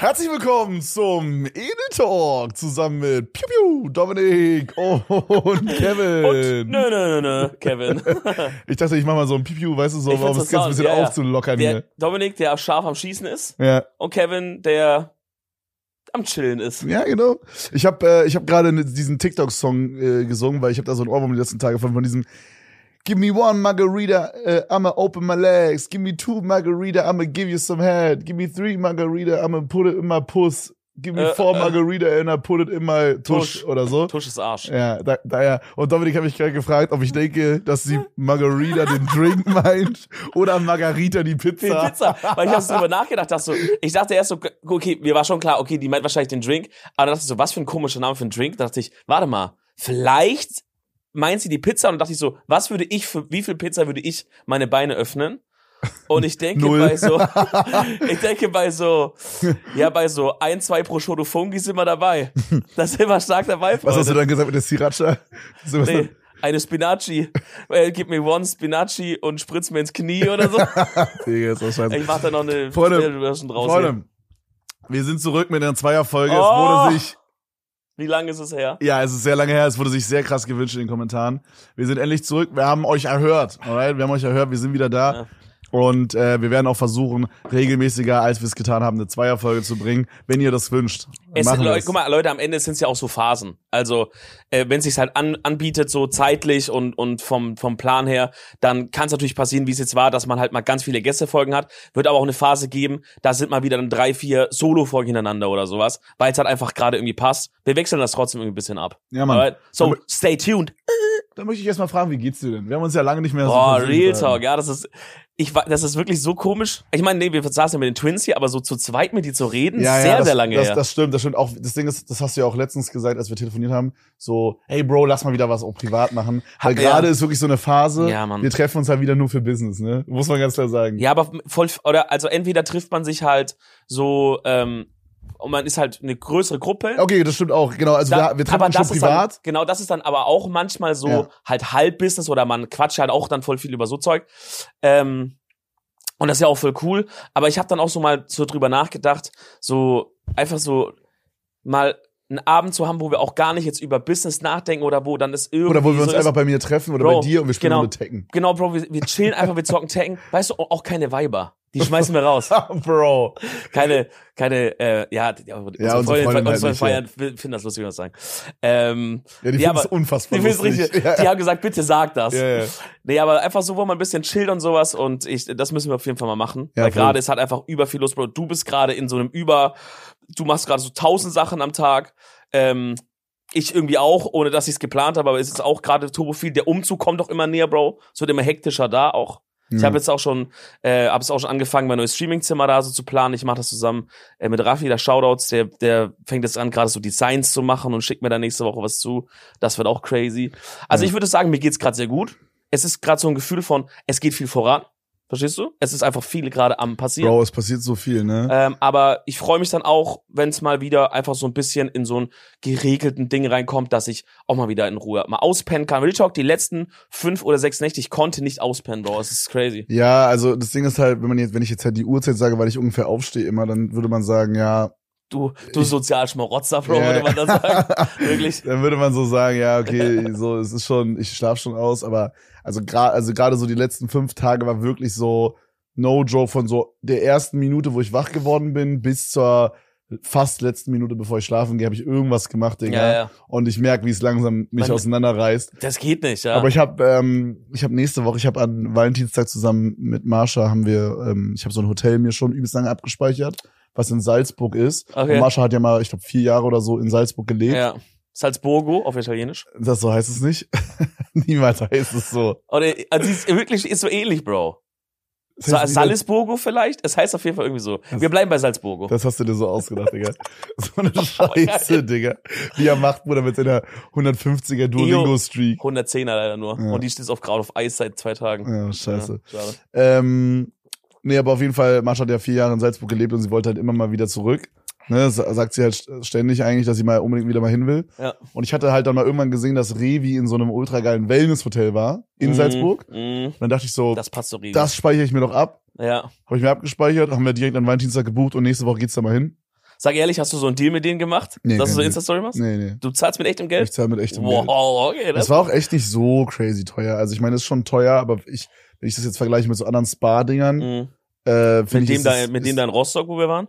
Herzlich willkommen zum Edel Talk zusammen mit Piu Piu, Dominik und Kevin. Und, nö, nö, nö, nö, Kevin. ich dachte, ich mach mal so ein Piu Piu, weißt du, so, um find's es ganz ein bisschen ja, aufzulockern Der hier. Dominik, der scharf am Schießen ist. Ja. Und Kevin, der am Chillen ist. Ja, genau. Ich habe äh, ich hab gerade diesen TikTok-Song äh, gesungen, weil ich habe da so ein Ohrwurm die letzten Tage von, von diesem Give me one margarita, uh, I'ma open my legs. Give me two margarita, I'ma give you some head. Give me three margarita, I'ma put it in my puss. Give me Äh, four äh. margarita and I put it in my tush, Tusch. oder so. Tusch ist Arsch. Ja, da, daher. Und Dominik hat mich gerade gefragt, ob ich denke, dass sie Margarita den Drink meint oder Margarita die Pizza. die Pizza. Weil ich habe drüber nachgedacht, dass so, ich dachte erst so, okay, mir war schon klar, okay, die meint wahrscheinlich den Drink. Aber dann dachte ich so, was für ein komischer Name für einen Drink. Da dachte ich, warte mal, vielleicht meint sie die Pizza und dachte ich so, was würde ich für, wie viel Pizza würde ich meine Beine öffnen? Und ich denke bei so, ich denke bei so, ja, bei so ein, zwei pro Shoto Fungi sind wir dabei. Da sind wir stark dabei, Was hast du Freunde. dann gesagt mit der Sriracha? So, Nee, eine Spinaci. Äh, gib mir one Spinaci und spritz mir ins Knie oder so. Digga, ist das scheiße. Ich mach da noch eine Freunde, Version draus. Freunde, wir sind zurück mit einer Zweierfolge. Es Oh. wurde sich, Wie lange ist es her? ja, es ist sehr lange her, es wurde sich sehr krass gewünscht in den Kommentaren. Wir sind endlich zurück, wir haben euch erhört, alright? Wir haben euch erhört, wir sind wieder da. Ja. Und äh, wir werden auch versuchen, regelmäßiger, als wir es getan haben, eine Zweierfolge zu bringen, wenn ihr das wünscht. Es, wir Leute, guck mal, Leute, am Ende sind es ja auch so Phasen. Also, äh, wenn es sich halt an, anbietet, so zeitlich und, und vom, vom Plan her, dann kann es natürlich passieren, wie es jetzt war, dass man halt mal ganz viele Gästefolgen hat. Wird aber auch eine Phase geben, da sind mal wieder dann drei, vier Solo-Folgen hintereinander oder sowas, weil es halt einfach gerade irgendwie passt. Wir wechseln das trotzdem irgendwie ein bisschen ab. Ja, Mann. Alright? So, Aber- stay tuned. Dann möchte ich erst mal fragen, wie geht's dir denn? Wir haben uns ja lange nicht mehr so Boah, Real. Talk, ja, das ist, ich, wa- das ist wirklich so komisch. Ich meine, nee, wir saßen ja mit den Twins hier, aber so zu zweit mit die zu reden, Ja, sehr, ja, das, sehr lange das, her. Das stimmt, das stimmt. Auch das Ding ist, das hast du ja auch letztens gesagt, als wir telefoniert haben. So, hey Bro, lass mal wieder was auch privat machen. Weil Ja. gerade ist wirklich so eine Phase. Ja, Mann. Wir treffen uns halt wieder nur für Business, ne? Muss man ganz klar sagen. Ja, aber voll, oder, also entweder trifft man sich halt so, ähm, und man ist halt eine größere Gruppe. Okay, das stimmt auch. Genau, also Da- wir, wir treffen schon privat. Dann, genau, das ist dann aber auch manchmal so Ja. halt Halbbusiness oder man quatscht halt auch dann voll viel über so Zeug. Ähm, und das ist ja auch voll cool. Aber ich habe dann auch so mal so drüber nachgedacht, so einfach so mal einen Abend zu haben, wo wir auch gar nicht jetzt über Business nachdenken oder wo dann ist irgendwie Oder wo wir uns so einfach bei mir treffen oder Bro, bei dir und wir spielen genau. nur Tekken. Genau, Bro, wir, wir chillen einfach, wir zocken Tekken. Weißt du, auch keine Weiber. Die schmeißen wir raus. Bro. keine, keine, äh, ja, die, ja unsere unsere Freundin, Freundin halt unsere Feiern finden das lustig, was ich sagen. Ähm, Ja, die Ja, finden es unfassbar die lustig. richtig, Ja, die haben gesagt, bitte sag das. ja, ja. Nee, aber einfach so, wo man ein bisschen chillt und sowas und ich, das müssen wir auf jeden Fall mal machen. Ja, Weil gerade ist halt einfach über viel los, Bro. Du bist gerade in so einem Über, du machst gerade so tausend Sachen am Tag. Ähm, ich irgendwie auch, ohne dass ich es geplant habe, aber es ist auch gerade turbo viel. Der Umzug kommt doch immer näher, Bro. Es wird immer hektischer da auch. Ich habe jetzt auch schon, äh, habe es auch schon angefangen, mein neues Streamingzimmer da so zu planen. Ich mache das zusammen äh, mit Raffi, der Shoutouts, der, der fängt jetzt an, gerade so Designs zu machen und schickt mir dann nächste Woche was zu. Das wird auch crazy. Also Ja. ich würde sagen, mir geht's gerade sehr gut. Es ist gerade so ein Gefühl von, es geht viel voran. Verstehst du? Es ist einfach viel gerade am passieren. Bro, es passiert so viel, ne? Ähm, aber ich freue mich dann auch, wenn es mal wieder einfach so ein bisschen in so einen geregelten Ding reinkommt, dass ich auch mal wieder in Ruhe mal auspennen kann. Real Talk, die letzten fünf oder sechs Nächte, ich konnte nicht auspennen, Bro. Es ist crazy. Ja, also das Ding ist halt, wenn man jetzt, wenn ich jetzt halt die Uhrzeit sage, weil ich ungefähr aufstehe immer, dann würde man sagen, ja, Du, du Sozialschmarotzer, Bro, Ja. würde man das sagen. Wirklich. dann würde man so sagen, ja, okay, so, es ist schon, ich schlafe schon aus, aber also gerade, also gerade so die letzten fünf Tage war wirklich so no joke von so der ersten Minute, wo ich wach geworden bin, bis zur fast letzten Minute, bevor ich schlafen gehe, habe ich irgendwas gemacht, Digga. Ja, ja. Und ich merke, wie es langsam mich Man- auseinanderreißt. Das geht nicht, ja. Aber ich habe ähm, ich habe nächste Woche, ich habe an Valentinstag zusammen mit Marsha haben wir ähm, ich habe so ein Hotel mir schon übelst lange abgespeichert, was in Salzburg ist. Okay. Und Marsha hat ja mal, ich glaube, vier Jahre oder so in Salzburg gelebt. ja. Salzburgo auf Italienisch. Das so heißt es nicht. Niemals heißt es so. Oder, also ist wirklich, ist so ähnlich, Bro. Das, Sa heißt, Salisburgo vielleicht? Es heißt auf jeden Fall irgendwie so. Wir bleiben bei Salzburgo. das hast du dir so ausgedacht, Digga. So eine Scheiße, Digga. Wie er macht, Bruder, mit seiner 150er Duolingo-Streak. 110er leider nur. Ja. Und die steht auf Grad auf Eis seit zwei Tagen. Ja, scheiße. Ja. Ähm, nee, aber auf jeden Fall, Marsha hat ja vier Jahre in Salzburg gelebt und sie wollte halt immer mal wieder zurück. Ne, sa- sagt sie halt st- ständig eigentlich, dass sie mal unbedingt wieder mal hin will. Ja. Und ich hatte halt dann mal irgendwann gesehen, dass Revi in so einem ultra geilen Wellness-Hotel war, in Mhm, Salzburg. Und dann dachte ich so, das, Das passt so riesig. speichere ich mir doch ab. ja. Habe ich mir abgespeichert, haben wir direkt an Valentinstag gebucht und nächste Woche geht's da mal hin. Sag ehrlich, hast du so einen Deal mit denen gemacht? Nee, dass du so Insta-Story machst? Nee, nee. Du zahlst mit echtem Geld? Ich zahle mit echtem Geld. Wow, okay. Das war auch echt nicht so crazy teuer. Also ich meine, das ist schon teuer, aber ich, wenn ich das jetzt vergleiche mit so anderen Spa-Dingern, Mhm. äh, Mit ich, dem ist da, mit dem da in Rostock, wo wir waren?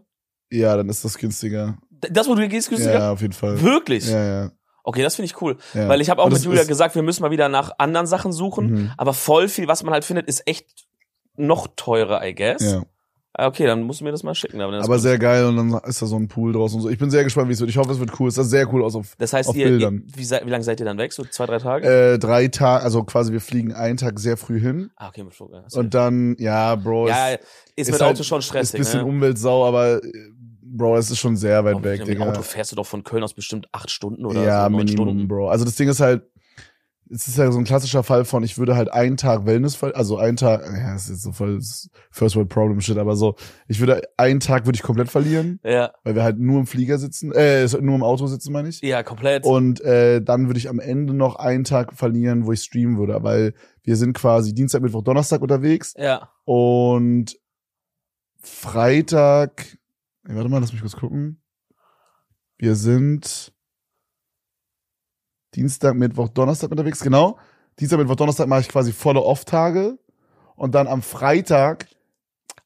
Ja, dann ist das günstiger. Das, wo du gehst, günstiger? Ja, auf jeden Fall. Wirklich? Ja, ja. Okay, das finde ich cool. ja. Weil ich habe auch mit das Julia gesagt, wir müssen mal wieder nach anderen Sachen suchen. Mhm. Aber voll viel, was man halt findet, ist echt noch teurer, I guess. Ja. Ah, Okay, dann musst du mir das mal schicken. Aber, Aber sehr geil und dann ist da so ein Pool draus und so. Ich bin sehr gespannt, wie es wird. Ich hoffe, es wird cool. Es sah sehr cool aus auf das heißt, auf ihr, ihr Bildern. wie, sei- wie lange seid ihr dann weg? So zwei, drei Tage? äh, drei Tage, also quasi wir fliegen einen Tag sehr früh hin ah, okay, mit Flug. Ja, und dann, ja, Bro, ja, es ist, mit halt- Auto schon ist stressig. ein bisschen ne? Umweltsau, aber äh, Bro, es ist schon sehr weit Auf- weg, Mit Digga. Auto fährst du doch von Köln aus bestimmt acht Stunden oder ja, so Minimum, Stunden. Bro. Also das Ding ist halt, es ist ja so ein klassischer Fall von, ich würde halt einen Tag Wellness, also einen Tag, ja, das ist jetzt so voll First World Problem Shit, aber so, ich würde einen Tag würde ich komplett verlieren, Ja, weil wir halt nur im Flieger sitzen, äh, nur im Auto sitzen, meine ich. ja, komplett. Und äh, dann würde ich am Ende noch einen Tag verlieren, wo ich streamen würde, weil wir sind quasi Dienstag, Mittwoch, Donnerstag unterwegs ja. und Freitag, ey, warte mal, lass mich kurz gucken. Wir sind Dienstag, Mittwoch, Donnerstag unterwegs, genau. Dienstag, Mittwoch, Donnerstag mache ich quasi volle Off-Tage und dann am Freitag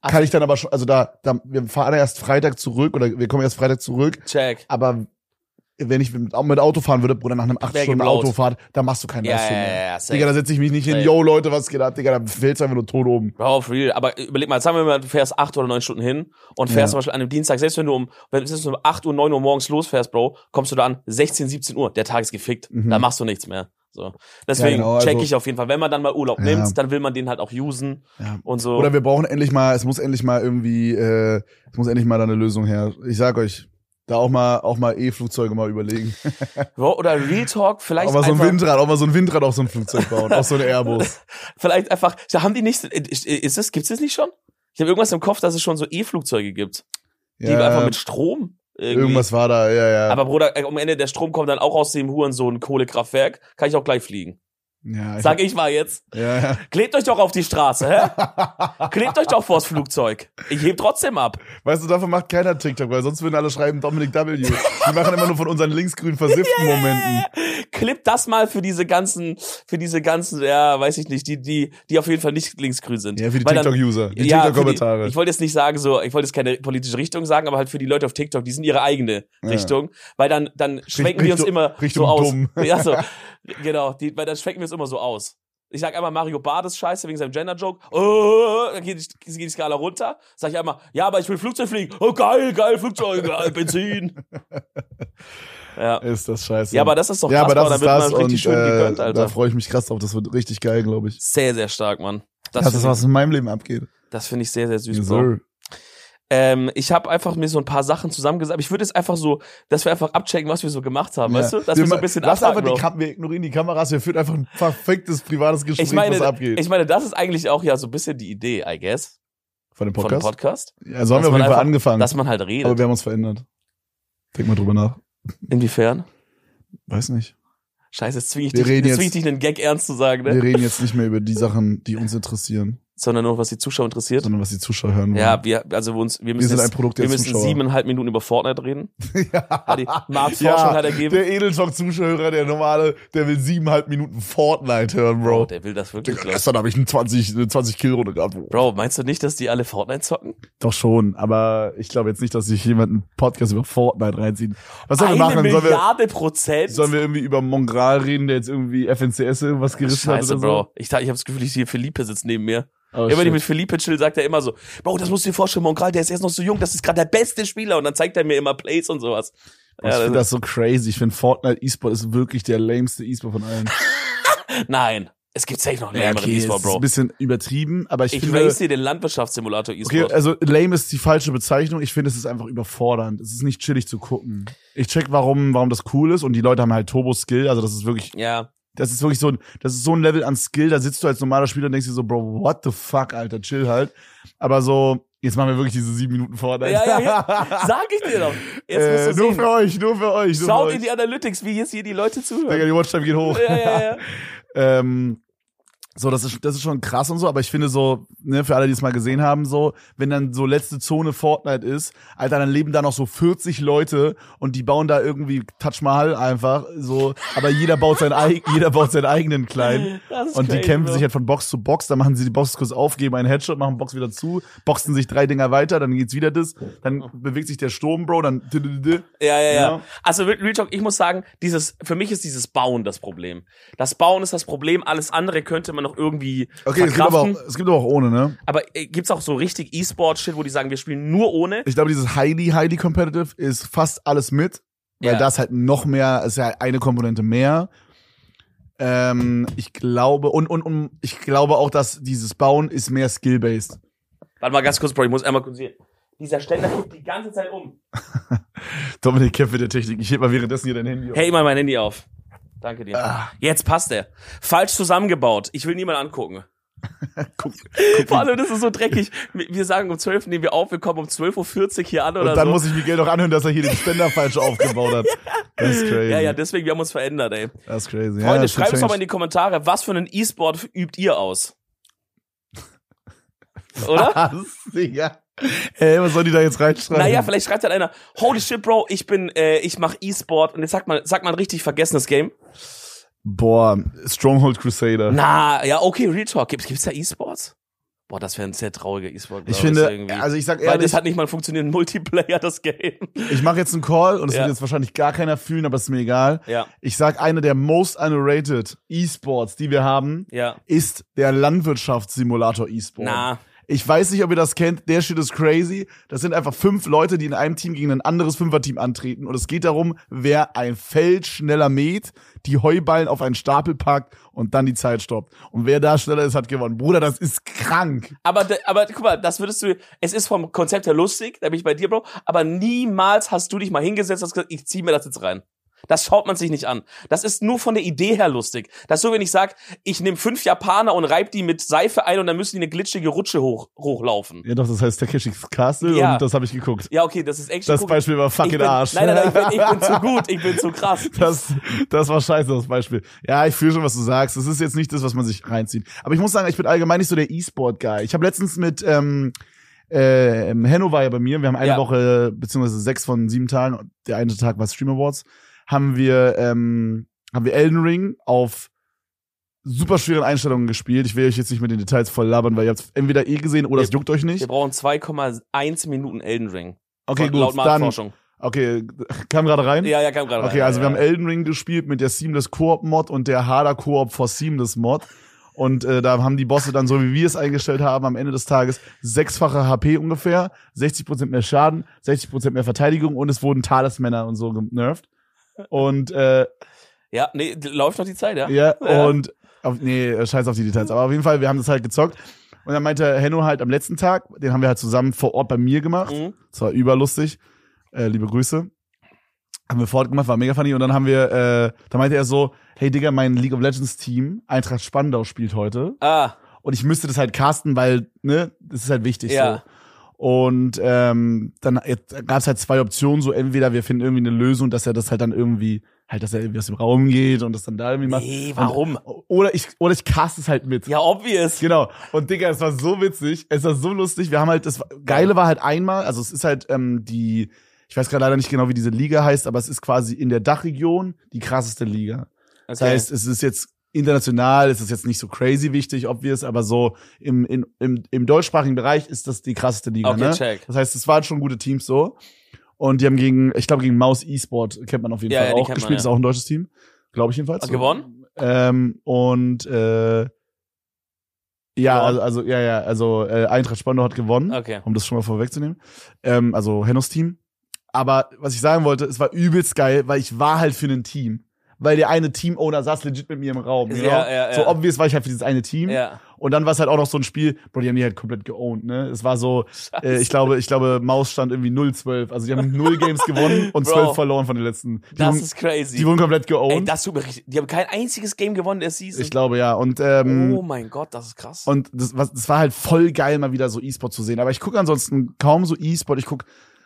kann ich dann aber schon, also da, da, wir fahren erst Freitag zurück oder wir kommen erst Freitag zurück, Check. aber wenn ich mit, mit Auto fahren würde, Bruder, nach einem 8 Wär Stunden geblaut. Autofahrt, da machst du keine Ja, Leistung ja, mehr. ja, ja, safe. Digga, da setze ich mich nicht hin, Safe. yo Leute, was geht ab, Digga, da fällst du einfach nur tot oben. Bro, for real. Aber überleg mal, sagen wir mal, du fährst acht oder neun Stunden hin und fährst Ja. zum Beispiel an einem Dienstag, selbst wenn du um, wenn du um 8 Uhr, 9 Uhr morgens losfährst, Bro, kommst du da an 16, 17 Uhr. Der Tag ist gefickt. Mhm. Da machst du nichts mehr. So. Deswegen genau, also- check ich auf jeden Fall. Wenn man dann mal Urlaub Ja. nimmt, dann will man den halt auch usen Ja. und so. Oder wir brauchen endlich mal, es muss endlich mal irgendwie, äh, es muss endlich mal da eine Lösung her. Ich sag euch, da auch mal, auch mal E-Flugzeuge mal überlegen. Bro, oder Real Talk, vielleicht Auch mal so ein Windrad, auch mal so ein Windrad auf so ein Flugzeug bauen, auf so ein Airbus. vielleicht einfach, da haben die nicht, ist es, gibt's das nicht schon? Ich habe irgendwas im Kopf, dass es schon so E-Flugzeuge gibt, die Ja, einfach mit Strom irgendwie. irgendwas war da, ja, ja. Aber Bruder, äh, am Ende der Strom kommt dann auch aus dem Hurensohn Kohlekraftwerk, kann ich auch gleich fliegen. Ja, Sag ich mal jetzt. ja, ja. Klebt euch doch auf die Straße, hä? Klebt euch doch vors Flugzeug. Ich heb trotzdem ab. Weißt du, davon macht keiner TikTok, weil sonst würden alle schreiben Dominic W. Die machen immer nur von unseren linksgrün versifften Momenten. Clip das mal für diese ganzen, für diese ganzen, ja, weiß ich nicht, die, die, die auf jeden Fall nicht linksgrün sind. Ja, für die TikTok-User, die TikTok-Kommentare. Ich wollte jetzt nicht sagen, so, ich wollte jetzt keine politische Richtung sagen, aber halt für die Leute auf TikTok, die sind ihre eigene. Richtung, weil dann, dann schwenken wir uns immer Richtung so aus. dumm. Ja, so, genau, die, weil dann schwenken wir uns immer so aus. Ich sag einmal, Mario Barth ist scheiße wegen seinem Gender-Joke. Oh, dann geht, die- geht die Skala runter. Sag ich einmal, ja, aber ich will Flugzeug fliegen. Oh, geil, geil, Flugzeug, geil, Benzin. ja. Ist das scheiße. Ja, aber das ist doch ja, krass, aber das ist da das und schön äh, gegönnt, da Alter. freue ich mich krass drauf. Das wird richtig geil, glaube ich. Sehr, sehr stark, Mann. Das, Das, ist, was in meinem Leben abgeht. das finde ich sehr, sehr süß, Yes, Bro. sir. Ähm, ich habe einfach mir so ein paar Sachen zusammengesagt. Ich würde jetzt einfach so, dass wir einfach abchecken, was wir so gemacht haben, weißt du? Dass wir so ein bisschen Lass einfach abhaken, die Bro. Kam wir ignorieren die Kameras, wir führen einfach ein perfektes privates Gespräch, Ich meine, was abgeht. ich meine, das ist eigentlich auch ja so ein bisschen die Idee, I guess, von dem von dem Podcast? Podcast, ja, so haben dass wir auf jeden Fall einfach- angefangen. dass man halt aber redet. wir haben uns verändert. Denk mal drüber nach. Inwiefern? Weiß nicht. Scheiße, jetzt zwinge ich, Wir dich, reden jetzt zwing ich dich, einen Gag ernst zu sagen, ne? Wir reden jetzt nicht mehr über die Sachen, die uns interessieren, Sondern nur, was die Zuschauer interessiert. sondern was die Zuschauer hören wollen. Ja, wir, also wir uns, wir wir müssen, sind ein jetzt, Produkt der wir müssen Zuschauer. siebeneinhalb Minuten über Fortnite reden. ja. Hat die Marks Forschung ja, hat ergeben. der Edeltalk-Zuschauer, der normale, der will siebeneinhalb Minuten Fortnite hören, Bro. Bro, der will das wirklich. Digga, gestern habe ich eine 20, eine 20 Kill-Runde gehabt. Bro, meinst du nicht, dass die alle Fortnite zocken? Doch schon, aber ich glaube jetzt nicht, dass sich jemand einen Podcast über Fortnite reinzieht. Was sollen wir machen? Sollen wir, Milliarde Prozent? sollen wir irgendwie über Mongral reden, der jetzt irgendwie FNCS irgendwas gerissen Scheiße, hat oder Bro. Ich, ich habe das Gefühl, ich sehe Felipe sitzt neben mir. Oh, immer wenn ich mit Felipe chill, sagt er immer so, Bro, das musst du dir vorstellen, Monkral, der ist erst noch so jung, das ist gerade der beste Spieler. Und dann zeigt er mir immer Plays und sowas. ich Ja, finde das, so crazy. Ich finde Fortnite E-Sport ist wirklich der lameste E-Sport von allen. nein, es gibt safe noch einen Ja, okay, E-Sport, es ist ein Bro. bisschen übertrieben, aber ich, Ich finde, race dir den Landwirtschaftssimulator okay, E-Sport. also lame ist die falsche Bezeichnung. Ich finde, es ist einfach überfordernd. Es ist nicht chillig zu gucken. Ich check, warum, warum das cool ist und die Leute haben halt Turbo-Skill. Also das ist wirklich ja, das ist wirklich so ein, das ist so ein Level an Skill, da sitzt du als normaler Spieler und denkst dir so, Bro, what the fuck, Alter, chill halt. Aber so, jetzt machen wir wirklich diese sieben Minuten Fortnite. ja, ja, ja. Sag ich dir doch. Jetzt äh, nur sehen. für euch, nur für euch, nur Schaut für in die Analytics, wie jetzt hier die Leute Digga, zuhören. die Watchtime geht hoch. Ja, ja, ja. ähm, So, das ist, das ist schon krass und so, aber ich finde so, ne, für alle, die es mal gesehen haben, so, wenn dann so letzte Zone Fortnite ist, Alter, dann leben da noch so 40 Leute und die bauen da irgendwie Touch Mahal einfach, so, aber jeder baut sein jeder baut seinen eigenen kleinen. Und die crazy, kämpfen Bro. sich halt von Box zu Box, dann machen sie die Box kurz auf, geben einen Headshot, machen Box wieder zu, boxen sich drei Dinger weiter, dann geht's wieder das, dann bewegt sich der Sturm, Bro, dann Ja, ja, ja, Ja. Also Real Talk, ich muss sagen, dieses, für mich ist dieses Bauen das Problem. Das Bauen ist das Problem, alles andere könnte man noch irgendwie Okay, es gibt, aber auch, es gibt aber auch ohne, ne? Aber äh, gibt's auch so richtig E-Sport-Shit, wo die sagen, wir spielen nur ohne? Ich glaube, dieses highly, highly competitive ist fast alles mit, weil Ja. das halt noch mehr, ist ja eine Komponente mehr. Ähm, ich glaube, und, und, und ich glaube auch, dass dieses Bauen ist mehr skill-based. Warte mal ganz kurz, Bro, ich muss einmal kurz hier. Dieser Ständer kippt die ganze Zeit um. Dominik mit der Technik. Ich heb mal währenddessen hier dein Handy auf. Hey, mal mein Handy auf. Danke dir. Ah. Jetzt passt er. Falsch zusammengebaut. Ich will niemand angucken. Guck, Vor allem, das ist so dreckig. Wir sagen um 12 nehmen wir auf, wir kommen um 12.40 Uhr hier an oder und dann so. muss ich Miguel doch anhören, dass er hier den Ständer falsch aufgebaut hat. Das ist crazy. ja, ja, deswegen, wir haben uns verändert, ey. Das ist crazy. Freunde, ja, schreibt es doch mal in die Kommentare, was für einen E-Sport übt ihr aus? Oder? Was, Digga? Ey, was soll die da jetzt reinschreiben? naja, vielleicht schreibt halt einer, holy shit, Bro, ich bin, äh, ich mach E-Sport und jetzt sagt man, sagt man richtig vergessenes Game. Boah, Stronghold Crusader. Na, ja, okay, Real Talk. Gibt's, gibt's da E-Sports? Boah, das wäre ein sehr trauriger E-Sport. ich finde, irgendwie. also ich sag Weil ehrlich, das hat nicht mal einen funktionierenden Multiplayer, das Game. ich mache jetzt einen Call und es Ja. wird jetzt wahrscheinlich gar keiner fühlen, aber ist mir egal. Ja, Ich sag, eine der most underrated E-Sports, die wir haben, ja. ist der Landwirtschaftssimulator E-Sport. Na, Ich weiß nicht, ob ihr das kennt. Der Shit ist crazy. Das sind einfach fünf Leute, die in einem Team gegen ein anderes Fünferteam antreten. Und es geht darum, wer ein Feld schneller mäht, die Heuballen auf einen Stapel packt und dann die Zeit stoppt. Und wer da schneller ist, hat gewonnen. Bruder, das ist krank. aber, aber guck mal, das würdest du, es ist vom Konzept her lustig, da bin ich bei dir, Bro, aber niemals hast du dich mal hingesetzt und gesagt, ich zieh mir das jetzt rein. Das schaut man sich nicht an. Das ist nur von der Idee her lustig. Das ist so, wenn ich sag, ich nehme fünf Japaner und reib die mit Seife ein und dann müssen die eine glitschige Rutsche hoch, hochlaufen. Ja, doch, das heißt Takeshis Castle Ja. und das habe ich geguckt. Ja, okay, das ist echt Das Beispiel war fucking bin, Arsch. Nein, nein, nein, ich bin, ich bin zu gut, ich bin zu krass. Das, das war scheiße, das Beispiel. Ja, ich fühle schon, was du sagst. Das ist jetzt nicht das, was man sich reinzieht. Aber ich muss sagen, ich bin allgemein nicht so der E-Sport-Guy. Ich habe letztens mit ähm, äh, Henno war ja bei mir. Wir haben eine Ja. Woche, beziehungsweise sechs von sieben Tagen, der eine Tag war Stream Awards, haben wir, ähm, haben wir Elden Ring auf super schweren Einstellungen gespielt. Ich will euch jetzt nicht mit den Details voll labern, weil ihr habt entweder eh gesehen oder es Wir- juckt euch Wir nicht. brauchen 2,1 Minuten Elden Ring. Okay, Laut gut, dann, Marktforschung. okay, kam gerade rein. Ja, ja, kam gerade Okay, rein. also ja, wir haben Elden Ring gespielt mit der Seamless Koop Mod und der Harder Koop for Seamless Mod. Und äh, da haben die Bosse dann so, wie wir es eingestellt haben, am Ende des Tages sechsfache HP ungefähr, 60% mehr Schaden, 60% mehr Verteidigung und es wurden Talismänner und so genervt. Und äh, Ja, nee, läuft noch die Zeit, ja? ja, und auf, nee, scheiß auf die Details. Aber auf jeden Fall, wir haben das halt gezockt. Und dann meinte Henno halt am letzten Tag, den haben wir halt zusammen vor Ort bei mir gemacht. Mhm. Das war überlustig. Äh, liebe Grüße. Haben wir fortgemacht, war mega funny. Und dann haben wir, äh, da meinte er so, hey Digga, mein League of Legends Team, Eintracht Spandau spielt heute. Ah, Und ich müsste das halt casten, weil, ne, das ist halt wichtig Ja. so. Und ähm, dann gab es halt zwei Optionen, so entweder wir finden irgendwie eine Lösung, dass er das halt dann irgendwie, halt, dass er irgendwie aus dem Raum geht und das dann da irgendwie macht. nee, warum? Und, oder ich, oder ich cast es halt mit. Ja, obvious. Genau. Und Digga, es war so witzig, es war so lustig. Wir haben halt, das Geile war halt einmal, also es ist halt ähm, die, ich weiß gerade leider nicht genau, wie diese Liga heißt, aber es ist quasi in der Dachregion die krasseste Liga. Das Okay. heißt, es ist jetzt international, es ist jetzt nicht so crazy wichtig, obvious, aber so im, in, im, im deutschsprachigen Bereich ist das die krasseste Liga. Okay, ne? check. Das heißt, es waren schon gute Teams so. Und die haben gegen, ich glaube, gegen Maus E-Sport kennt man auf jeden Ja, Fall ja, auch kennt man, gespielt, ja. ist auch ein deutsches Team. Glaube ich jedenfalls. Hat gewonnen? Ähm, und äh, ja, also, also ja, ja, also äh, Eintracht Spandau hat gewonnen, Okay. um das schon mal vorwegzunehmen. Ähm, also Hennos Team. Aber was ich sagen wollte, es war übelst geil, weil ich war halt für ein Team. Weil der eine Team-Owner saß legit mit mir im Raum. Ja, ja, ja. So obvious war ich halt für dieses eine Team. Ja. Und dann war es halt auch noch so ein Spiel, Bro, die haben die halt komplett geowned, ne? Es war so, äh, ich glaube, ich glaube, Maus stand irgendwie 0-12. Also die haben null Games gewonnen und Bro. 12 verloren von den letzten. Die, Das wurden, ist crazy. die wurden komplett geowned. Ey, das tut mir richtig. Die haben kein einziges Game gewonnen der Season. ich glaube, ja. Und, ähm, oh mein Gott, das ist krass. und das, was, das war halt voll geil, mal wieder so E-Sport zu sehen. Aber ich gucke ansonsten kaum so E-Sport. Ich guck,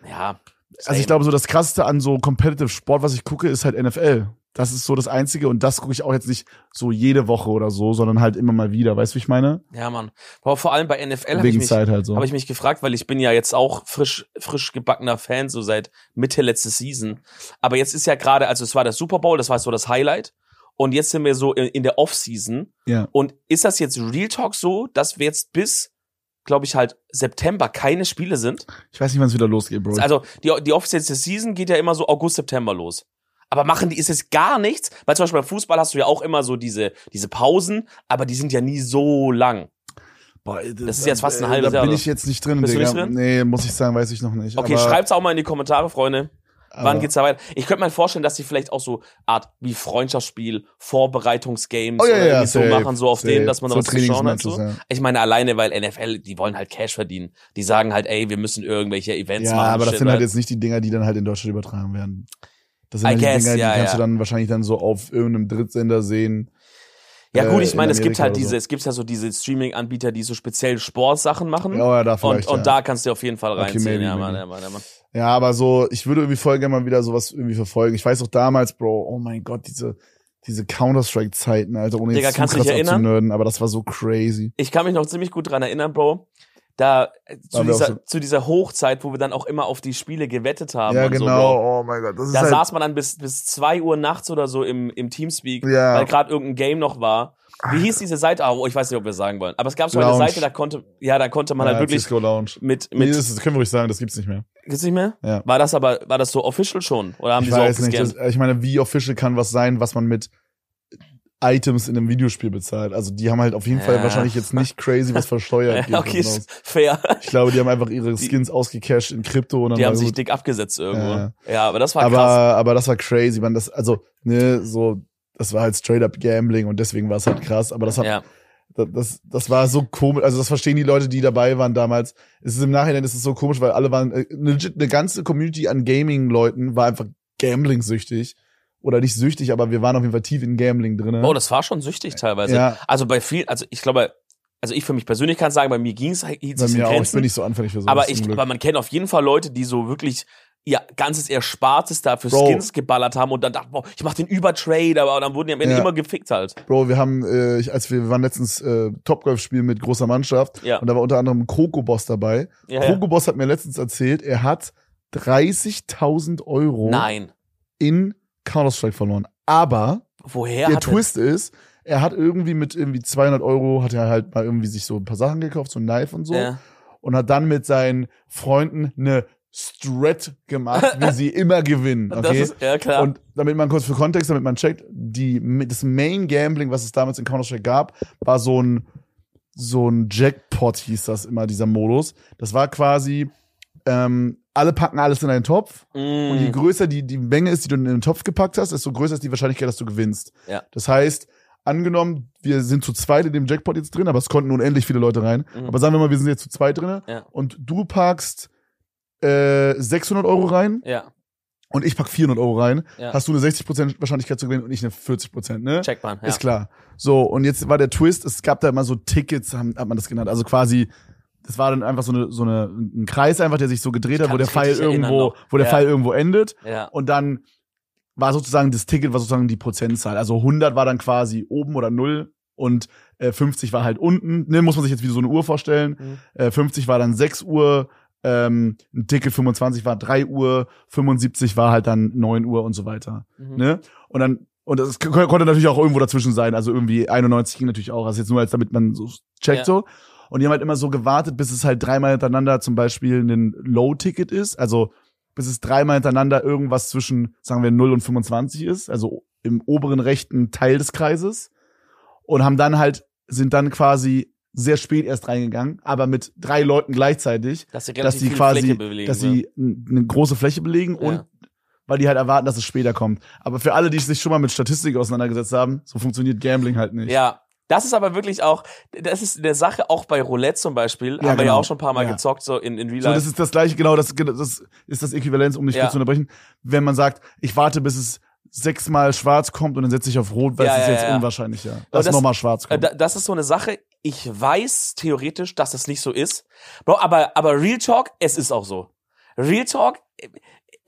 ja. also ich glaube, so das krasseste an so Competitive Sport, was ich gucke, ist halt NFL. Das ist so das Einzige und das gucke ich auch jetzt nicht so jede Woche oder so, sondern halt immer mal wieder. Weißt du, wie ich meine? Ja, Mann. Aber vor allem bei NFL habe ich, Wegen mich- Zeit halt so. hab ich mich gefragt, weil ich bin ja jetzt auch frisch, frisch gebackener Fan, so seit Mitte letzte Season. Aber jetzt ist ja gerade, also es war der Super Bowl, das war so das Highlight. Und jetzt sind wir so in, in der Off-Season. ja. Und ist das jetzt Real Talk so, dass wir jetzt bis, glaube ich, halt September keine Spiele sind? Ich weiß nicht, wann es wieder losgeht, Bro. Also die, die offizielle Season geht ja immer so August, September los. Aber machen die, ist es gar nichts? Weil zum Beispiel beim Fußball hast du ja auch immer so diese, diese Pausen, aber die sind ja nie so lang. Boah, das ist jetzt fast ein äh, halbes Da Jahr, bin oder? ich jetzt nicht drin, Bist du Digga. nicht drin? Nee, muss ich sagen, weiß ich noch nicht. Okay, aber, schreibt's auch mal in die Kommentare, Freunde. Wann geht's da weiter? Ich könnte mir vorstellen, dass sie vielleicht auch so Art wie Freundschaftsspiel, Vorbereitungsgames Oh, ja, oder ja, so safe, machen, so auf safe. denen, dass man da So was zu schauen hat. So. ja. Ich meine, alleine, weil NFL, die wollen halt Cash verdienen. Die sagen halt, ey, wir müssen irgendwelche Events Ja, machen. aber das shit, sind halt jetzt nicht die Dinger, die dann halt in Deutschland übertragen werden. Das sind I halt guess, die Dinger, die ja, kannst ja. du dann wahrscheinlich dann so auf irgendeinem Drittsender sehen. Ja gut, äh, ich in meine, es gibt halt diese, so. es gibt ja so diese Streaming-Anbieter, die so speziell Sportsachen machen. Ja, ja, da und vielleicht. und ja. da kannst du auf jeden Fall Okay, reinziehen. maybe, ja, Mann, maybe. ja, Mann, ja, Mann. Ja, aber so, ich würde irgendwie voll gerne mal wieder sowas irgendwie verfolgen. Ich weiß auch damals, Bro, oh mein Gott, diese, diese Counter-Strike-Zeiten, Alter, ohne Digga, jetzt zu krass abzunörden, aber das war so crazy. Ich kann mich noch ziemlich gut dran erinnern, Bro. Da äh, zu dieser, so- zu dieser Hochzeit, wo wir dann auch immer auf die Spiele gewettet haben. ja, genau, So, oh mein Gott. Das ist Da halt, saß man dann bis, bis zwei Uhr nachts oder so im, im Teamspeak, Ja. weil gerade irgendein Game noch war. Wie hieß diese Seite? Oh, ich weiß nicht, ob wir es sagen wollen. Aber es gab so eine. Seite, da konnte, ja, da konnte man ja, halt wirklich Cisco Lounge. mit, Nee, mit, das, das können wir ruhig sagen, das gibt's nicht mehr. gibt's nicht mehr? Ja. War das aber, war das so official schon? Oder haben Ich die so weiß nicht, das, ich meine, wie official kann was sein, was man mit Items in einem Videospiel bezahlt? Also die haben halt auf jeden Fall Ja. wahrscheinlich jetzt nicht crazy was versteuert. okay, ist fair. Ich glaube, die haben einfach ihre Skins ausgecashed in Krypto und dann Die haben sich gut. dick abgesetzt irgendwo. Ja. Ja, aber das war aber, krass. aber das war crazy, man. Das, also, ne, so, das war halt straight up Gambling und deswegen war es halt krass. Aber das hat, Ja. das, das, das war so komisch. Also, das verstehen die Leute, die dabei waren damals. Es ist im Nachhinein, ist es so komisch, weil alle waren, äh, legit, eine ganze Community an Gaming-Leuten war einfach Gambling-süchtig. Oder nicht süchtig, aber wir waren auf jeden Fall tief in Gambling drin. Oh, das war schon süchtig teilweise. Ja. Also bei vielen, also ich glaube, also ich für mich persönlich kann sagen, bei mir ging's, hielt Bei sich in mir auch. Ich bin nicht so anfällig für sowas. aber ich, aber man kennt auf jeden Fall Leute, die so wirklich ihr ganzes Erspartes da für Bro. Skins geballert haben und dann dachten, boah, ich mach den Übertrade, aber dann wurden die am Ende Ja. immer gefickt halt. Bro, wir haben, äh, ich, als wir, wir waren letztens äh, Topgolf spielen mit großer Mannschaft Ja. und da war unter anderem Coco Boss dabei. Ja, ja. Coco Boss hat mir letztens erzählt, er hat 30.000 Euro Nein. in Counter-Strike verloren. Aber Woher der hat er- Twist ist, er hat irgendwie mit irgendwie 200 Euro, hat er halt mal irgendwie sich so ein paar Sachen gekauft, so ein Knife und so. Ja. Und hat dann mit seinen Freunden eine Strat gemacht, wie sie immer gewinnen. Okay? ist, ja klar. Und damit man kurz für Kontext, damit man checkt, die, das Main Gambling, was es damals in Counter-Strike gab, war so ein, so ein Jackpot hieß das immer, dieser Modus. Das war quasi, ähm, alle packen alles in einen Topf. Mm. Und je größer die, die Menge ist, die du in den Topf gepackt hast, desto größer ist die Wahrscheinlichkeit, dass du gewinnst. Ja. Das heißt, angenommen, wir sind zu zweit in dem Jackpot jetzt drin, aber es konnten unendlich viele Leute rein. Mhm. Aber sagen wir mal, wir sind jetzt zu zweit drin Ja. und du packst äh, 600 Euro rein ja, und ich pack 400 Euro rein, Ja. hast du eine 60% Wahrscheinlichkeit zu gewinnen und ich eine 40%, ne? checkt man. Ja. Ist klar. So, und jetzt war der Twist, es gab da immer so Tickets, haben, hat man das genannt. Also quasi, das war dann einfach so eine, so eine, ein Kreis einfach, der sich so gedreht hat, wo der Pfeil irgendwo, wo der Ja. Pfeil irgendwo endet. Ja. Und dann war sozusagen das Ticket war sozusagen die Prozentzahl. Also 100 war dann quasi oben oder null und äh, 50 war halt unten. Ne, muss man sich jetzt wie so eine Uhr vorstellen. Mhm. Äh, 50 war dann 6 Uhr, ähm, ein Ticket 25 war 3 Uhr, 75 war halt dann 9 Uhr und so weiter. Mhm. Ne? Und dann und das konnte natürlich auch irgendwo dazwischen sein. Also irgendwie 91 ging natürlich auch. Also jetzt nur als damit man so checkt Ja. so. Und die haben halt immer so gewartet, bis es halt dreimal hintereinander zum Beispiel ein Low-Ticket ist. Also bis es dreimal hintereinander irgendwas zwischen, sagen wir, 0 und 25 ist. Also im oberen rechten Teil des Kreises. Und haben dann halt, sind dann quasi sehr spät erst reingegangen, aber mit drei Leuten gleichzeitig, Dass sie, dass die quasi, bewegen, dass ne? sie n- eine große Fläche belegen und Ja. weil die halt erwarten, dass es später kommt. Aber für alle, die sich schon mal mit Statistik auseinandergesetzt haben, so funktioniert Gambling halt nicht. Ja. Das ist aber wirklich auch, das ist eine Sache auch bei Roulette zum Beispiel, Ja, haben wir ja genau. auch schon ein paar Mal Ja. gezockt, so in, in Real So, Life. das ist das gleiche, genau, das, das ist das Äquivalenz, um dich Ja. kurz zu unterbrechen. Wenn man sagt, ich warte, bis es sechsmal schwarz kommt und dann setze ich auf rot, weil Ja, es ist ja, jetzt ja. unwahrscheinlicher, Aber dass das- nochmal schwarz kommt. da- das ist so eine Sache, ich weiß theoretisch, dass das nicht so ist. Bro, aber, aber Real Talk, es ist auch so. Real Talk,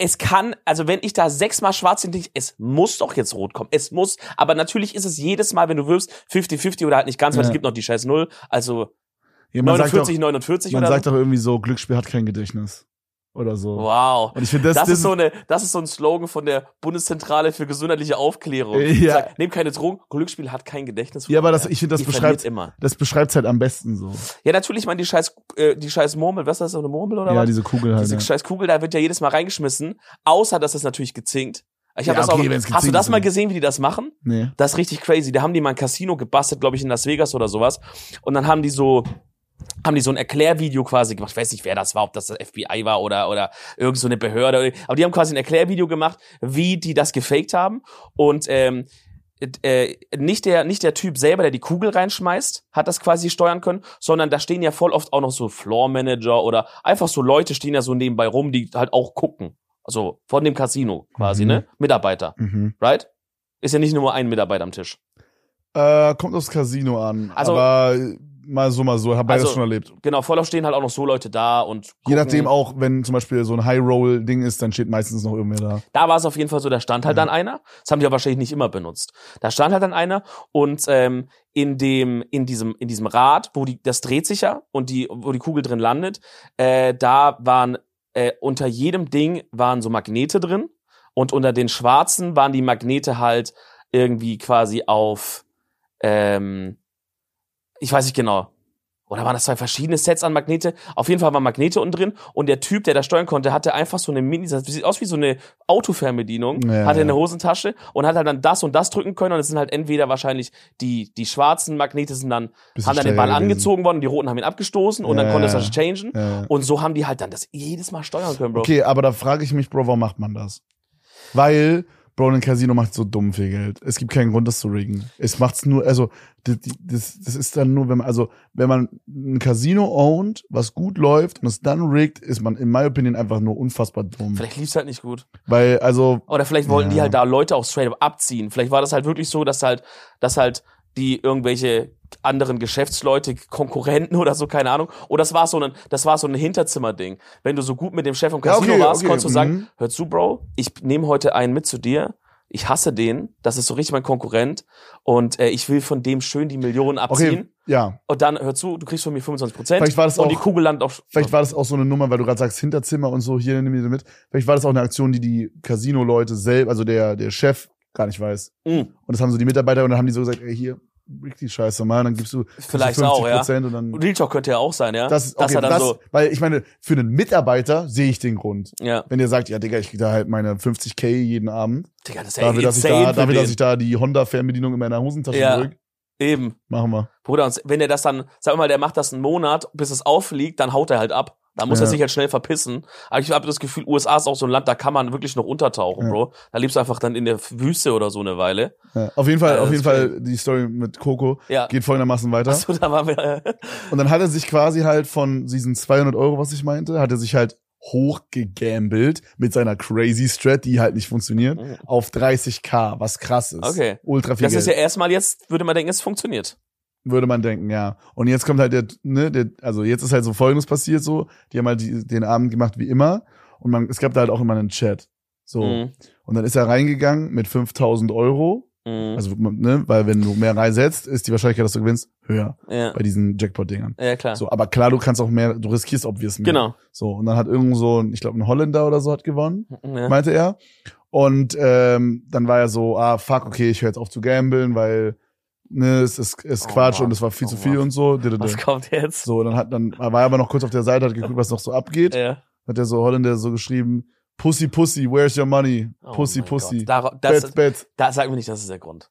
es kann, also wenn ich da sechsmal schwarz bin, es muss doch jetzt rot kommen. Es muss. Aber natürlich ist es jedes Mal, wenn du wirfst, 50-50 oder halt nicht ganz, weil Ja. es gibt noch die scheiß Null. Also Ja, man 49, sagt 49 doch, man oder sagt so. doch irgendwie so, Glücksspiel hat kein Gedächtnis. Oder so. Wow. Und ich finde, das, Das, das, ist so eine, das ist so ein Slogan von der Bundeszentrale für gesundheitliche Aufklärung. Ja. Sagt, nehmt keine Drogen, Glücksspiel hat kein Gedächtnis. Ja, aber das, ich finde, das beschreibt, immer. das beschreibt's halt am besten so. Ja, natürlich, man, die scheiß, äh, die scheiß Murmel, was ist das, so eine Murmel oder ja, was? diese Kugel halt. Diese ja. scheiß Kugel, da wird ja jedes Mal reingeschmissen, außer dass es natürlich gezinkt. Ich hab Ja, das okay, auch, hast du das mal ja. gesehen, wie die das machen? Nee. Das ist richtig crazy. Da haben die mal ein Casino gebastelt, glaube ich, in Las Vegas oder sowas. Und dann haben die so, haben die so ein Erklärvideo quasi gemacht. Ich weiß nicht, wer das war, ob das das FBI war oder, oder irgend so eine Behörde. Aber die haben quasi ein Erklärvideo gemacht, wie die das gefaked haben. Und ähm, äh, nicht der nicht der Typ selber, der die Kugel reinschmeißt, hat das quasi steuern können, sondern da stehen ja voll oft auch noch so Floor Manager oder einfach so Leute stehen ja so nebenbei rum, die halt auch gucken. Also von dem Casino quasi, Mhm. ne? Mitarbeiter, Mhm. right? Ist ja nicht nur ein Mitarbeiter am Tisch. Äh, kommt aufs Casino an. Also- aber mal so, mal so. Hab beides Also, schon erlebt. Genau, voll stehen halt auch noch so Leute da und Je gucken. nachdem auch, wenn zum Beispiel so ein High-Roll-Ding ist, dann steht meistens noch irgendwer da. Da war es auf jeden Fall so, da stand halt Ja. dann einer. Das haben die aber wahrscheinlich nicht immer benutzt. Da stand halt dann einer und ähm, in dem in diesem in diesem Rad, wo die das dreht sich ja und die wo die Kugel drin landet, äh, da waren äh, unter jedem Ding waren so Magnete drin und unter den schwarzen waren die Magnete halt irgendwie quasi auf ähm, ich weiß nicht genau. Oder waren das zwei verschiedene Sets an Magnete? Auf jeden Fall waren Magnete unten drin und der Typ, der da steuern konnte, hatte einfach so eine Mini, das sieht aus wie so eine Autofernbedienung, Ja, hatte eine. Hosentasche und hat halt dann das und das drücken können und es sind halt entweder wahrscheinlich die, die schwarzen Magnete sind dann, haben dann den Ball gewesen. angezogen worden die roten haben ihn abgestoßen und dann Ja, konnte es das changen ja. und so haben die halt dann das jedes Mal steuern können, Bro. Okay, aber da frage ich mich, Bro, warum macht man das? Weil, Bro, ein Casino macht so dumm viel Geld. Es gibt keinen Grund, das zu riggen. Es macht's nur, also, das, das, das ist dann nur, wenn man, also, wenn man ein Casino ownt, was gut läuft und es dann riggt, ist man, in my opinion, einfach nur unfassbar dumm. Vielleicht lief's halt nicht gut. Weil, also, Oder vielleicht wollten die Ja. halt da Leute auch straight up abziehen. Vielleicht war das halt wirklich so, dass halt, dass halt die irgendwelche anderen Geschäftsleute, Konkurrenten oder so, keine Ahnung. Oder das war so ein, das war so ein Hinterzimmerding. Wenn du so gut mit dem Chef im Ja, Casino okay, warst, okay, konntest du sagen, mhm. hör zu, Bro, ich nehme heute einen mit zu dir. Ich hasse den. Das ist so richtig mein Konkurrent. Und äh, ich will von dem schön die Millionen abziehen. okay, ja. Und dann, hör zu, du kriegst von mir 25 Prozent. Vielleicht war das Und die auch- Kugel landet auf. Vielleicht war das auch so eine Nummer, weil du gerade sagst, Hinterzimmer und so, hier nimm mir mit. Vielleicht war das auch eine Aktion, die die Casino-Leute selbst, also der, der Chef, gar nicht weiß. Mm. Und das haben so die Mitarbeiter und dann haben die so gesagt, ey, hier, die Scheiße mal, dann gibst du Vielleicht auch, ja. 50% und dann. Real Talk könnte ja auch sein, ja. Das okay, dann das, so, weil ich meine, für einen Mitarbeiter sehe ich den Grund. ja. Wenn der sagt, ja, Digga, ich krieg da halt meine 50k jeden Abend, Digga, das ist ja dafür, dass ich da, für dafür, dass ich da die Honda-Fernbedienung in meiner Hosentasche Ja. drück, Eben. machen wir. Bruder, und wenn er das dann, sag mal, der macht das einen Monat, bis es auffliegt, dann haut er halt ab. Da muss Ja. er sich halt schnell verpissen. Aber ich habe das Gefühl, USA ist auch so ein Land, da kann man wirklich noch untertauchen, Ja. Bro. Da lebst du einfach dann in der Wüste oder so eine Weile. Ja, auf jeden Fall, Ja, auf jeden Fall die Story mit Coco geht folgendermaßen weiter. Achso, da waren wir. Und dann hat er sich quasi halt von diesen 200 Euro, was ich meinte, hat er sich halt hochgegambelt mit seiner crazy Strat, die halt nicht funktioniert, Mhm. auf 30k, was krass ist. Okay. Ultra viel Das Geld. ist ja erstmal jetzt, würde man denken, es funktioniert. Würde man denken, ja. Und jetzt kommt halt der, ne, der, also jetzt ist halt so Folgendes passiert so, die haben halt die, den Abend gemacht wie immer und man, es gab da halt auch immer einen Chat. So. Mhm. Und dann ist er reingegangen mit 5000 Euro. Mhm. Also, ne, weil wenn du mehr reinsetzt, ist die Wahrscheinlichkeit, dass du gewinnst, höher ja. bei diesen Jackpot-Dingern. ja, klar. So, aber klar, du kannst auch mehr, du riskierst obvious mehr. Genau. So, und dann hat irgend so, ich glaube, ein Holländer oder so hat gewonnen, Ja. meinte er. Und ähm, dann war er so, ah, fuck, okay, ich höre jetzt auf zu gambeln, weil ne, es ist, ist Oh, Quatsch Mann. und es war viel Oh, zu viel Mann. und so. Was kommt jetzt? So, dann hat dann war er aber noch kurz auf der Seite, hat geguckt, was noch so abgeht. Ja. Hat der so Holländer so geschrieben, Pussy, Pussy, where's your money? Oh Pussy, mein Pussy. Gott. Dar das, Bet, bet. da sag mir nicht, das ist der Grund.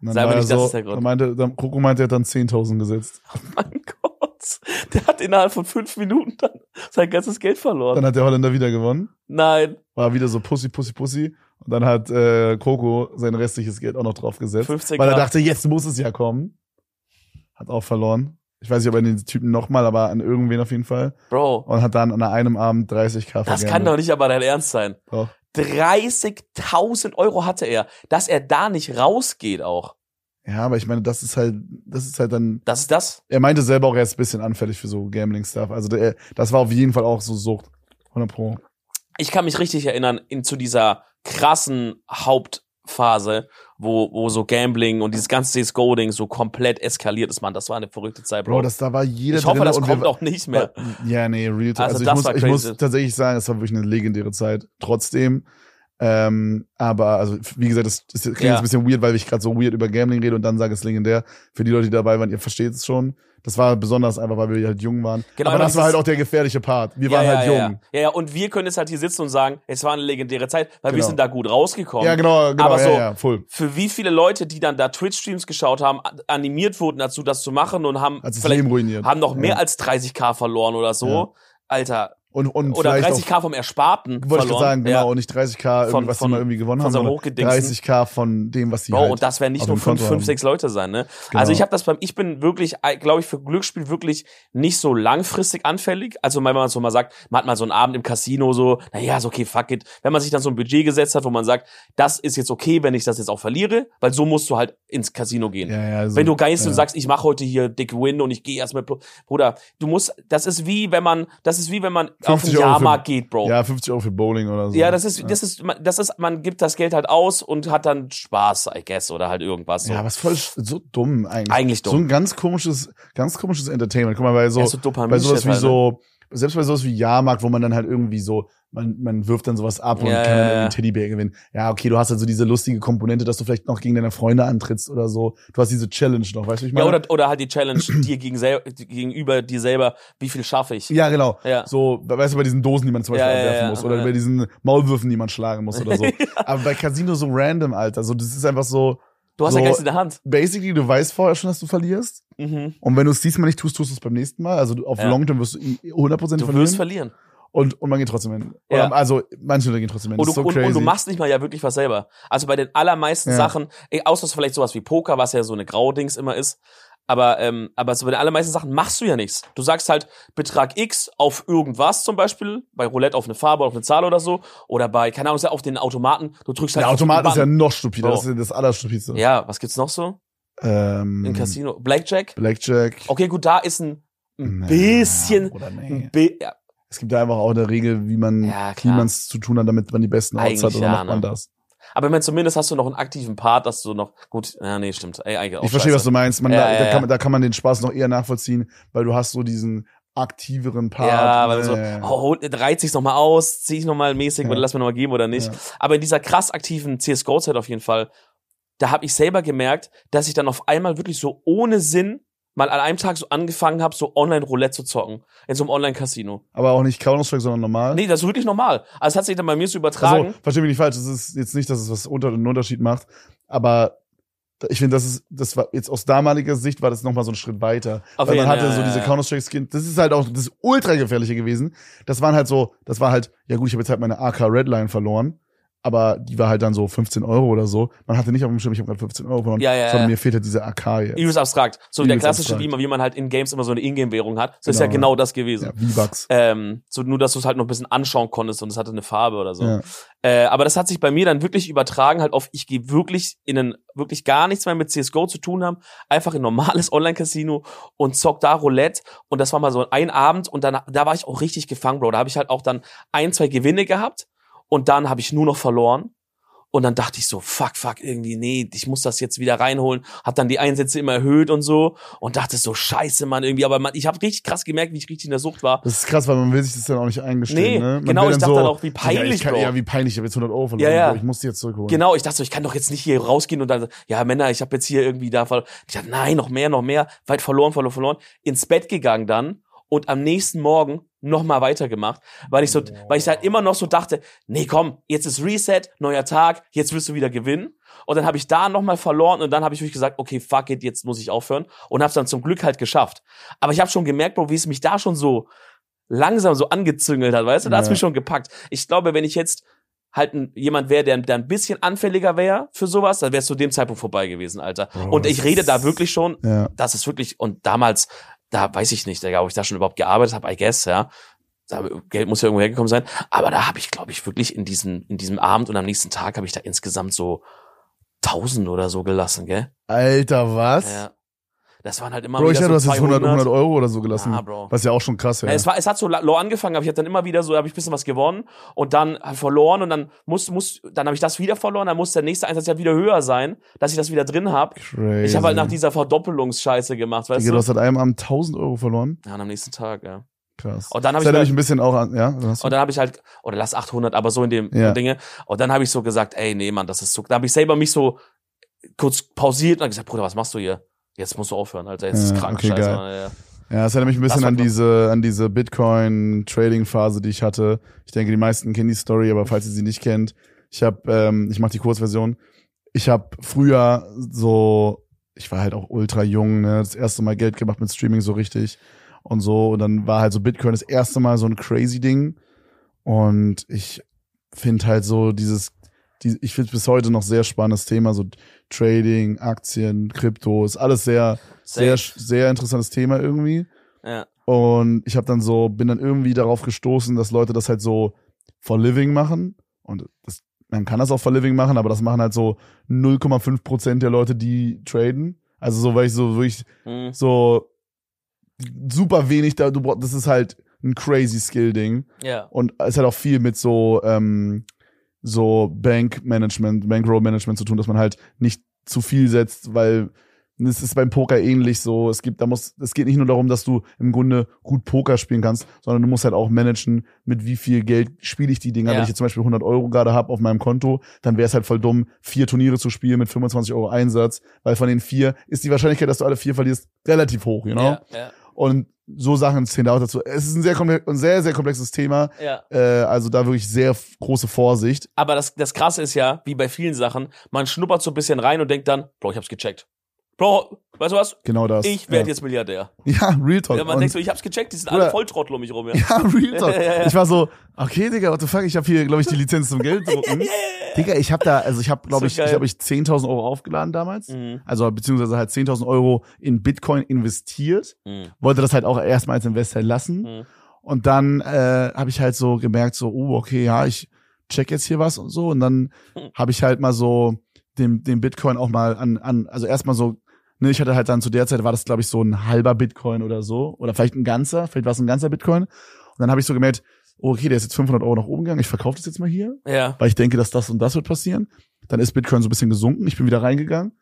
Und dann Sag mir nicht, das so, ist der Grund. Dann meinte, dann, Coco meinte, er hat dann 10.000 gesetzt. Mein Gott. Der hat innerhalb von fünf Minuten dann sein ganzes Geld verloren. Dann hat der Holländer wieder gewonnen. Nein. War wieder so Pussy, Pussy, Pussy. Dann hat äh, Coco sein restliches Geld auch noch drauf gesetzt. 15 Weil er dachte, jetzt muss es ja kommen. Hat auch verloren. Ich weiß nicht, ob er den Typen nochmal, aber an irgendwen auf jeden Fall. Bro, Und hat dann an einem Abend 30k das kann doch nicht aber dein Ernst sein. Doch. 30.000 Euro hatte er, dass er da nicht rausgeht auch. Ja, aber ich meine, das ist halt, das ist halt dann, Das ist das? er meinte selber auch, er ist ein bisschen anfällig für so Gambling-Stuff. Also der, das war auf jeden Fall auch so Sucht. 100 Pro. ich kann mich richtig erinnern in, zu dieser krassen Hauptphase, wo, wo so Gambling und dieses ganze CSGO-Ding so komplett eskaliert ist, man. Das war eine verrückte Zeit, Bro. Bro, das da war jeder ich hoffe, das kommt wir, auch nicht mehr. Ja, nee, real talk. Also Also, ich, muss, ich muss tatsächlich sagen, es war wirklich eine legendäre Zeit. Trotzdem. Ähm, aber also wie gesagt, das, das klingt Ja. jetzt ein bisschen weird, weil ich gerade so weird über Gambling rede und dann sage es legendär. Für die Leute, die dabei waren, ihr versteht es schon. Das war besonders einfach, weil wir halt jung waren. Genau, aber das war halt auch der gefährliche Part. Wir waren ja, halt ja, jung. Ja, ja. ja, und wir können jetzt halt hier sitzen und sagen, es war eine legendäre Zeit, weil wir Genau. sind da gut rausgekommen. Ja, genau, genau, Aber ja, so- ja, voll. Für wie viele Leute, die dann da Twitch-Streams geschaut haben, animiert wurden dazu, das zu machen und haben das vielleicht haben noch mehr Ja. als 30k verloren oder so. Ja. Alter. Und, und Oder vielleicht 30k vom Ersparten wollte ich verloren. gerade sagen, genau, Ja. und nicht 30k, Von- irgendwas, von- die mal irgendwie gewonnen haben, so sondern hochgedingsten. 30k von dem, was sie Bro, halt und das werden nicht nur dem fünf, Konto fünf, haben. sechs Leute sein, ne? Genau. Also ich habe das beim, ich bin wirklich, glaube ich, für Glücksspiel wirklich nicht so langfristig anfällig. Also wenn man so mal sagt, man hat mal so einen Abend im Casino so, naja, ist okay, fuck it. Wenn man sich dann so ein Budget gesetzt hat, wo man sagt, das ist jetzt okay, wenn ich das jetzt auch verliere, weil so musst du halt ins Casino gehen. Ja, ja, so, Wenn du geilst ja. und sagst, ich mache heute hier dick Win und ich gehe erstmal, Bruder, du musst, das ist wie wenn man, das ist wie wenn man auf 50 den Euro für- Jahrmarkt geht, Bro. Ja, 50 Euro für Bowling oder so. Ja, das ist, das ist, man- das ist, man gibt das Geld halt aus und hat dann Spaß, I guess, oder halt irgendwas. So. Ja, was voll so dumm eigentlich. Eigentlich dumm. So ein ganz komisches, ganz komisches Entertainment. Guck mal, bei so, Ja, so bei sowas wie halt, so, selbst bei sowas wie Jahrmarkt, wo man dann halt irgendwie so, man, man wirft dann sowas ab und Ja, kann ja, dann ja. irgendwie einen Teddybär gewinnen. Ja, okay, du hast halt so diese lustige Komponente, dass du vielleicht noch gegen deine Freunde antrittst oder so. Du hast diese Challenge noch, weißt du, ich Ja, meine? oder, oder halt die Challenge dir gegen sel gegenüber dir selber, wie viel schaffe ich? ja, genau. Ja. So, weißt du, bei diesen Dosen, die man zum Beispiel Ja, ja, abwerfen ja, muss. Oder ja. bei diesen Maulwürfen, die man schlagen muss oder so. Aber bei Casino so random, Alter. So, das ist einfach so, Du hast So- ja nichts in der Hand. basically, du weißt vorher schon, dass du verlierst. Mhm. Und wenn du es diesmal nicht tust, tust du es beim nächsten Mal. Also du- auf Ja. Long Term wirst du i- 100% Du verlieren. wirst verlieren. und, und man geht trotzdem hin. Ja. Also manche Leute gehen trotzdem hin. Und du, so und, und du machst nicht mal ja wirklich was selber. Also bei den allermeisten Ja. Sachen, ey, außer vielleicht sowas wie Poker, was ja so eine Graudings immer ist. Aber, ähm, aber so bei den allermeisten Sachen machst du ja nichts. Du sagst halt Betrag X auf irgendwas zum Beispiel, bei Roulette auf eine Farbe, auf eine Zahl oder so, oder bei, keine Ahnung, auf den Automaten, du drückst halt Der Automat ist ja noch stupider. Bro. Das ist ja das Allerstupidste. Ja, was gibt's noch so? Ähm, Im Casino? Blackjack? Blackjack. Okay, gut, da ist ein, ein Na, bisschen, Bruder, nee. ein bi ja, Es gibt da einfach auch eine Regel, wie man Ja, wie man es zu tun hat, damit man die besten Odds hat oder ja, macht man ne? das. Aber ich meine, zumindest hast du noch einen aktiven Part, dass du noch, gut, ja, nee, stimmt. Ey, eigentlich auch Ich verstehe, was du meinst. Man, Ja, da, ja, da, kann, man- da kann man den Spaß noch eher nachvollziehen, weil du hast so diesen aktiveren Part. Ja, weil so, oh, hol- reizt sich's noch mal aus, zieh ich noch mal mäßig Ja. oder lass mir noch mal geben oder nicht. Ja. Aber in dieser krass aktiven CSGO-Zeit auf jeden Fall, da habe ich selber gemerkt, dass ich dann auf einmal wirklich so ohne Sinn mal an einem Tag so angefangen habe, so Online-Roulette zu zocken. In so einem Online-Casino. aber auch nicht Counter-Strike, sondern normal. Nee, das ist wirklich normal. Also es hat sich dann bei mir so Also, übertragen. versteh mich nicht falsch, das ist jetzt nicht, dass es was unter einen Unterschied macht, aber ich finde, das ist, das war jetzt aus damaliger Sicht war das nochmal so ein Schritt weiter. Auf weil man hatte ja, so diese. Counter-Strike-Skin, das ist halt auch das ultra gefährliche gewesen. Das waren halt so, das war halt, ja gut, ich habe jetzt halt meine AK Redline verloren, aber die war halt dann so 15 Euro oder so. Man hatte nicht auf dem Schirm, ich habe gerade 15 Euro verloren, Ja, ja, sondern ja. mir fehlt halt diese AK jetzt. Übelst abstrakt. So der Übelst klassische, abstrakt. wie man, wie man halt in Games immer so eine Ingame-Währung hat. Das ist ja Genau. genau das gewesen. Ja, V-Bucks. Ähm, so nur, dass du es halt noch ein bisschen anschauen konntest und es hatte eine Farbe oder so. Ja. Äh, aber das hat sich bei mir dann wirklich übertragen, halt auf, ich gehe wirklich in ein, wirklich gar nichts mehr mit CSGO zu tun haben, einfach in ein normales Online-Casino und zock da Roulette. Und das war mal so ein Abend und dann, da war ich auch richtig gefangen, Bro. Da habe ich halt auch dann ein, zwei Gewinne gehabt und dann habe ich nur noch verloren. Und dann dachte ich so, fuck, fuck, irgendwie, nee, ich muss das jetzt wieder reinholen. Hab dann die Einsätze immer erhöht und so und dachte so, scheiße, Mann, irgendwie. Aber man, ich habe richtig krass gemerkt, wie ich richtig in der Sucht war. Das ist krass, weil man will sich das dann auch nicht eingestehen. Nee, ne? Man genau, ich dachte dann auch, wie peinlich, ja, ich kann, Bro. ja, wie peinlich, ich habe jetzt 100 Euro verloren, Ja, ja. Bro, ich muss die jetzt zurückholen. Genau, ich dachte so, ich kann doch jetzt nicht hier rausgehen und dann, ja, Männer, ich habe jetzt hier irgendwie da ver Ich dachte, nein, noch mehr, noch mehr, weit verloren, verloren, verloren. Ins Bett gegangen dann und am nächsten Morgen noch mal weitergemacht, weil ich so, weil ich halt immer noch so dachte, nee, komm, jetzt ist Reset, neuer Tag, jetzt wirst du wieder gewinnen. Und dann habe ich da noch mal verloren und dann habe ich wirklich gesagt, okay, fuck it, jetzt muss ich aufhören und habe dann zum Glück halt geschafft. Aber ich habe schon gemerkt, Bro, wie es mich da schon so langsam so angezüngelt hat, weißt du, da hat's Ja. mich schon gepackt. Ich glaube, wenn ich jetzt halt ein, jemand wäre, der, der ein bisschen anfälliger wäre für sowas, dann wäre es zu dem Zeitpunkt vorbei gewesen, Alter. Bro, und ich rede da wirklich schon, Ja. das ist wirklich, und damals, da weiß ich nicht, Digga, ob ich da schon überhaupt gearbeitet habe, I guess, ja. Da, Geld muss ja irgendwo hergekommen sein. Aber da habe ich, glaube ich, wirklich in diesem, in diesem Abend und am nächsten Tag habe ich da insgesamt so tausend oder so gelassen, gell? Alter, was? Ja. Das waren halt immer Bro, ich wieder hätte so das jetzt 100, 200. 100 Euro oder so gelassen. Ja, Bro. Was ja auch schon krass Ja, wäre. es, war, es hat so low angefangen, aber ich habe dann immer wieder so, habe ich ein bisschen was gewonnen und dann ich verloren und dann muss, muss, dann habe ich das wieder verloren, dann muss der nächste Einsatz ja wieder höher sein, dass ich das wieder drin habe. Ich habe halt nach dieser Verdoppelungsscheiße gemacht, weißt Digga, du du? hast seit einem Abend 1000 Euro verloren. Ja, und am nächsten Tag, ja. Krass. Und dann hab das ich mal- mich ein bisschen auch an, ja? Und dann habe ich halt, oder lass 800, aber so in dem Ja. Dinge. Und dann habe ich so gesagt, ey, nee, Mann, das ist so. Da habe ich selber mich so kurz pausiert und gesagt, Bruder, was machst du hier? Jetzt musst du aufhören, Alter. Jetzt ist Ja, krank, okay, scheiße. geil. Ja. Das erinnert mich ein bisschen an diese, an diese Bitcoin-Trading-Phase, die ich hatte. Ich denke, die meisten kennen die Story, aber falls ihr sie nicht kennt, ich habe, ähm, ich mache die Kurzversion. Ich habe früher so, ich war halt auch ultra jung, ne, das erste Mal Geld gemacht mit Streaming so richtig und so. Und dann war halt so Bitcoin das erste Mal so ein crazy Ding. Und ich finde halt so dieses, die, ich finde bis heute noch sehr spannendes Thema, so Trading, Aktien, Krypto, ist alles sehr, sehr, Safe. sehr interessantes Thema irgendwie. Ja. Und ich habe dann so, bin dann irgendwie darauf gestoßen, dass Leute das halt so for living machen. Und das, man kann das auch for living machen, aber das machen halt so 0,5 Prozent der Leute, die traden. Also so, weil ich so wirklich Hm. so super wenig da, du brauchst, das ist halt ein crazy Skill-Ding. Ja. Und es hat auch viel mit so, ähm, so Bank-Management, Bankroll-Management zu tun, dass man halt nicht zu viel setzt, weil es ist beim Poker ähnlich so. Es gibt, da muss, es geht nicht nur darum, dass du im Grunde gut Poker spielen kannst, sondern du musst halt auch managen, mit wie viel Geld spiele ich die Dinger. Ja. Wenn ich jetzt zum Beispiel 100 Euro gerade habe auf meinem Konto, dann wäre es halt voll dumm, vier Turniere zu spielen mit 25 Euro Einsatz, weil von den vier ist die Wahrscheinlichkeit, dass du alle vier verlierst, relativ hoch, you know? Ja, ja, Und so Sachen zählen auch dazu. Es ist ein sehr, komple- ein sehr, sehr komplexes Thema. ja. Äh, also da wirklich sehr große Vorsicht. Aber das, das Krasse ist ja, wie bei vielen Sachen, man schnuppert so ein bisschen rein und denkt dann, Bro, ich hab's gecheckt. Bro, weißt du was? Genau das. Ich werde ja. jetzt Milliardär. Ja, Real Talk. Ja, man Und- denkt so, ich hab's gecheckt, die sind alle Volltrottel um mich rum. Ja. ja, Real Talk. Ich war so, okay, Digga, what the fuck, ich habe hier, glaube ich, die Lizenz zum Geld drucken. Digga, ich habe da, also ich habe, glaube So ich, geil. ich habe ich 10.000 Euro aufgeladen damals. Mhm. Also beziehungsweise halt 10.000 Euro in Bitcoin investiert. Mhm. Wollte das halt auch erstmal als Investor lassen. Mhm. Und dann äh, habe ich halt so gemerkt, so, oh, okay, ja, ich check jetzt hier was und so. Und dann Hm. habe ich halt mal so den, den Bitcoin auch mal an, an also erstmal so, ne, ich hatte halt dann zu der Zeit war das, glaube ich, so ein halber Bitcoin oder so. Oder vielleicht ein ganzer, vielleicht war es ein ganzer Bitcoin. Und dann habe ich so gemerkt, oh, okay, der ist jetzt 500 Euro nach oben gegangen, ich verkaufe das jetzt mal hier, Ja. weil ich denke, dass das und das wird passieren. Dann ist Bitcoin so ein bisschen gesunken, ich bin wieder reingegangen,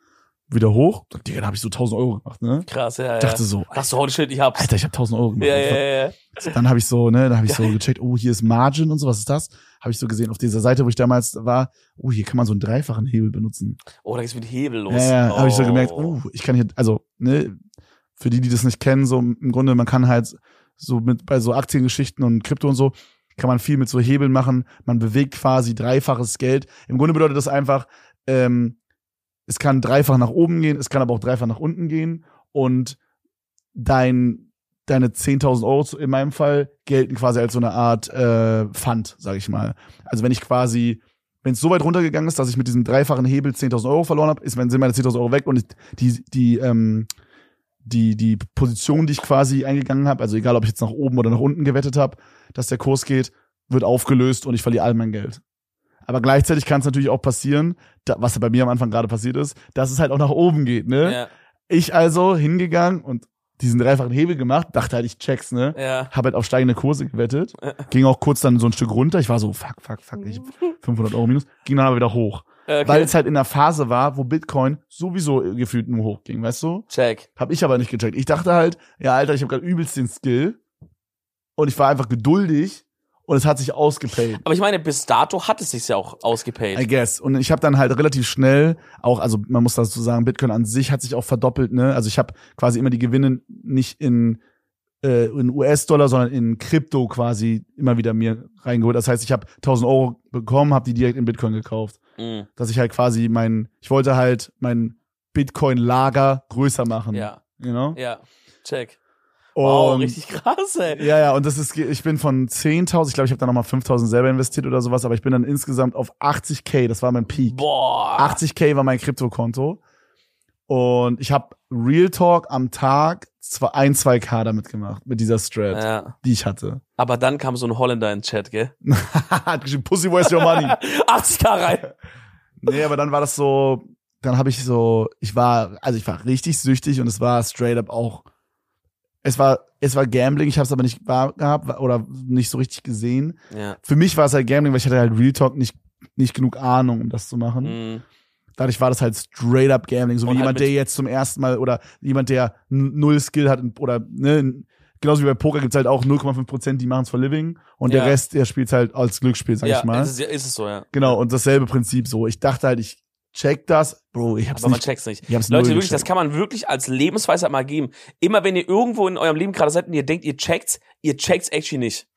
wieder hoch. Digga, dann habe ich so 1000 Euro gemacht, ne? Krass, ja, ja. Ich dachte so, Ach so, holy shit, ich hab's. Alter, ich habe 1000 Euro gemacht. ja, ja, ja, ja. Dann habe ich so, ne, dann habe ich so gecheckt, oh, hier ist Margin und so, was ist das? Habe ich so gesehen auf dieser Seite, wo ich damals war, oh, hier kann man so einen dreifachen Hebel benutzen. Oh, da geht's mit Hebel los. Ja, ja, oh. habe ich so gemerkt, oh, ich kann hier, also, ne, für die, die das nicht kennen, so im Grunde, man kann halt so mit bei so Aktiengeschichten und Krypto und so, kann man viel mit so Hebeln machen. Man bewegt quasi dreifaches Geld. Im Grunde bedeutet das einfach, ähm, es kann dreifach nach oben gehen, es kann aber auch dreifach nach unten gehen und dein deine 10.000 Euro in meinem Fall gelten quasi als so eine Art äh, Pfand, sage ich mal. Also wenn ich quasi, wenn es so weit runtergegangen ist, dass ich mit diesem dreifachen Hebel 10.000 Euro verloren habe, ist mein, sind meine 10.000 Euro weg und ich, die die ähm, die die Position, die ich quasi eingegangen habe, also egal ob ich jetzt nach oben oder nach unten gewettet habe, dass der Kurs geht, wird aufgelöst und ich verliere all mein Geld. Aber gleichzeitig kann es natürlich auch passieren, da, was ja bei mir am Anfang gerade passiert ist, dass es halt auch nach oben geht, ne? Ja, Ich also hingegangen und diesen dreifachen Hebel gemacht, dachte halt, ich check's, ne? ja. Hab halt auf steigende Kurse gewettet. Ging auch kurz dann so ein Stück runter. Ich war so, fuck, fuck, fuck, ich 500 Euro minus. Ging dann aber wieder hoch. Okay. Weil es halt in der Phase war, wo Bitcoin sowieso gefühlt nur hochging, weißt du? Check. Hab ich aber nicht gecheckt. Ich dachte halt, ja, Alter, ich habe gerade übelst den Skill. Und ich war einfach geduldig. Und es hat sich ausgepayt. Aber ich meine, bis dato hat es sich ja auch I ausgepayt. guess. Und ich habe dann halt relativ schnell auch, also man muss dazu sagen, Bitcoin an sich hat sich auch verdoppelt, ne? Also ich habe quasi immer die Gewinne nicht in äh, in US-Dollar, sondern in Krypto quasi immer wieder mir reingeholt. Das heißt, ich habe 1000 Euro bekommen, habe die direkt in Bitcoin gekauft. Mhm. Dass ich halt quasi mein, ich wollte halt mein Bitcoin-Lager größer machen. Ja, You know? ja. Check. Wow, Und- richtig krass, ey. Ja, ja, und das ist, ich bin von 10.000, ich glaube, ich habe da nochmal 5.000 selber investiert oder sowas, aber ich bin dann insgesamt auf 80k, das war mein Peak. Boah. 80k war mein Kryptokonto. Und ich habe Real Talk am Tag zwei, ein, zwei K damit gemacht, mit dieser Strat, Ja. die ich hatte. Aber dann kam so ein Holländer in den Chat, gell? Hat geschrieben, Pussy, where's your money? 80k rein. nee, aber dann war das so, dann habe ich so, ich war, also ich war richtig süchtig und es war straight up auch, es war, es war Gambling, ich habe es aber nicht wahr gehabt oder nicht so richtig gesehen. Ja. Für mich war es halt Gambling, weil ich hatte halt Real Talk nicht, nicht genug Ahnung, um das zu machen. Mhm. Dadurch war das halt straight up Gambling, so wie Und halt jemand, der jetzt zum ersten Mal oder jemand, der null Skill hat oder ne, genauso wie bei Poker gibt's halt auch 0,5 Prozent, die machen's for living und Ja. der Rest, der spielt's halt als Glücksspiel, sag ja, ich mal. Ist, es, ist es so, ja. Genau, und dasselbe Prinzip so. Ich dachte halt, ich check das. Bro, ich hab's Aber man nicht. checkt's nicht. Leute, wirklich, das kann man wirklich als Lebensweisheit mal geben. Immer wenn ihr irgendwo in eurem Leben gerade seid und ihr denkt, ihr checkt's, ihr checkt's actually nicht.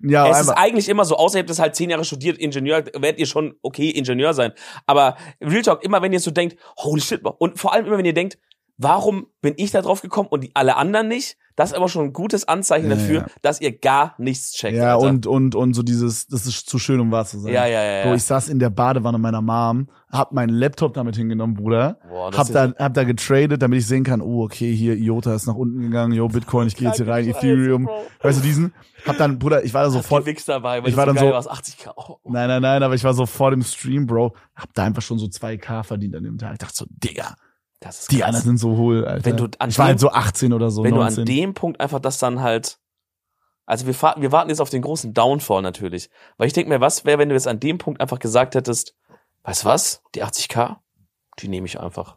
Ja, es ist einfach. eigentlich immer so, außer ihr habt das halt zehn Jahre studiert, Ingenieur, werdet ihr schon okay Ingenieur sein. Aber Real Talk, immer wenn ihr so denkt, holy shit, und vor allem immer wenn ihr denkt, warum bin ich da drauf gekommen und die, alle anderen nicht? Das ist aber schon ein gutes Anzeichen Ja, dafür, ja. dass ihr gar nichts checkt. Ja, Alter. und, und, und so dieses, das ist zu schön, um wahr zu sein. ja, ja, ja. Bro, ich saß in der Badewanne meiner Mom, hab meinen Laptop damit hingenommen, Bruder. Boah, Hab da, hab da getradet, damit ich sehen kann, oh, okay, hier, IOTA ist nach unten gegangen, yo, Bitcoin, ich gehe jetzt hier rein, Kranke Ethereum. Scheiße, Bro. Weißt du diesen? Hab dann, Bruder, ich war da sofort, gewichst dabei, weil ich war so dann so- war, 80k. Oh, oh. nein, nein, nein, aber ich war so vor dem Stream, Bro, hab da einfach schon so 2K verdient an dem Tag. Ich dachte so, Digga, Das ist die anderen sind so hohl, Alter. Wenn du an ich war halt so 18 oder so, wenn 19. du an dem Punkt einfach das dann halt, also wir, wir warten jetzt auf den großen Downfall natürlich, weil ich denke mir, was wäre, wenn du jetzt an dem Punkt einfach gesagt hättest, weißt du was, die 80k, die nehme ich einfach.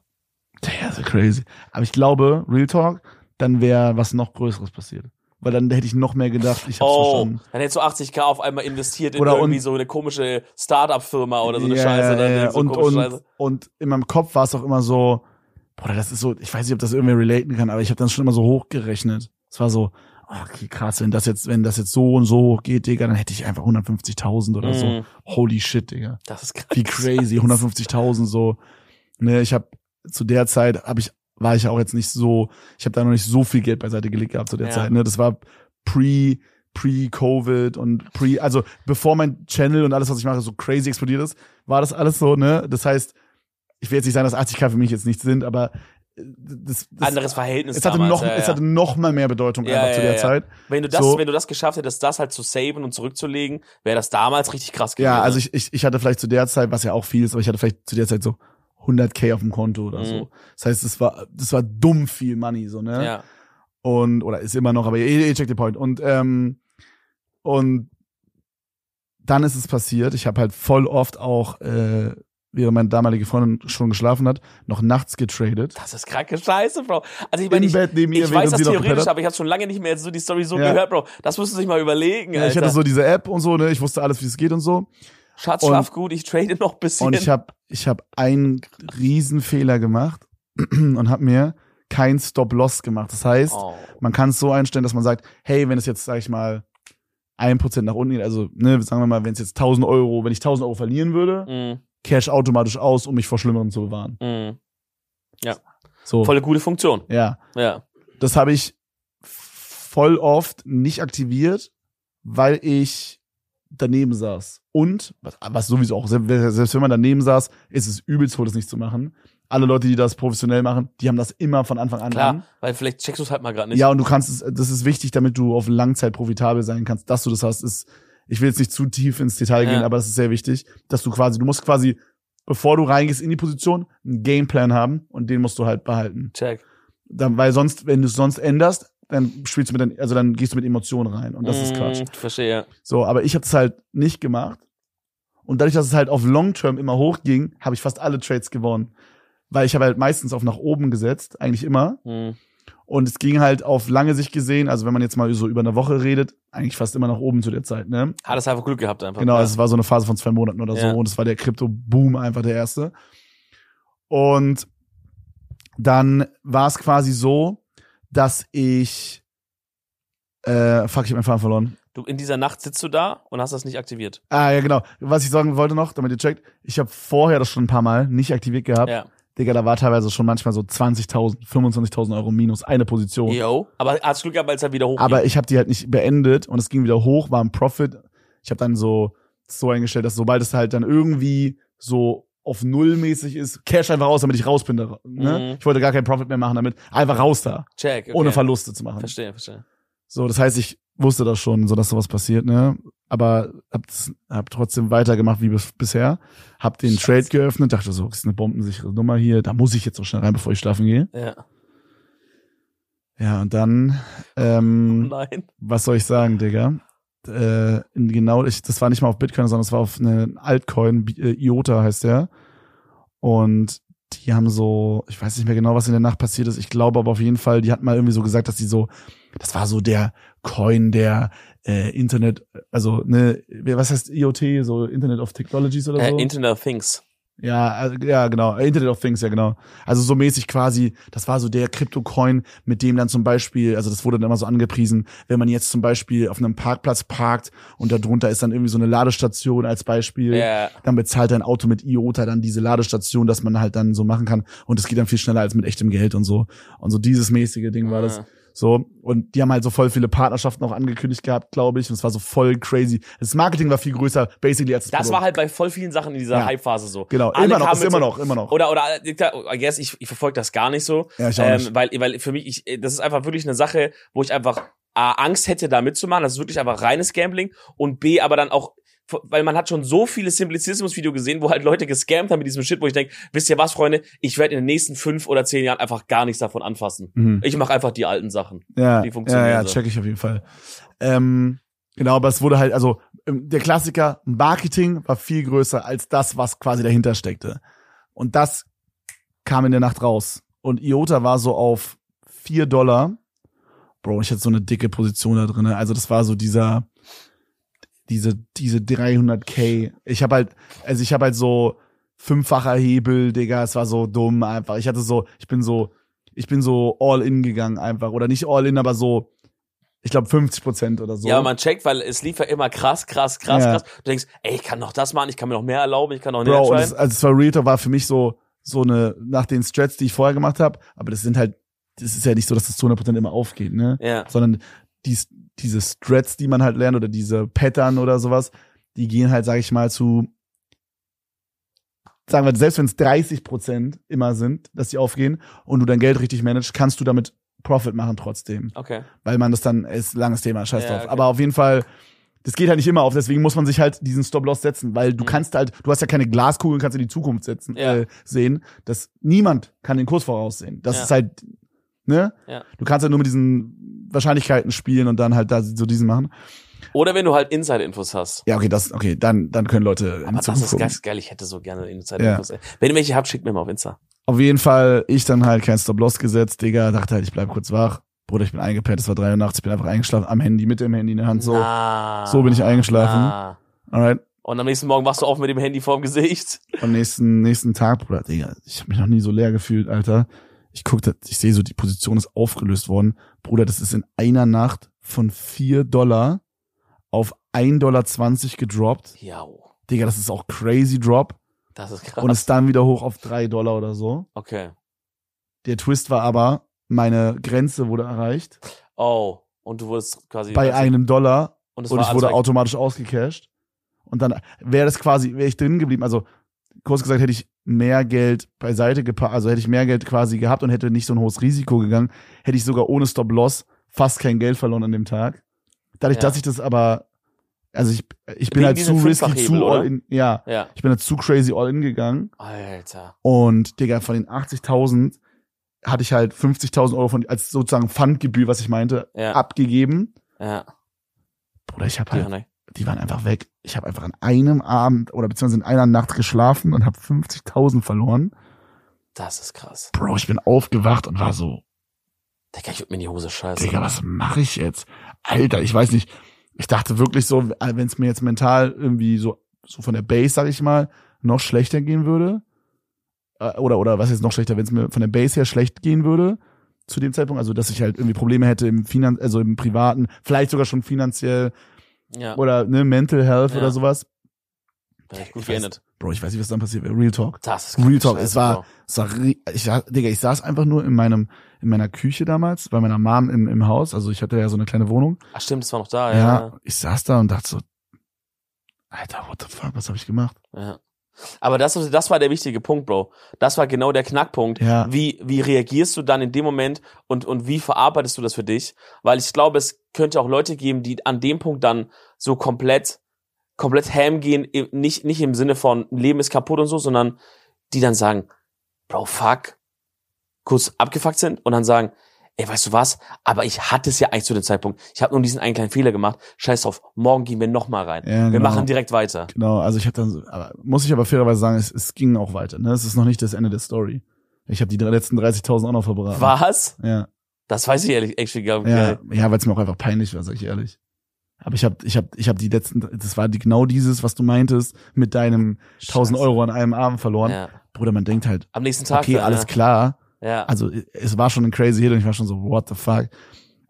Ja, so crazy. Aber ich glaube, Real Talk, dann wäre was noch Größeres passiert. Weil dann hätte ich noch mehr gedacht, ich hab's Oh, verstanden. dann hättest du 80k auf einmal investiert in Oder irgendwie und- so eine komische Startup-Firma oder so eine Ja, Scheiße. Dann ja. so Und, und, Scheiße. und in meinem Kopf war es auch immer so, boah, das ist so, ich weiß nicht, ob das irgendwer relaten kann, aber ich habe dann schon immer so hochgerechnet. Es war so, oh, okay, krass, wenn das jetzt, wenn das jetzt so und so hoch geht, Digga, dann hätte ich einfach 150.000 oder so. Mhm. Holy shit, Digga. Das ist krass. Wie crazy, 150.000 so. Ne, ich habe zu der Zeit habe ich war ich auch jetzt nicht so, ich habe da noch nicht so viel Geld beiseite gelegt gehabt zu der Ja. Zeit, ne? Das war pre pre Covid und pre also bevor mein Channel und alles was ich mache so crazy explodiert ist, war das alles so, ne? Das heißt, ich will jetzt nicht sagen, dass 80k für mich jetzt nichts sind, aber äh, das, das Anderes Verhältnis es hatte damals, noch ja, es ja. hatte noch mal mehr Bedeutung Ja, einfach zu der. Zeit. Wenn du das, So. wenn du das geschafft hättest, das halt zu saven und zurückzulegen, wäre das damals richtig krass gewesen. Ja, also ich, ich, ich hatte vielleicht zu der Zeit, was ja auch viel ist, aber ich hatte vielleicht zu der Zeit so 100k auf dem Konto oder Mhm. so. Das heißt, es war, das war dumm viel Money, so, ne? ja. Und, oder ist immer noch, aber ihr, ihr checkt den Point. Und, ähm, und dann ist es passiert. Ich habe halt voll oft auch, äh, während meine damalige Freundin schon geschlafen hat, noch nachts getradet. Das ist kranke Scheiße, Bro. Also ich meine, ich, Bett neben ihr, ich weiß das theoretisch, aber ich habe schon lange nicht mehr so die Story so Ja. gehört, Bro. Das musst du sich mal überlegen, Ja, Alter. ich hatte so diese App und so, ne? Ich wusste alles, wie es geht und so. Schatz, schlaf gut, ich trade noch ein bisschen. Und ich habe ich hab einen Riesenfehler gemacht und habe mir kein Stop-Loss gemacht. Das heißt, oh. man kann es so einstellen, dass man sagt, hey, wenn es jetzt, sag ich mal, ein Prozent nach unten geht, also, ne, sagen wir mal, wenn es jetzt 1000 Euro, wenn ich 1000 Euro verlieren würde, mm, cash automatisch aus, um mich vor Schlimmerem zu bewahren. mm. So, Volle gute Funktion. ja. Ja. Das habe ich voll oft nicht aktiviert, weil ich daneben saß. Und, was, sowieso auch, selbst, selbst wenn man daneben saß, ist es übelst wohl, das nicht zu machen. Alle Leute, die das professionell machen, die haben das immer von Anfang an Klar, an. weil vielleicht checkst du es halt mal gerade nicht. Ja, und du kannst es, das ist wichtig, damit du auf Langzeit profitabel sein kannst, dass du das hast, ist, ich will jetzt nicht zu tief ins Detail Ja. gehen, aber das ist sehr wichtig, dass du quasi, du musst quasi, bevor du reingehst in die Position, einen Gameplan haben und den musst du halt behalten. Check. Dann, weil sonst, wenn du es sonst änderst, dann spielst du mit, also dann gehst du mit Emotionen rein und das ist Mm, Quatsch. Verstehe. So, aber ich habe es halt nicht gemacht und dadurch, dass es halt auf Long Term immer hochging, habe ich fast alle Trades gewonnen, weil ich habe halt meistens auf nach oben gesetzt, eigentlich immer. Mm. Und es ging halt auf lange Sicht gesehen, also wenn man jetzt mal so über eine Woche redet, eigentlich fast immer nach oben zu der Zeit, ne? Hat es einfach Glück gehabt einfach. Genau, ja. es war so eine Phase von zwei Monaten oder so Ja. und es war der Krypto-Boom einfach der erste. Und dann war es quasi so, dass ich äh, fuck, ich hab meinen Faden verloren. Du, in dieser Nacht sitzt du da und hast das nicht aktiviert. Ah, ja, genau. Was ich sagen wollte noch, damit ihr checkt, ich habe vorher das schon ein paar Mal nicht aktiviert gehabt. Ja. Digga, da war teilweise schon manchmal so 20.000, 25.000 Euro minus eine Position. Yo. Aber hast Glück gehabt, als er wieder hochgeht. Aber ich habe die halt nicht beendet und es ging wieder hoch, war ein Profit. Ich habe dann so so eingestellt, dass sobald es halt dann irgendwie so auf Null mäßig ist, Cash einfach raus, damit ich raus bin. Da, ne? Mhm. Ich wollte gar keinen Profit mehr machen damit. Einfach raus da, Check. Okay. ohne Verluste zu machen. Verstehe, verstehe. So, das heißt, ich wusste das schon, so dass sowas passiert, ne? Aber hab, hab trotzdem weitergemacht wie bis, bisher. Hab den Scheiße. Trade geöffnet, dachte so, das ist eine bombensichere Nummer hier, da muss ich jetzt auch schnell rein, bevor ich schlafen gehe. Ja. Ja, und dann, ähm, Nein. was soll ich sagen, Digga? Äh, genau, ich, das war nicht mal auf Bitcoin, sondern es war auf eine Altcoin, äh, IOTA heißt der. Und die haben so, ich weiß nicht mehr genau, was in der Nacht passiert ist. Ich glaube aber auf jeden Fall, die hatten mal irgendwie so gesagt, dass die so, das war so der Coin der äh, Internet, also ne, was heißt IoT, so Internet of Technologies oder so? Äh, Internet of Things. Ja, also, ja, genau. Internet of Things, ja, genau. Also so mäßig quasi, das war so der Crypto-Coin, mit dem dann zum Beispiel, also das wurde dann immer so angepriesen, wenn man jetzt zum Beispiel auf einem Parkplatz parkt und darunter ist dann irgendwie so eine Ladestation als Beispiel, Ja. dann bezahlt dein Auto mit IOTA dann diese Ladestation, dass man halt dann so machen kann und es geht dann viel schneller als mit echtem Geld und so. Und so dieses mäßige Ding war das. So, und die haben halt so voll viele Partnerschaften auch angekündigt gehabt, glaube ich. Und es war so voll crazy. Das Marketing war viel größer, basically, als das, Das war halt bei voll vielen Sachen in dieser Ja. Hype-Phase so. Genau, Alle immer noch, ist immer noch, immer noch. Oder, oder, I guess, ich, ich verfolge das gar nicht so. Ja, ich auch ähm, nicht. Weil, weil für mich, ich, das ist einfach wirklich eine Sache, wo ich einfach A, Angst hätte, da mitzumachen. Das ist wirklich einfach reines Gambling. Und B, aber dann auch, weil man hat schon so viele Simplizismus-Video gesehen, wo halt Leute gescammt haben mit diesem Shit, wo ich denke, wisst ihr was, Freunde, ich werde in den nächsten fünf oder zehn Jahren einfach gar nichts davon anfassen. Mhm. Ich mache einfach die alten Sachen. Ja, Die funktionieren ja, ja, check ich auf jeden Fall. Ähm, genau, aber es wurde halt, also ähm, der Klassiker, Marketing war viel größer als das, was quasi dahinter steckte. Und das kam in der Nacht raus. Und IOTA war so auf vier Dollar. Bro, ich hatte so eine dicke Position da drin. Also das war so dieser, diese, diese 300k. Ich habe halt, also ich habe halt so fünffacher Hebel, Digga. Es war so dumm einfach. Ich hatte so, ich bin so, ich bin so all in gegangen einfach. Oder nicht all in, aber so, ich glaube 50 Prozent oder so. Ja, aber man checkt, weil es lief ja immer krass, krass, krass, Ja. krass. Du denkst, ey, ich kann noch das machen, ich kann mir noch mehr erlauben, ich kann noch Bro, mehr das, entscheiden. also es war Real Talk war für mich so, so eine, nach den Strats, die ich vorher gemacht habe, aber das sind halt, das ist ja nicht so, dass das zu 100 Prozent immer aufgeht, ne? Ja. sondern dies, diese Strats, die man halt lernt oder diese Pattern oder sowas, die gehen halt, sag ich mal, zu, sagen wir, selbst wenn es 30 Prozent immer sind, dass die aufgehen und du dein Geld richtig managst, kannst du damit Profit machen trotzdem, Okay. weil man das dann, ist langes Thema, scheiß Ja, drauf. okay. Aber auf jeden Fall, das geht halt nicht immer auf, deswegen muss man sich halt diesen Stop-Loss setzen, weil du Mhm. kannst halt, du hast ja keine Glaskugel, kannst in die Zukunft setzen, Ja. äh, sehen, dass niemand kann den Kurs voraussehen. Das Ja. ist halt, ne? Ja. Du kannst halt nur mit diesen Wahrscheinlichkeiten spielen und dann halt da so diesen machen. Oder wenn du halt Insider-Infos hast. Ja, okay, das, okay, dann, dann können Leute Aber das ist ganz geil, ich hätte so gerne Insider-Infos. ey. Wenn ihr welche habt, schickt mir mal auf Insta. Auf jeden Fall, ich dann halt kein Stop-Loss gesetzt, Digga, dachte halt, ich bleib kurz wach. Bruder, ich bin eingepennt, es war drei Uhr nachts, ich bin einfach eingeschlafen, am Handy, mit dem Handy in der Hand, so. Na, so bin ich eingeschlafen. na. Alright. Und am nächsten Morgen wachst du auf mit dem Handy vorm Gesicht. Am nächsten, nächsten Tag, Bruder, Digga, ich habe mich noch nie so leer gefühlt, Alter. Ich guck, da- ich sehe so, die Position ist aufgelöst worden. Bruder, das ist in einer Nacht von vier Dollar auf 1,20 Dollar gedroppt. Ja, Digga, das ist auch crazy Drop. das ist krass. Und ist dann wieder hoch auf drei Dollar oder so. okay. Der Twist war aber, meine Grenze wurde erreicht Oh, und du wurdest quasi bei einem Dollar und, es und ich wurde weg. automatisch ausgecashed. Und dann wäre das quasi, wäre ich drin geblieben. Also kurz gesagt, hätte ich mehr Geld beiseite gepackt, also hätte ich mehr Geld quasi gehabt und hätte nicht so ein hohes Risiko gegangen, hätte ich sogar ohne Stop-Loss fast kein Geld verloren an dem Tag. Dadurch, Ja. dass ich das aber, also ich, ich bin Wegen halt zu risky, zu all in, ja, Ja. ich bin halt zu crazy all in gegangen. Alter. Und, Digga, von den 80.000 hatte ich halt 50.000 Euro von, als sozusagen Pfandgebühr, was ich meinte, Ja. abgegeben. Ja. Bruder, ich habe halt, ne. Die waren einfach weg. Ich habe einfach an einem Abend oder beziehungsweise in einer Nacht geschlafen und habe 50.000 verloren. Das ist krass. Bro, ich bin aufgewacht und war so, Digga, ich würd mir in die Hose scheißen. Digga, was mache ich jetzt? Alter, ich weiß nicht. Ich dachte wirklich so, wenn es mir jetzt mental irgendwie so, so von der Base, sag ich mal, noch schlechter gehen würde, äh, oder, oder was jetzt noch schlechter, wenn es mir von der Base her schlecht gehen würde, zu dem Zeitpunkt, also dass ich halt irgendwie Probleme hätte im Finan also im Privaten, vielleicht sogar schon finanziell Ja. oder ne, Mental Health Ja. oder sowas. Ich gut geendet. Bro, ich weiß nicht, was dann passiert wäre. Real Talk. Das ist Real Talk, Scheiße, es war-. Es war, ich, Digga, ich saß einfach nur in meinem, in meiner Küche damals, bei meiner Mom im, im Haus. Also ich hatte ja so eine kleine Wohnung. Ach stimmt, das war noch da, Ja, ja. ich saß da und dachte so, Alter, what the fuck, was habe ich gemacht? Ja. Aber das, das war der wichtige Punkt, Bro. Das war genau der Knackpunkt. Ja. Wie, wie reagierst du dann in dem Moment und, und wie verarbeitest du das für dich? Weil ich glaube, es könnte auch Leute geben, die an dem Punkt dann so komplett, komplett ham gehen, nicht, nicht im Sinne von Leben ist kaputt und so, sondern die dann sagen, Bro, fuck, kurz abgefuckt sind und dann sagen, ey, weißt du was? Aber ich hatte es ja eigentlich zu dem Zeitpunkt. Ich habe nur diesen einen kleinen Fehler gemacht. Scheiß drauf, morgen gehen wir noch mal rein. Ja, Wir genau. machen direkt weiter. Genau, also ich habe dann, aber, muss ich aber fairerweise sagen, es, es ging auch weiter. Ne? Es ist noch nicht das Ende der Story. Ich habe die letzten 30.000 auch noch verbraten. Was? Ja, Das weiß ich ehrlich, actually gar ja, nicht. ja weil es mir auch einfach peinlich war, sag ich ehrlich. Aber ich habe, ich habe, ich habe die letzten, das war die, genau dieses, was du meintest, mit deinem 1000 Scheiße. Euro an einem Abend verloren. Ja. Bruder, man denkt halt, Am nächsten Tag. okay, alles ja. klar. Ja. Also es war schon ein crazy Hit und ich war schon so, what the fuck.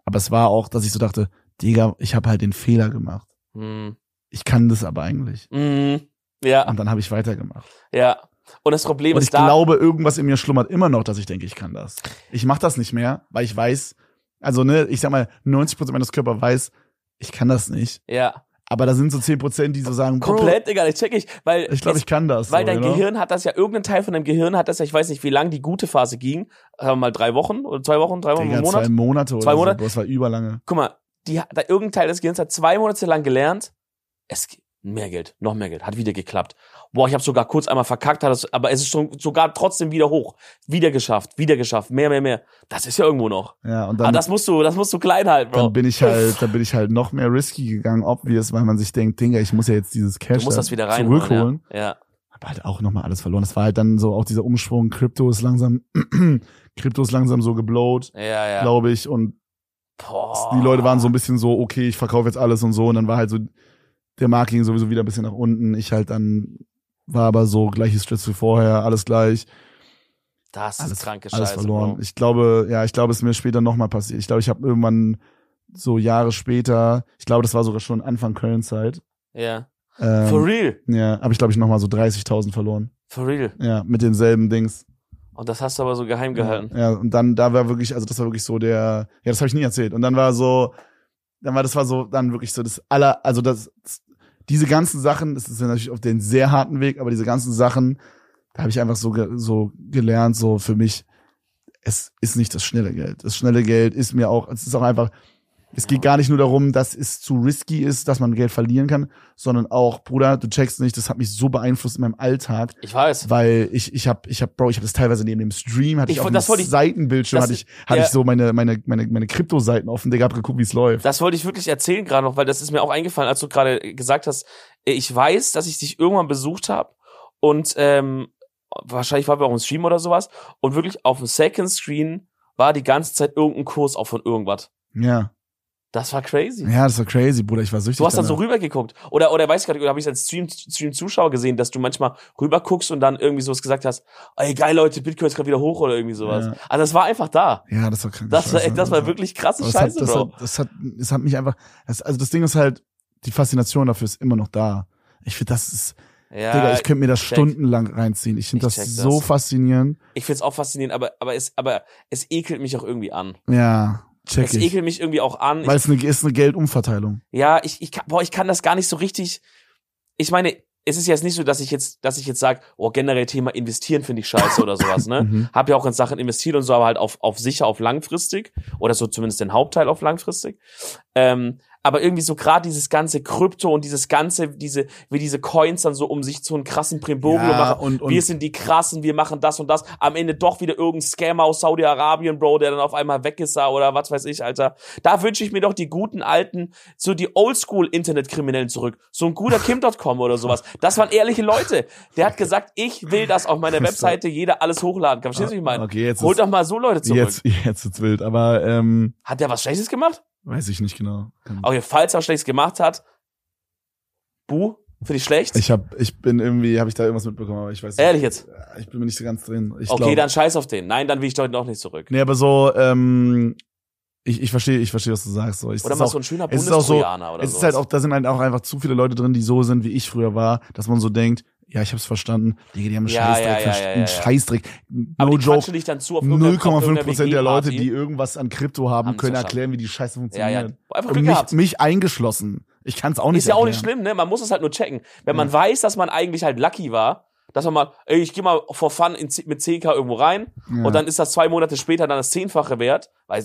Aber es war auch, dass ich so dachte, Digga, ich habe halt den Fehler gemacht. Hm. Ich kann das aber eigentlich. Mhm. Ja, Und dann habe ich weitergemacht. ja. Und das Problem Und ist ich glaube, irgendwas in mir schlummert immer noch, dass ich denke, ich kann das. Ich mache das nicht mehr, weil ich weiß, also ne, ich sag mal, 90% meines Körpers weiß, ich kann das nicht. ja. Aber da sind so 10%, die so sagen, Bro, Komplett, Digga, ich check ich. Weil, ich glaube, ich kann das. weil so, dein know? Gehirn hat das ja, irgendein Teil von deinem Gehirn hat das ja, ich weiß nicht, wie lang die gute Phase ging. Wir mal drei Wochen oder zwei Wochen, drei Wochen, Digga, Monat. zwei Monate oder Zwei so. Monate? Boah, das war überlange. Guck mal, die, da irgendein Teil des Gehirns hat zwei Monate lang gelernt, es geht mehr Geld, noch mehr Geld, hat wieder geklappt. Boah, ich habe sogar kurz einmal verkackt, das, aber es ist schon sogar trotzdem wieder hoch, wieder geschafft, wieder geschafft, mehr, mehr, mehr. Das ist ja irgendwo noch. Ja, und Aber dann, das musst du, das musst du klein halten, Bro. dann bin ich halt, dann bin ich halt noch mehr risky gegangen, obvious, weil man sich denkt, Digga, ich muss ja jetzt dieses Cash zurückholen. Ja. ja. Hab halt auch nochmal alles verloren. Das war halt dann so auch dieser Umschwung, Krypto ist langsam, Krypto ist langsam so geblowt, Ja, ja. glaube ich, und Boah. die Leute waren so ein bisschen so, okay, ich verkaufe jetzt alles und so. Und dann war halt so der Marketing sowieso wieder ein bisschen nach unten. Ich halt dann war aber so gleiches Stress wie vorher, alles gleich, Das ist alles, kranke alles Scheiße, verloren. Bro. Ich glaube, ja, ich glaube, es ist mir später nochmal passiert. Ich glaube, ich habe irgendwann so Jahre später, ich glaube, das war sogar schon Anfang Köln-Zeit. Ja. Ähm, For real. Ja, habe ich glaube ich nochmal so 30.000 verloren. For real. Ja, mit denselben Dings. Und das hast du aber so geheim gehalten. Ja, und dann, da war wirklich, also das war wirklich so der, ja, das habe ich nie erzählt. Und dann war so, dann war das war so, dann wirklich so das aller, also das, diese ganzen Sachen, das ist ja natürlich auf den sehr harten Weg, aber diese ganzen Sachen, da habe ich einfach so, so gelernt, so für mich, es ist nicht das schnelle Geld. Das schnelle Geld ist mir auch, es ist auch einfach, es geht gar nicht nur darum, dass es zu risky ist, dass man Geld verlieren kann, sondern auch, Bruder, du checkst nicht, das hat mich so beeinflusst in meinem Alltag, Ich weiß. weil ich ich habe ich habe Bro ich habe das teilweise neben dem Stream hatte ich, Ich auf dem das ich- Seitenbildschirm hatte ich hatte ja. ich so meine meine meine meine Krypto-Seiten offen Digga hab geguckt wie es läuft Das wollte ich wirklich erzählen gerade noch, weil das ist mir auch eingefallen, als du gerade gesagt hast, ich weiß, dass ich dich irgendwann besucht habe und ähm, wahrscheinlich waren wir auch im Stream oder sowas und wirklich auf dem Second Screen war die ganze Zeit irgendein Kurs auch von irgendwas. ja Das war crazy. ja das war crazy Bruder ich war süchtig Du hast dann so danach. rübergeguckt. Oder, oder weiß ich gerade, habe ich als Stream, Stream-Zuschauer gesehen, dass du manchmal rüberguckst und dann irgendwie sowas gesagt hast, ey geil Leute, Bitcoin ist gerade wieder hoch oder irgendwie sowas. Ja. Also das war einfach da. ja das war krank Das war, das war wirklich krasse das Scheiße, hat, das, Bro. hat, das hat das hat mich einfach das, also das Ding ist halt die Faszination dafür ist immer noch da ich finde das ist ja, Digga ich könnte mir das check. stundenlang reinziehen ich finde das check so das. faszinierend ich find's auch faszinierend, aber, aber es, aber es ekelt mich auch irgendwie an. ja check Es ich ekelt mich irgendwie auch an. weil es eine ist eine Geldumverteilung ja, ich, ich kann, boah, ich kann das gar nicht so richtig. Ich meine, es ist jetzt nicht so, dass ich jetzt, dass ich jetzt sage, oh, generell Thema investieren finde ich scheiße oder sowas, ne? Mhm. Hab ja auch in Sachen investiert und so, aber halt auf, auf sicher, auf langfristig. Oder so zumindest den Hauptteil auf langfristig. Ähm, aber irgendwie so gerade dieses ganze Krypto und dieses ganze, diese, wie diese Coins dann so um sich so einen krassen Primborium Ja, machen. und- und- wir sind die krassen, wir machen das und das. Am Ende doch wieder irgendein Scammer aus Saudi-Arabien, Bro, der dann auf einmal weg ist da oder was weiß ich, Alter. Da wünsche ich mir doch die guten alten, so die Oldschool-Internetkriminellen zurück. So ein guter Kim.com oder sowas. Das waren ehrliche Leute. Der hat gesagt, ich will, dass auf meiner Webseite jeder alles hochladen kann. Verstehst du, wie ich meine? okay jetzt Holt ist, doch mal so Leute zurück. jetzt jetzt wird's wild aber ähm, Hat der was Schlechtes gemacht? Weiß ich nicht genau Kann- Okay, falls er was Schlechtes gemacht hat, Bu, finde ich schlecht. Ich hab, ich bin irgendwie, habe ich da irgendwas mitbekommen, aber ich weiß nicht. Ehrlich jetzt? Ich bin mir nicht so ganz drin. Ich okay, glaub, dann scheiß auf den. Nein, dann will ich doch noch nicht zurück. Nee, aber so, ähm, ich, ich verstehe, ich verstehe, was du sagst. So. Ich, Oder mal ist so ein schöner auch so, Bundestrojaner oder es ist halt auch, da sind halt auch einfach zu viele Leute drin, die so sind, wie ich früher war, dass man so denkt, ja, ich hab's verstanden. Digga, die haben einen Ja, Scheißdreck, ja, ja, verstanden, ja, ja, einen ja. Scheißdreck. Aber No die joke. dich dann zu auf irgendeiner- auf 0,5 irgendeiner Prozent der Leute, die irgendwas an Krypto haben, können erklären, wie die Scheiße Ja, funktioniert. ja. Einfach Und Glück mich, gehabt. mich eingeschlossen. Ich kann's auch nicht Ist ja auch nicht erklären. schlimm, ne? Man muss es halt nur checken. Wenn man weiß, dass man eigentlich halt lucky war dass man mal, ey, ich gehe mal for fun in, mit 10k irgendwo rein Ja. und dann ist das zwei Monate später dann das Zehnfache wert. Weil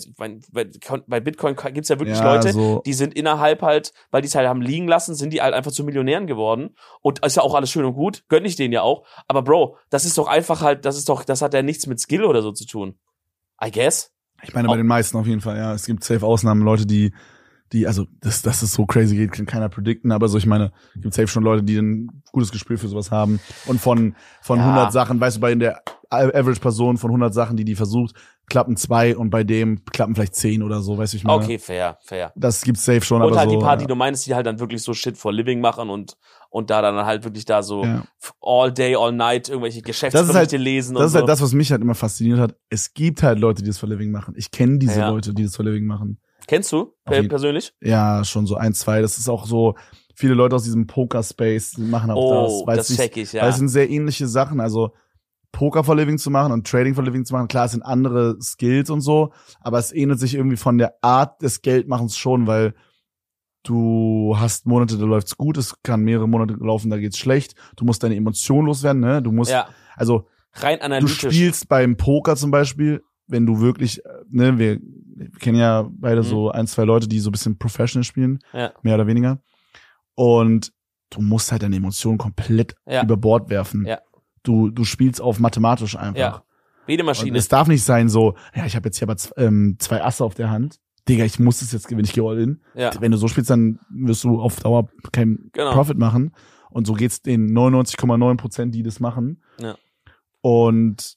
bei Bitcoin gibt's ja wirklich Ja, Leute, so. die sind innerhalb halt, weil die es halt haben liegen lassen, sind die halt einfach zu Millionären geworden. Und ist ja auch alles schön und gut, gönn ich denen ja auch. Aber Bro, das ist doch einfach halt, das ist doch, das hat ja nichts mit Skill oder so zu tun. I guess. Ich meine, bei den meisten auf jeden Fall, ja. Es gibt safe Ausnahmen, Leute, die, die, also, dass, dass es so crazy geht, kann keiner predikten, aber so, ich meine, gibt safe schon Leute, die ein gutes Gespür für sowas haben. Und von, von Ja. 100 Sachen, weißt du, bei der Average-Person von 100 Sachen, die die versucht, klappen zwei und bei dem klappen vielleicht zehn oder so, weißt du, ich meine. Okay, fair, fair. Das gibt's safe schon, Und aber halt so. die die ja. du meinst, die halt dann wirklich so Shit for Living machen und, und da dann halt wirklich da so Ja. all day, all night irgendwelche Geschäftsberichte halt- lesen Das ist so. halt das, was mich halt immer fasziniert hat. Es gibt halt Leute, die das for Living machen. Ich kenne diese Ja. Leute, die das for Living machen. Kennst du jeden- persönlich? Ja, schon so ein, zwei. Das ist auch so, viele Leute aus diesem Poker-Space machen auch Oh, das. Weil das check ich, ja. Weil es sind sehr ähnliche Sachen. Also Poker for Living zu machen und Trading for Living zu machen, klar, es sind andere Skills und so, aber es ähnelt sich irgendwie von der Art des Geldmachens schon, weil du hast Monate, da läuft's gut, es kann mehrere Monate laufen, da geht's schlecht. Du musst deine Emotionen loswerden, ne? Du musst, ja, also rein du analytisch. spielst beim Poker zum Beispiel, wenn du wirklich, äh, ne, wir, wir kennen ja beide Mhm. so ein, zwei Leute, die so ein bisschen professional spielen, Ja. mehr oder weniger. Und du musst halt deine Emotionen komplett Ja. über Bord werfen. Ja. Du, du spielst auf mathematisch einfach. Ja. Wie Und Maschine. es darf nicht sein so, ja, ich habe jetzt hier aber ähm, zwei Asse auf der Hand. Digga, ich muss das jetzt gewinnen, ich gehe all in. Ja. Wenn du so spielst, dann wirst du auf Dauer keinen Genau. Profit machen. Und so geht's den 99,9 Prozent, die das machen. Ja. Und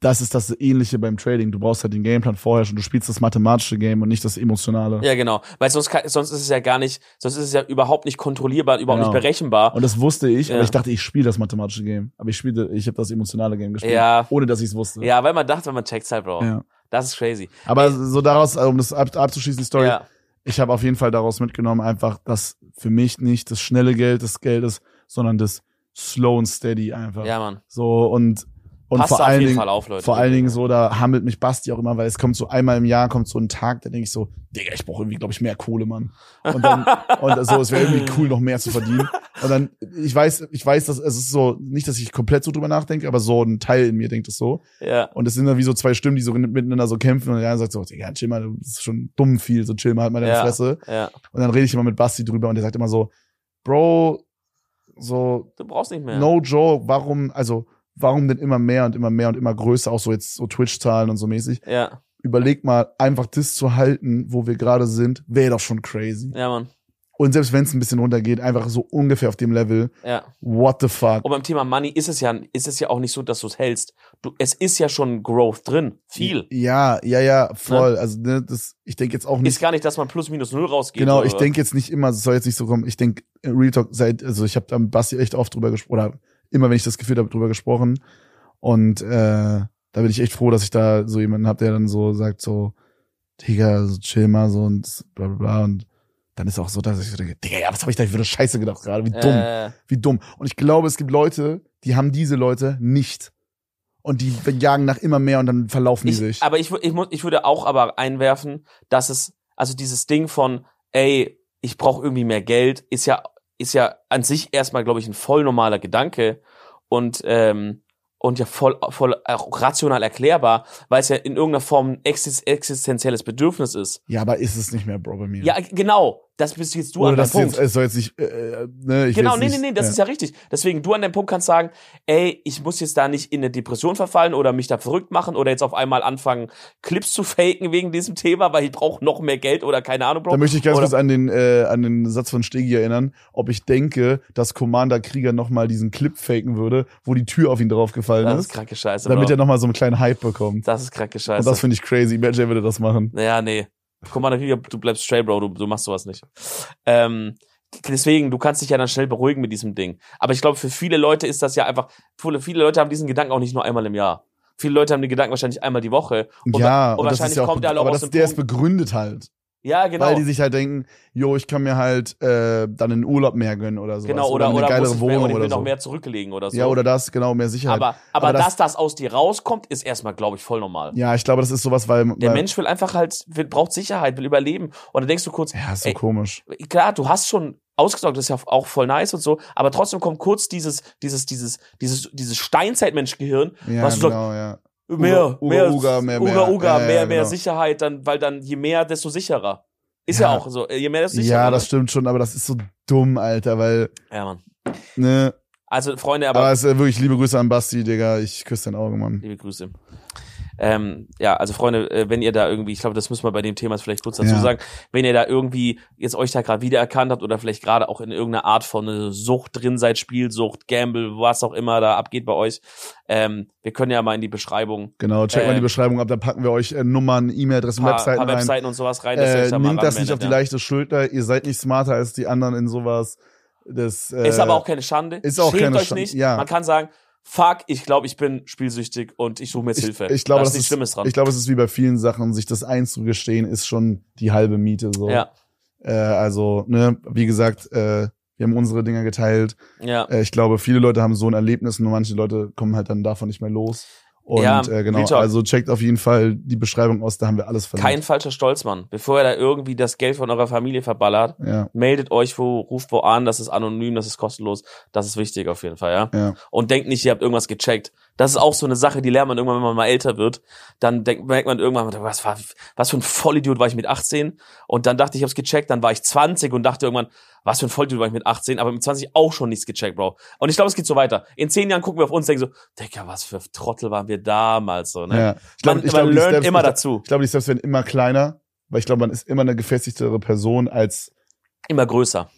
das ist das Ähnliche beim Trading. Du brauchst halt den Gameplan vorher schon. Du spielst das mathematische Game und nicht das emotionale. Ja, genau. Weil sonst, kann, sonst ist es ja gar nicht, sonst ist es ja überhaupt nicht kontrollierbar, überhaupt Genau. nicht berechenbar. Und das wusste ich, Ja. ich dachte, ich spiele das mathematische Game. Aber ich spielte, ich habe das emotionale Game gespielt, Ja. ohne dass ich es wusste. Ja, weil man dachte, man checkt's halt, Bro. Ja. Das ist crazy. Aber so daraus, um das ab, abzuschließen, die Story, Ja. ich habe auf jeden Fall daraus mitgenommen, einfach, dass für mich nicht das schnelle Geld das Geld ist, sondern das slow and steady einfach. Ja, Mann. So und und Passt vor allen Dingen, auf, vor allen Dingen so, da hammelt mich Basti auch immer, weil es kommt so einmal im Jahr kommt so ein Tag, da denke ich so, Digga, ich brauche irgendwie, glaube ich, mehr Kohle, Mann. Und dann und so, es wäre irgendwie cool, noch mehr zu verdienen. Und dann, ich weiß, ich weiß, dass es ist so, nicht, dass ich komplett so drüber nachdenke, aber so ein Teil in mir denkt das so. Ja. Und es sind dann wie so zwei Stimmen, die so miteinander so kämpfen und der eine sagt so, Digga, chill mal, du bist schon dumm viel, so chill mal, halt mal deine Ja. Fresse. Ja. Und dann rede ich immer mit Basti drüber und der sagt immer so, Bro, so, Du brauchst nicht mehr. no joke, warum, also, warum denn immer mehr und immer mehr und immer größer, auch so jetzt so Twitch-Zahlen und so mäßig. Ja. Überleg mal, einfach das zu halten, wo wir gerade sind, wäre doch schon crazy. Ja, Mann. Und selbst wenn es ein bisschen runtergeht, einfach so ungefähr auf dem Level, Ja. what the fuck. Und beim Thema Money ist es ja, ist es ja auch nicht so, dass du es hältst. Du, es ist ja schon Growth drin. Viel. Ja, ja, ja, voll. Also, ne, das, ich denke jetzt auch nicht. Ist gar nicht, dass man plus minus null rausgeht. Genau, oder ich denke jetzt nicht immer, es soll jetzt nicht so kommen. Ich denke, Real Talk, seit, also ich habe mit Basti echt oft drüber gesprochen, oder immer, wenn ich das Gefühl habe, drüber gesprochen. Und äh, da bin ich echt froh, dass ich da so jemanden habe, der dann so sagt, so, Digga, so chill mal so und bla bla bla. Und dann ist auch so, dass ich so denke, Digga, ja, was habe ich da für eine Scheiße gedacht gerade? Wie dumm, Äh, wie dumm. Und ich glaube, es gibt Leute, die haben diese Leute nicht. Und die jagen nach immer mehr und dann verlaufen die ich, sich. aber ich, ich, ich würde auch aber einwerfen, dass es, also dieses Ding von, ey, ich brauche irgendwie mehr Geld, ist ja, ist ja an sich erstmal, glaube ich, ein voll normaler Gedanke und, ähm, und ja voll, voll auch rational erklärbar, weil es ja in irgendeiner Form ein exis existenzielles Bedürfnis ist. Ja, aber ist es nicht mehr, Bro, bei mir. Ja, genau. Das bist jetzt du Oder an deinem das Punkt. jetzt, es soll jetzt nicht, äh, äh, ne, ich Genau, nee, nee, nee, das ist ja richtig. Deswegen, du an dem Punkt kannst sagen, ey, ich muss jetzt da nicht in eine Depression verfallen oder mich da verrückt machen oder jetzt auf einmal anfangen, Clips zu faken wegen diesem Thema, weil ich brauche noch mehr Geld oder keine Ahnung, Bro. Da möchte ich ganz oder, kurz an den, äh, an den Satz von Stegi erinnern, ob ich denke, dass Commander Krieger nochmal diesen Clip faken würde, wo die Tür auf ihn draufgefallen Das ist, ist kranke Scheiße, damit Bro. er nochmal so einen kleinen Hype bekommt. Das ist kranke Und Scheiße. das finde ich crazy. Imagine, würde das machen. Naja, nee. Guck mal, du bleibst straight, Bro, du, du machst sowas nicht. Ähm, deswegen, du kannst dich ja dann schnell beruhigen mit diesem Ding. Aber ich glaube, für viele Leute ist das ja einfach, viele, viele Leute haben diesen Gedanken auch nicht nur einmal im Jahr. Viele Leute haben den Gedanken wahrscheinlich einmal die Woche. Und, ja, und und das wahrscheinlich ist ja auch, kommt er halt auch aber aus das, dem der ist Punkt- begründet halt. Ja, genau. Weil die sich halt denken, jo, ich kann mir halt äh, dann einen Urlaub mehr gönnen oder so. genau, oder, eine oder, geilere ich mehr, Wohnung oder ich will oder noch so. mehr zurücklegen oder so. Ja, oder das, genau, mehr Sicherheit. aber, aber, aber das- dass das aus dir rauskommt, ist erstmal, glaube ich, voll normal. ja, ich glaube, das ist sowas, weil, Der weil Mensch will einfach halt, will, braucht Sicherheit, will überleben. Und dann denkst du kurz, ja, ist so ey, komisch. klar, du hast schon ausgesorgt, das ist ja auch voll nice und so, aber trotzdem kommt kurz dieses, dieses, dieses, dieses, dieses Steinzeitmensch-Gehirn, Ja, was du genau, ja. Mehr, Uga, mehr, Uga, mehr, Uga, mehr. Uga, Ja, ja, mehr, mehr genau. Sicherheit, dann, weil dann je mehr, desto sicherer. Ist ja, Ja. auch so, je mehr, desto sicherer. Ja, ne? das stimmt schon, aber das ist so dumm, Alter, weil, Ja, Mann. ne, Also, Freunde, aber aber es ist äh, wirklich liebe Grüße an Basti, Digga, ich küsse dein Auge, Mann. Liebe Grüße. Ähm, ja, also Freunde, äh, wenn ihr da irgendwie, ich glaube, das müssen wir bei dem Thema vielleicht kurz dazu Ja. sagen, wenn ihr da irgendwie jetzt euch da gerade wiedererkannt habt oder vielleicht gerade auch in irgendeiner Art von äh, Sucht drin seid, Spielsucht, Gamble, was auch immer da abgeht bei euch, ähm, wir können ja mal in die Beschreibung Genau, check mal Äh, die Beschreibung ab, da packen wir euch äh, Nummern, E-Mail-Adressen, ein paar, Webseiten rein. Webseiten und sowas rein, dass ihr Äh, euch da mal nehmt das nicht auf die leichte Schulter, ihr seid nicht smarter als die anderen in sowas. Das, äh, Ist aber auch keine Schande. ist auch Schämt keine euch Schande, nicht. ja. Man kann sagen, fuck, ich glaube, ich bin spielsüchtig und ich suche mir jetzt ich, Hilfe. ich glaube, da das ist nichts Schlimmes dran. ich glaube, es ist wie bei vielen Sachen, sich das einzugestehen, ist schon die halbe Miete, so. ja, Äh, also, ne, wie gesagt, äh, wir haben unsere Dinger geteilt. ja. Äh, ich glaube, viele Leute haben so ein Erlebnis und manche Leute kommen halt dann davon nicht mehr los. Und Ja, äh, genau, also checkt auf jeden Fall die Beschreibung aus, da haben wir alles verlinkt. Kein falscher Stolzmann. Bevor ihr da irgendwie das Geld von eurer Familie verballert, ja, meldet euch wo, ruft wo an, das ist anonym, das ist kostenlos, das ist wichtig auf jeden Fall, ja. ja. Und denkt nicht, ihr habt irgendwas gecheckt. Das ist auch so eine Sache, die lernt man irgendwann, wenn man mal älter wird. Dann denkt, merkt man irgendwann, was, war, was für ein Vollidiot war ich mit 18? Und dann dachte ich, ich hab's gecheckt, dann war ich 20 und dachte irgendwann, was für ein Vollidiot war ich mit 18, aber mit 20 auch schon nichts gecheckt, Bro. Und ich glaube, es geht so weiter. In zehn Jahren gucken wir auf uns und denken so, Digga, was für Trottel waren wir damals so, ne? ja. Ich glaub, Man, ich man glaub, die lernt Steps, immer ich, glaub- dazu. Ich glaube, die Steps werden immer kleiner, weil ich glaube, man ist immer eine gefestigtere Person als, Immer größer.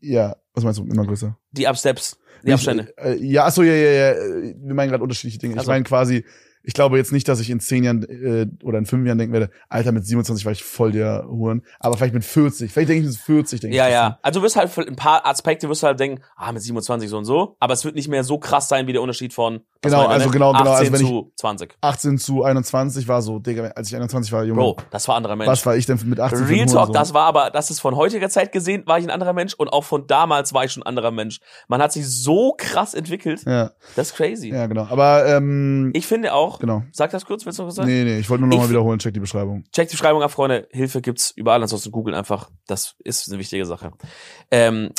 ja, was meinst du, immer größer? Die Absteps, die Abstände. Äh, ja, achso, ja, ja, ja. äh, Wir meinen gerade unterschiedliche Dinge. Ich Also- meine quasi, ich glaube jetzt nicht, dass ich in zehn Jahren äh, oder in fünf Jahren denken werde, Alter, mit 27 war ich voll der Huren. Aber vielleicht mit 40. Vielleicht denke ich mit 40, denke Ja, ich. ja. Also du wirst halt für ein paar Aspekte wirst du halt denken, ah, mit 27 so und so, aber es wird nicht mehr so krass sein wie der Unterschied von Genau, meint ihr, also ne? genau, genau, 18 also zu 20. 18 zu 21 war so, Digga, als ich 21 war, Junge, Bro, das war ein anderer Mensch. was war ich denn mit 18 für Real Talk, Hurensohn? das war aber, das ist von heutiger Zeit gesehen, war ich ein anderer Mensch und auch von damals war ich schon ein anderer Mensch. Man hat sich so krass entwickelt, Ja, das ist crazy. ja, genau. Aber, ähm, Ich finde auch, genau. sag das kurz, willst du noch was sagen? Nee, nee, ich wollte nur noch Ich- mal wiederholen, check die Beschreibung. Checkt die Beschreibung ab, Freunde. Hilfe gibt's überall, ansonsten googeln einfach. Das ist eine wichtige Sache. Ähm,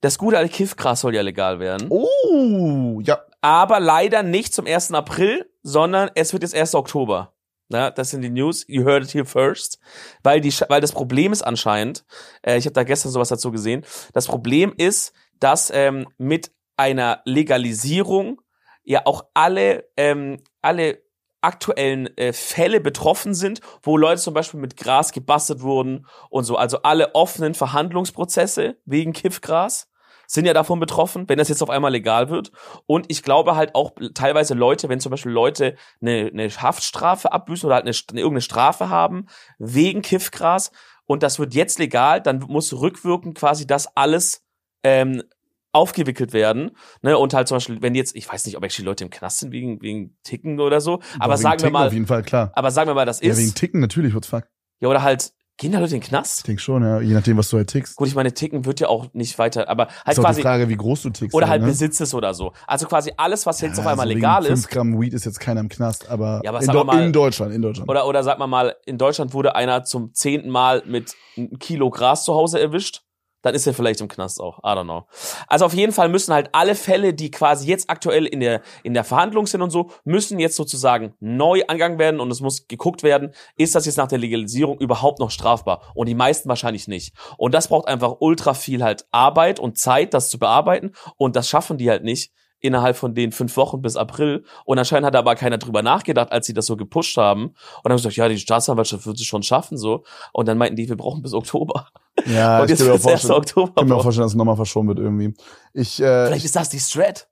das gute alte Kiffgras soll ja legal werden. Oh, ja. aber leider nicht zum 1. April, sondern es wird jetzt 1. Oktober. Na, das sind die News. You heard it here first. Weil, die, weil das Problem ist anscheinend, äh, ich habe da gestern sowas dazu gesehen, das Problem ist, dass ähm, mit einer Legalisierung ja auch alle, ähm, alle aktuellen äh, Fälle betroffen sind, wo Leute zum Beispiel mit Gras gebastelt wurden und so. Also alle offenen Verhandlungsprozesse wegen Kiffgras sind ja davon betroffen, wenn das jetzt auf einmal legal wird. Und ich glaube halt auch teilweise Leute, wenn zum Beispiel Leute eine, eine Haftstrafe abbüßen oder halt eine, eine, irgendeine Strafe haben wegen Kiffgras und das wird jetzt legal, dann muss rückwirkend quasi das alles ähm, aufgewickelt werden. Ne? Und halt zum Beispiel, wenn jetzt, ich weiß nicht, ob actually Leute im Knast sind wegen, wegen Ticken oder so, aber Doch, sagen wir Ticken mal, Auf jeden Fall, klar. aber sagen wir mal, das Ja, ist, wegen Ticken natürlich, what the fuck. ja, oder halt, gehen da Leute in den Knast? Ich denke schon, ja. Je nachdem, was du halt tickst. Gut, ich meine, Ticken wird ja auch nicht weiter, aber halt ist auch die quasi, Frage, wie groß du tickst. oder halt ne? Besitzes oder so. Also quasi alles, was jetzt Ja, auf einmal also legal 5 ist, Gramm Weed ist jetzt keiner im Knast, aber, Ja, aber in, wir Do- mal- in Deutschland, in Deutschland. oder, oder sag mal mal, in Deutschland wurde einer zum zehnten Mal mit einem Kilo Gras zu Hause erwischt, dann ist er vielleicht im Knast auch. I don't know. Also auf jeden Fall müssen halt alle Fälle, die quasi jetzt aktuell in der, in der Verhandlung sind und so, müssen jetzt sozusagen neu angegangen werden und es muss geguckt werden, ist das jetzt nach der Legalisierung überhaupt noch strafbar? Und die meisten wahrscheinlich nicht. Und das braucht einfach ultra viel halt Arbeit und Zeit, das zu bearbeiten und das schaffen die halt nicht innerhalb von den fünf Wochen bis April. Und anscheinend hat aber keiner drüber nachgedacht, als sie das so gepusht haben. Und dann haben sie gesagt, ja, die Staatsanwaltschaft wird es schon schaffen, so. Und dann meinten die, wir brauchen bis Oktober. ja, und ich jetzt kann mir auch wird's erst vorstellen, Oktober. kann mir auch vorstellen, dass es nochmal verschoben wird irgendwie. Ich, äh, Vielleicht ist das die Strat.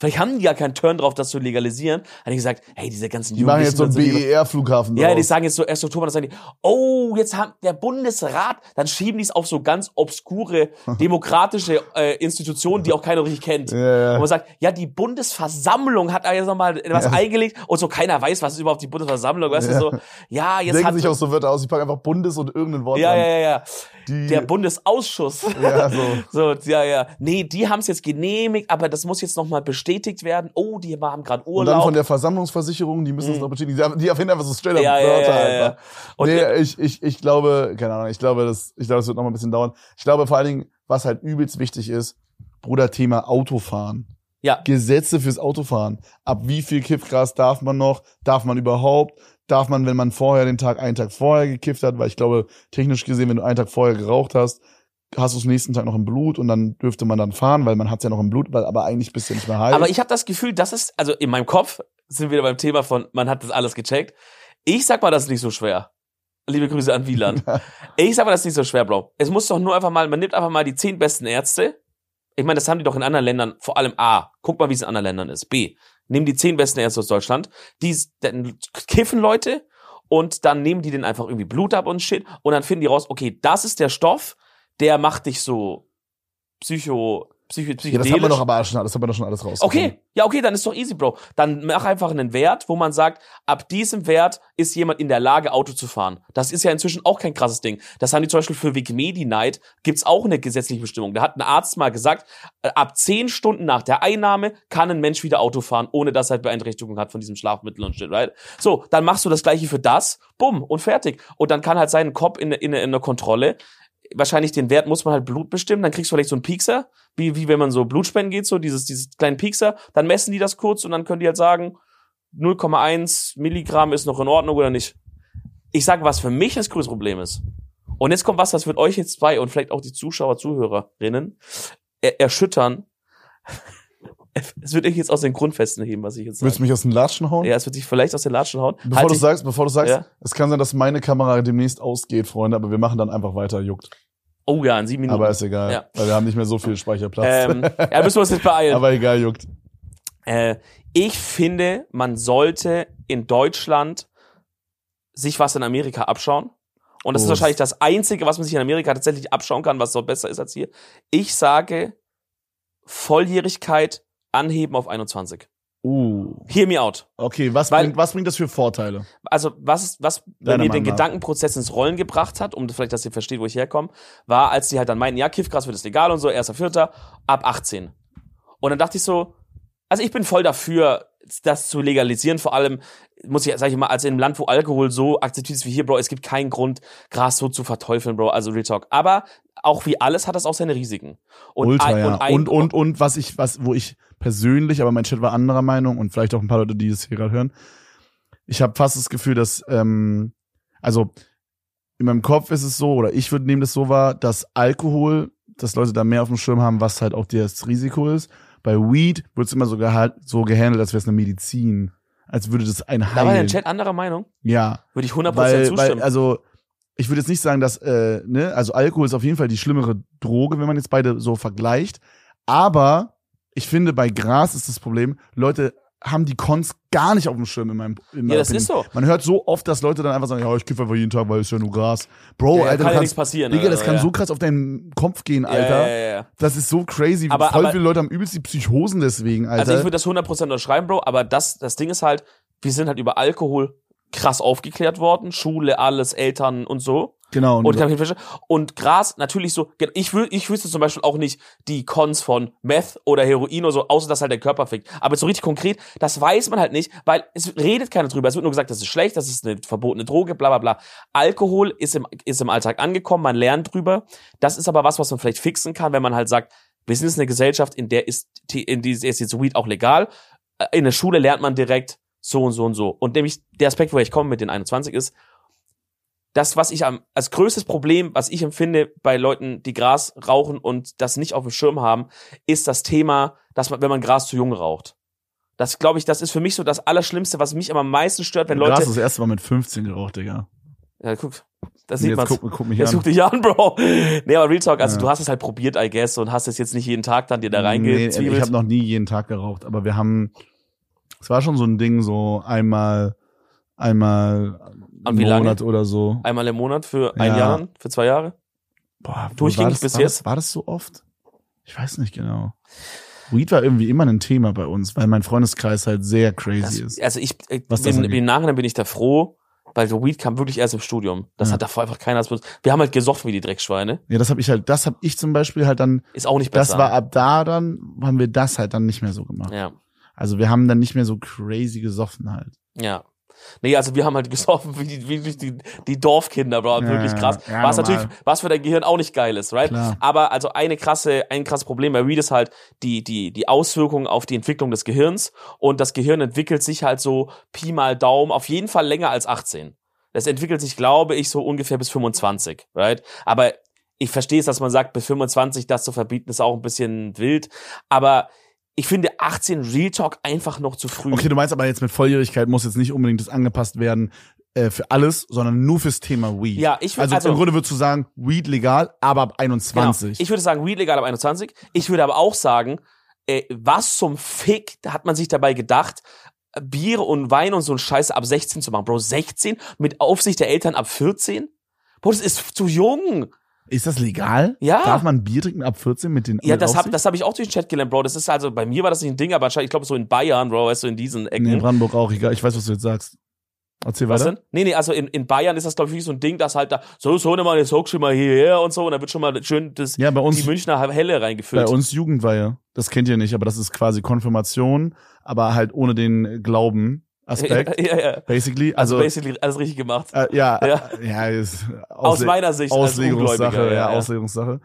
Vielleicht haben die ja keinen Turn drauf, das zu legalisieren. Haben die gesagt, hey, diese ganzen die machen jetzt so einen BER-Flughafen Ja, die sagen jetzt so 1. Oktober, dann sagen die, oh, jetzt haben der Bundesrat, dann schieben die es auf so ganz obskure demokratische äh, Institutionen, die auch keiner richtig kennt. Ja, ja. Und man sagt, ja, die Bundesversammlung hat da jetzt nochmal was Ja. eingelegt und so keiner weiß, was ist überhaupt die Bundesversammlung, weißt du so, ja, jetzt Denken hat sich auch so Wörter aus, die packen einfach Bundes- und irgendein Wort ja, an. ja, ja, ja, Die, der Bundesausschuss. ja, so. So, ja, ja. Nee, die haben es jetzt genehmigt, aber das muss jetzt nochmal bestätigt bestätigt werden, oh, die haben gerade Und dann Urlaub. von der Versammlungsversicherung, die müssen es Mhm. noch bestätigen. Die, erfinden einfach so straight Ja, ja, Wörter ja, ja, ja. einfach. Und nee, ich, ich, ich glaube, keine Ahnung, ich glaube, das, ich glaube, das wird noch mal ein bisschen dauern. Ich glaube vor allen Dingen, was halt übelst wichtig ist, Bruder, Thema Autofahren. Ja. Gesetze fürs Autofahren. Ab wie viel Kiffgras darf man noch? Darf man überhaupt? Darf man, wenn man vorher den Tag, einen Tag vorher gekifft hat? Weil ich glaube, technisch gesehen, wenn du einen Tag vorher geraucht hast, hast du es nächsten Tag noch im Blut und dann dürfte man dann fahren, weil man hat ja noch im Blut, weil aber eigentlich bist du ja nicht mehr high. Aber ich habe das Gefühl, das ist, also in meinem Kopf sind wir wieder beim Thema von, man hat das alles gecheckt. Ich sag mal, das ist nicht so schwer. Liebe Grüße an Wieland. ich sag mal, das ist nicht so schwer, Bro. Es muss doch nur einfach mal, man nimmt einfach mal die zehn besten Ärzte. Ich meine, das haben die doch in anderen Ländern, vor allem A, guck mal, wie es in anderen Ländern ist. B, nimm die zehn besten Ärzte aus Deutschland, die dann kiffen Leute und dann nehmen die den einfach irgendwie Blut ab und shit und dann finden die raus, okay, das ist der Stoff, der macht dich so psycho, psycho, ja, das haben wir doch aber schon, das haben wir doch schon alles raus. Okay, ja, okay, dann ist doch easy, Bro. Dann mach einfach einen Wert, wo man sagt, ab diesem Wert ist jemand in der Lage, Auto zu fahren. Das ist ja inzwischen auch kein krasses Ding. Das haben die zum Beispiel für Wikimedi Night, gibt's auch eine gesetzliche Bestimmung. Da hat ein Arzt mal gesagt, äh, ab zehn Stunden nach der Einnahme kann ein Mensch wieder Auto fahren, ohne dass er halt Beeinträchtigung hat von diesem Schlafmittel und shit, right? So, dann machst du das gleiche für das, bumm, und fertig. Und dann kann halt sein Kopf in, in, in der Kontrolle wahrscheinlich den Wert muss man halt Blut bestimmen, dann kriegst du vielleicht so einen Piekser, wie, wie wenn man so Blutspenden geht, so dieses, dieses kleinen Piekser, dann messen die das kurz und dann können die halt sagen, 0,1 Milligramm ist noch in Ordnung oder nicht. Ich sage, was für mich das größte Problem ist. Und jetzt kommt was, was wird euch jetzt zwei und vielleicht auch die Zuschauer, Zuhörerinnen er erschüttern. es wird euch jetzt aus den Grundfesten heben, was ich jetzt Willst du sage. mich aus den Latschen hauen? Ja, es wird sich vielleicht aus den Latschen hauen. Bevor Halt du sagst, bevor du sagst, Ja. es kann sein, dass meine Kamera demnächst ausgeht, Freunde, aber wir machen dann einfach weiter, juckt. oh ja, in sieben Minuten. Aber ist egal, Ja. weil wir haben nicht mehr so viel Speicherplatz. ähm, ja, müssen wir uns jetzt beeilen. aber egal, juckt. Äh, ich finde, man sollte in Deutschland sich was in Amerika abschauen. Und das Oh, ist wahrscheinlich das Einzige, was man sich in Amerika tatsächlich abschauen kann, was so besser ist als hier. Ich sage, Volljährigkeit anheben auf 21. Uh. Hear me out. Okay, was, Weil- bringt, was bringt das für Vorteile? Also was, was bei mir den. Gedankenprozess ins Rollen gebracht hat, um vielleicht, dass ihr versteht, wo ich herkomme, war, als die halt dann meinten, ja, Kiffgras wird es legal und so, erster Vierter, ab 18. Und dann dachte ich so, also ich bin voll dafür, das zu legalisieren, vor allem, muss ich, sag ich mal, als in einem Land, wo Alkohol so akzeptiert ist wie hier, Bro, es gibt keinen Grund, Gras so zu verteufeln, Bro, also Real Talk. Aber auch wie alles hat das auch seine Risiken. Und Ultra, ein- ja. ein- Und, und, und was ich, was, wo ich persönlich, aber mein Chat war anderer Meinung und vielleicht auch ein paar Leute, die das hier gerade hören. Ich habe fast das Gefühl, dass, ähm, also in meinem Kopf ist es so, oder ich würde nehmen das so wahr, dass Alkohol, dass Leute da mehr auf dem Schirm haben, was halt auch das Risiko ist. Bei Weed wird es immer so, geha so gehandelt, als wäre es eine Medizin. Als würde das ein Da war der. Chat anderer Meinung. Ja, Würde ich 100% weil, zustimmen. weil, also ich würde jetzt nicht sagen, dass, äh, ne, also Alkohol ist auf jeden Fall die schlimmere Droge, wenn man jetzt beide so vergleicht. Aber ich finde, bei Gras ist das Problem, Leute haben die Cons gar nicht auf dem Schirm in meinem in ja, das Opinion. ist so. Man hört so oft, dass Leute dann einfach sagen, ja, ich kiffe einfach jeden Tag, weil es ist ja nur Gras. Bro, ja, Alter, kann ja nichts passieren. Digga, das oder? kann ja. so krass auf deinen Kopf gehen, Alter. Ja, ja, ja, ja. Das ist so crazy. Aber- Voll aber- viele Leute haben übelst die Psychosen deswegen, Alter. Also ich würde das 100% unterschreiben, Bro, aber das, das Ding ist halt, wir sind halt über Alkohol krass aufgeklärt worden, Schule, alles, Eltern und so. genau. Und, ich verstehen. und Gras natürlich so, ich, wü ich wüsste zum Beispiel auch nicht die Cons von Meth oder Heroin oder so, außer dass halt der Körper fickt. Aber so richtig konkret, das weiß man halt nicht, weil es redet keiner drüber. Es wird nur gesagt, das ist schlecht, das ist eine verbotene Droge, bla bla bla. Alkohol ist im, ist im Alltag angekommen, man lernt drüber. Das ist aber was, was man vielleicht fixen kann, wenn man halt sagt, wir sind jetzt eine Gesellschaft, in der ist, in die ist jetzt Weed auch legal. Äh, In der Schule lernt man direkt so und so und so. Und nämlich der Aspekt, wo ich komme mit den 21 ist, das, was ich am, als größtes Problem, was ich empfinde bei Leuten, die Gras rauchen und das nicht auf dem Schirm haben, ist das Thema, dass man, wenn man Gras zu jung raucht. Das glaube ich, das ist für mich so das Allerschlimmste, was mich am meisten stört, wenn Gras Leute. ist das erste Mal mit 15 geraucht, Digga. Ja, guck, das sieht jetzt man. guck, guck mich Jetzt an. guck dich an, Bro. Nee, aber Real Talk, also Ja. du hast es halt probiert, I guess, und hast es jetzt nicht jeden Tag dann dir da Nee, reingezwiebelt. ich habe noch nie jeden Tag geraucht, aber wir haben, es war schon so ein Ding, so einmal, einmal im wie lange? Monat oder so. Einmal im Monat für ein Ja. Jahr, für zwei Jahre. Boah, Durchgängig das, bis war jetzt? Das, war das so oft? Ich weiß nicht genau. Weed war irgendwie immer ein Thema bei uns, weil mein Freundeskreis halt sehr crazy Das, ist. also ich, ich Was angeht. im Nachhinein bin ich da froh. Weil so Weed kam wirklich erst im Studium. Das Ja. hat davor einfach keiner. benutzt. Wir haben halt gesoffen wie die Dreckschweine. Ja, das habe ich halt, das habe ich zum Beispiel halt dann, Ist auch nicht besser. das war ab da dann, haben wir das halt dann nicht mehr so gemacht. ja. Also wir haben dann nicht mehr so crazy gesoffen halt. Ja. Nee, also wir haben halt gesoffen wie die, wie die, die, Dorfkinder, Bro. Ja, wirklich krass. ja, was normal. natürlich, was für dein Gehirn auch nicht geil ist, right? Klar. Aber also eine krasse, ein krasses Problem bei Weed ist halt die, die, die Auswirkungen auf die Entwicklung des Gehirns. Und das Gehirn entwickelt sich halt so Pi mal Daumen auf jeden Fall länger als 18. Das entwickelt sich, glaube ich, so ungefähr bis 25, right? Aber ich verstehe es, dass man sagt, bis 25 das zu verbieten, ist auch ein bisschen wild. Aber ich finde 18 Real Talk einfach noch zu früh. Okay, du meinst aber jetzt mit Volljährigkeit muss jetzt nicht unbedingt das angepasst werden äh, für alles, sondern nur fürs Thema Weed. Ja, ich würd- also, also- im Grunde würdest du sagen, Weed legal, aber ab 21. Genau. Ich würde sagen, Weed legal ab 21. Ich würde aber auch sagen, äh, was zum Fick hat man sich dabei gedacht, Bier und Wein und so ein Scheiß ab 16 zu machen? Bro, 16? Mit Aufsicht der Eltern ab 14? Bro, das ist zu jung. Ist das legal? Ja. Darf man Bier trinken ab 14 mit den Ja, mit das habe das hab ich auch durch den Chat gelernt, Bro. Das ist also, bei mir war das nicht ein Ding, aber anscheinend, ich glaube, so in Bayern, Bro, weißt du, in diesen Ecken. Nee, in Brandenburg auch, egal. Ich weiß, was du jetzt sagst. Erzähl Was weiter. denn? Nee, nee, also in, in Bayern ist das, glaube ich, wirklich so ein Ding, dass halt da, so, so, ne, mal, jetzt hock schon mal hierher und so, und da wird schon mal schön das, Ja, bei uns, die Münchner Helle bei reingefüllt. uns Jugendweihe. Das kennt ihr nicht, aber das ist quasi Konfirmation, aber halt ohne den Glauben-Aspekt. ja, ja. Basically. Also, Also, basically alles richtig gemacht. äh, ja, Ja. ja, ist Aus meiner Sicht Auslegungssache, ja, ja, ja. Auslegungssache.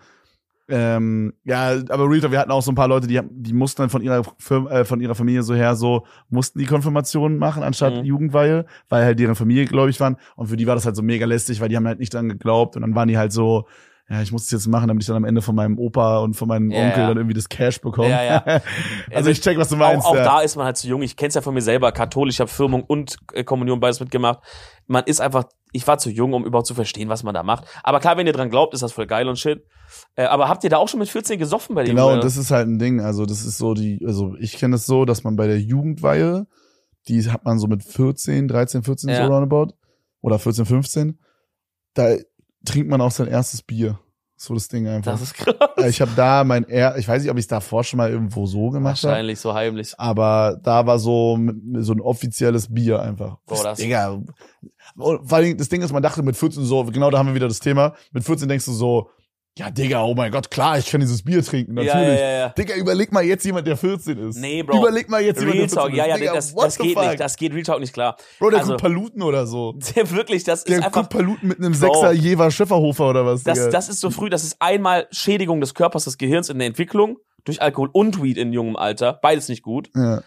Ähm, ja, aber Real Talk, wir hatten auch so ein paar Leute, die, die mussten dann von ihrer Firma, äh, von ihrer Familie so her so, mussten die Konfirmation machen anstatt Mhm. Jugendweihe, weil halt deren Familie gläubig waren. Und für die war das halt so mega lästig, weil die haben halt nicht dran geglaubt. Und dann waren die halt so, ja, ich muss das jetzt machen, damit ich dann am Ende von meinem Opa und von meinem Ja, Onkel ja. dann irgendwie das Cash bekomme. Ja, ja. also ich check, was du meinst. auch, auch da ist man halt zu jung. Ich kenn's ja von mir selber, katholisch, ich habe Firmung und äh, Kommunion beides mitgemacht. Man ist einfach, ich war zu jung, um überhaupt zu verstehen, was man da macht. Aber klar, wenn ihr dran glaubt, ist das voll geil und shit. Äh, aber habt ihr da auch schon mit 14 gesoffen bei dem? Genau, und das ist halt ein Ding. Also das ist so die, also ich kenne es so, dass man bei der Jugendweihe, die hat man so mit 14, 13, 14 Ja. so roundabout oder 14, 15, da trinkt man auch sein erstes Bier. So das Ding einfach. das ist krass. Äh, ich habe da mein er ich weiß nicht, ob ich es davor schon mal irgendwo so gemacht habe, Wahrscheinlich so heimlich. aber da war so so ein offizielles Bier einfach. Boah, das- Digga. Vor allem das Ding ist, man dachte mit 14 so, genau da haben wir wieder das Thema. Mit 14 denkst du so, ja, Digga, oh mein Gott, klar, ich kann dieses Bier trinken, natürlich. Ja, ja, ja, ja. Digga, überleg mal jetzt jemand, der 14 ist. Nee, Bro. Überleg mal jetzt jemand, Real der 14 Talk, ja, ist. ja, Digga, das, das geht fuck? nicht, das geht Real Talk nicht klar. Bro, der also- guckt Paluten oder so. Der wirklich, das ist Der einfach, guckt Paluten mit einem Bro. Sechser Jever Schäferhofer oder was, das, Digga. das ist so früh, das ist einmal Schädigung des Körpers, des Gehirns in der Entwicklung durch Alkohol und Weed in jungem Alter, beides nicht gut. ja.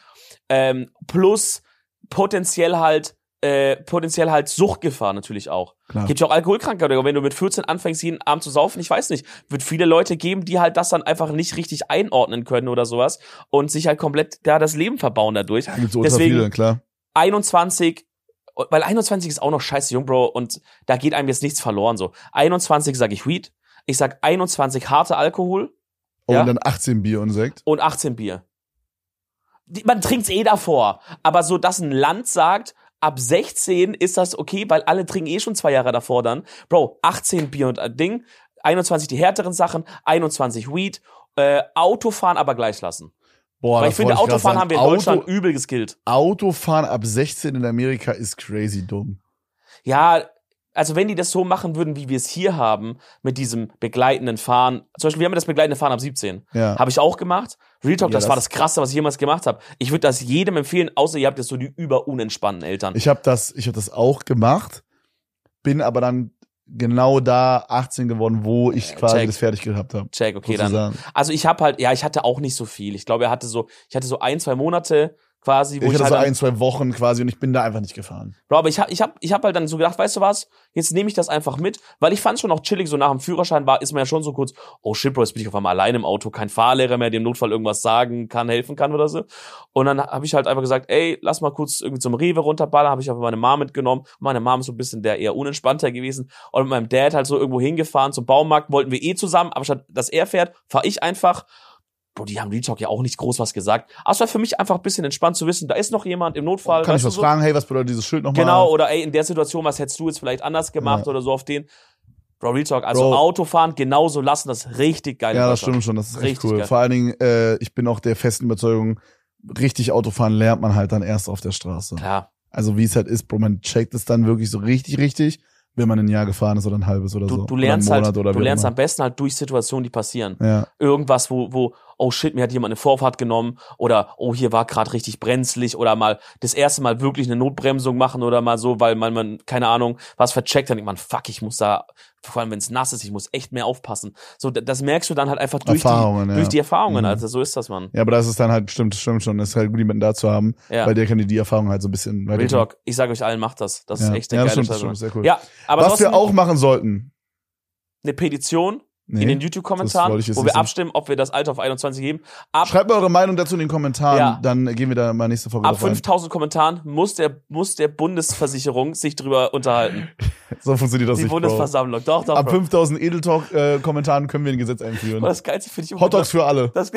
ähm, plus potenziell halt äh, potenziell halt Suchtgefahr natürlich auch. Klar. Gibt ja auch Alkoholkrankheiten, aber wenn du mit 14 anfängst, jeden Abend zu saufen, ich weiß nicht, wird viele Leute geben, die halt das dann einfach nicht richtig einordnen können oder sowas und sich halt komplett da das Leben verbauen dadurch. Da gibt's Deswegen- viele, klar. 21 weil 21 ist auch noch scheiße jung, Bro, und da geht einem jetzt nichts verloren so. 21 sage ich Weed, ich sag 21 harte Alkohol Oh, Ja. und dann 18 Bier und Sekt. und 18 Bier. Die, man trinkt's eh davor. Aber so, dass ein Land sagt, ab 16 ist das okay, weil alle trinken eh schon zwei Jahre davor dann. Bro, 18 Bier und ein Ding, 21 die härteren Sachen, 21 Weed, äh, Autofahren aber gleich lassen. Boah, weil ich finde, grad Autofahren sagen. haben wir in Auto, Deutschland übel geskillt. Autofahren ab 16 in Amerika ist crazy dumm. Ja, also wenn die das so machen würden, wie wir es hier haben, mit diesem begleitenden Fahren, zum Beispiel, wir haben ja das begleitende Fahren ab 17. Ja. Habe ich auch gemacht. Real Talk, Ja, das, war das- das Krasse, was ich jemals gemacht habe. Ich würde das jedem empfehlen, außer ihr habt jetzt so die überunentspannten Eltern. Ich habe das, ich habe das auch gemacht, bin aber dann genau da 18 geworden, wo ich quasi check. das fertig gehabt habe. Check, okay, dann. sozusagen. Also ich habe halt, ja, ich hatte auch nicht so viel. Ich glaube, er hatte so, ich hatte so ein, zwei Monate quasi, wo Ich ich, hatte halt so ein, zwei Wochen quasi und ich bin da einfach nicht gefahren. Bro, aber ich habe ich hab, ich hab halt dann so gedacht, weißt du was, jetzt nehme ich das einfach mit, weil ich fand schon auch chillig, so nach dem Führerschein war, ist man ja schon so kurz, oh shit, Bro, jetzt bin ich auf einmal allein im Auto, kein Fahrlehrer mehr, dem Notfall irgendwas sagen kann, helfen kann oder so. Und dann habe ich halt einfach gesagt, ey, lass mal kurz irgendwie zum Rewe runterballern, habe ich einfach meine Mom mitgenommen. Meine Mom ist so ein bisschen der eher unentspannter gewesen und mit meinem Dad halt so irgendwo hingefahren zum Baumarkt, wollten wir eh zusammen, aber statt dass er fährt, fahre ich einfach. Bro, die haben Real Talk ja auch nicht groß was gesagt. Aber es war für mich einfach ein bisschen entspannt zu wissen, da ist noch jemand im Notfall. Kann ich was so? fragen? Hey, was bedeutet dieses Schild nochmal? Genau, oder ey, in der Situation, was hättest du jetzt vielleicht anders gemacht Ja. oder so auf den. Bro, Real Talk, also Bro. Autofahren genauso lassen, das ist richtig geil. Ja, das stimmt schon, das ist echt Richtig cool. geil. Vor allen Dingen, äh, ich bin auch der festen Überzeugung, richtig Autofahren lernt man halt dann erst auf der Straße. Klar. Also wie es halt ist, Bro, man checkt es dann wirklich so richtig, richtig, wenn man ein Jahr gefahren ist oder ein halbes oder Du, so. du lernst halt, du lernst am besten halt durch Situationen, die passieren. Ja. Irgendwas, wo, wo, oh shit, mir hat jemand eine Vorfahrt genommen oder oh, hier war gerade richtig brenzlig oder mal das erste Mal wirklich eine Notbremsung machen oder mal so, weil man, man keine Ahnung, was vercheckt, dann denkt man, fuck, ich muss da, vor allem wenn es nass ist, ich muss echt mehr aufpassen. So, das merkst du dann halt einfach durch die, ja. durch die Erfahrungen, Mhm. also so ist das, man. Ja, aber das ist dann halt, stimmt, stimmt schon. Das ist halt gut, jemanden da zu haben, Ja. weil der kann dir die Erfahrung halt so ein bisschen Real. Talk, ich sage euch allen, macht das. Das Ja. ist echt eine Ja, geile stimmt, stimmt, sehr cool. Ja, aber Was wir auch machen sollten. eine Petition Nee. in den das YouTube-Kommentaren, wo wir abstimmen, ob wir das Alter auf 21 geben. Ab Schreibt mal eure Meinung dazu in den Kommentaren, Ja. dann gehen wir da mal nächste Folge Ab drauf ein. 5000 Kommentaren muss der, muss der Bundesversicherung sich drüber unterhalten. So funktioniert das Die nicht, Bro. Bundesversammlung. Doch, doch. Ab Bro. 5000 Edeltalk-Kommentaren können wir ein Gesetz einführen. Das Geilste finde ich immer, Hotdogs für alle. das,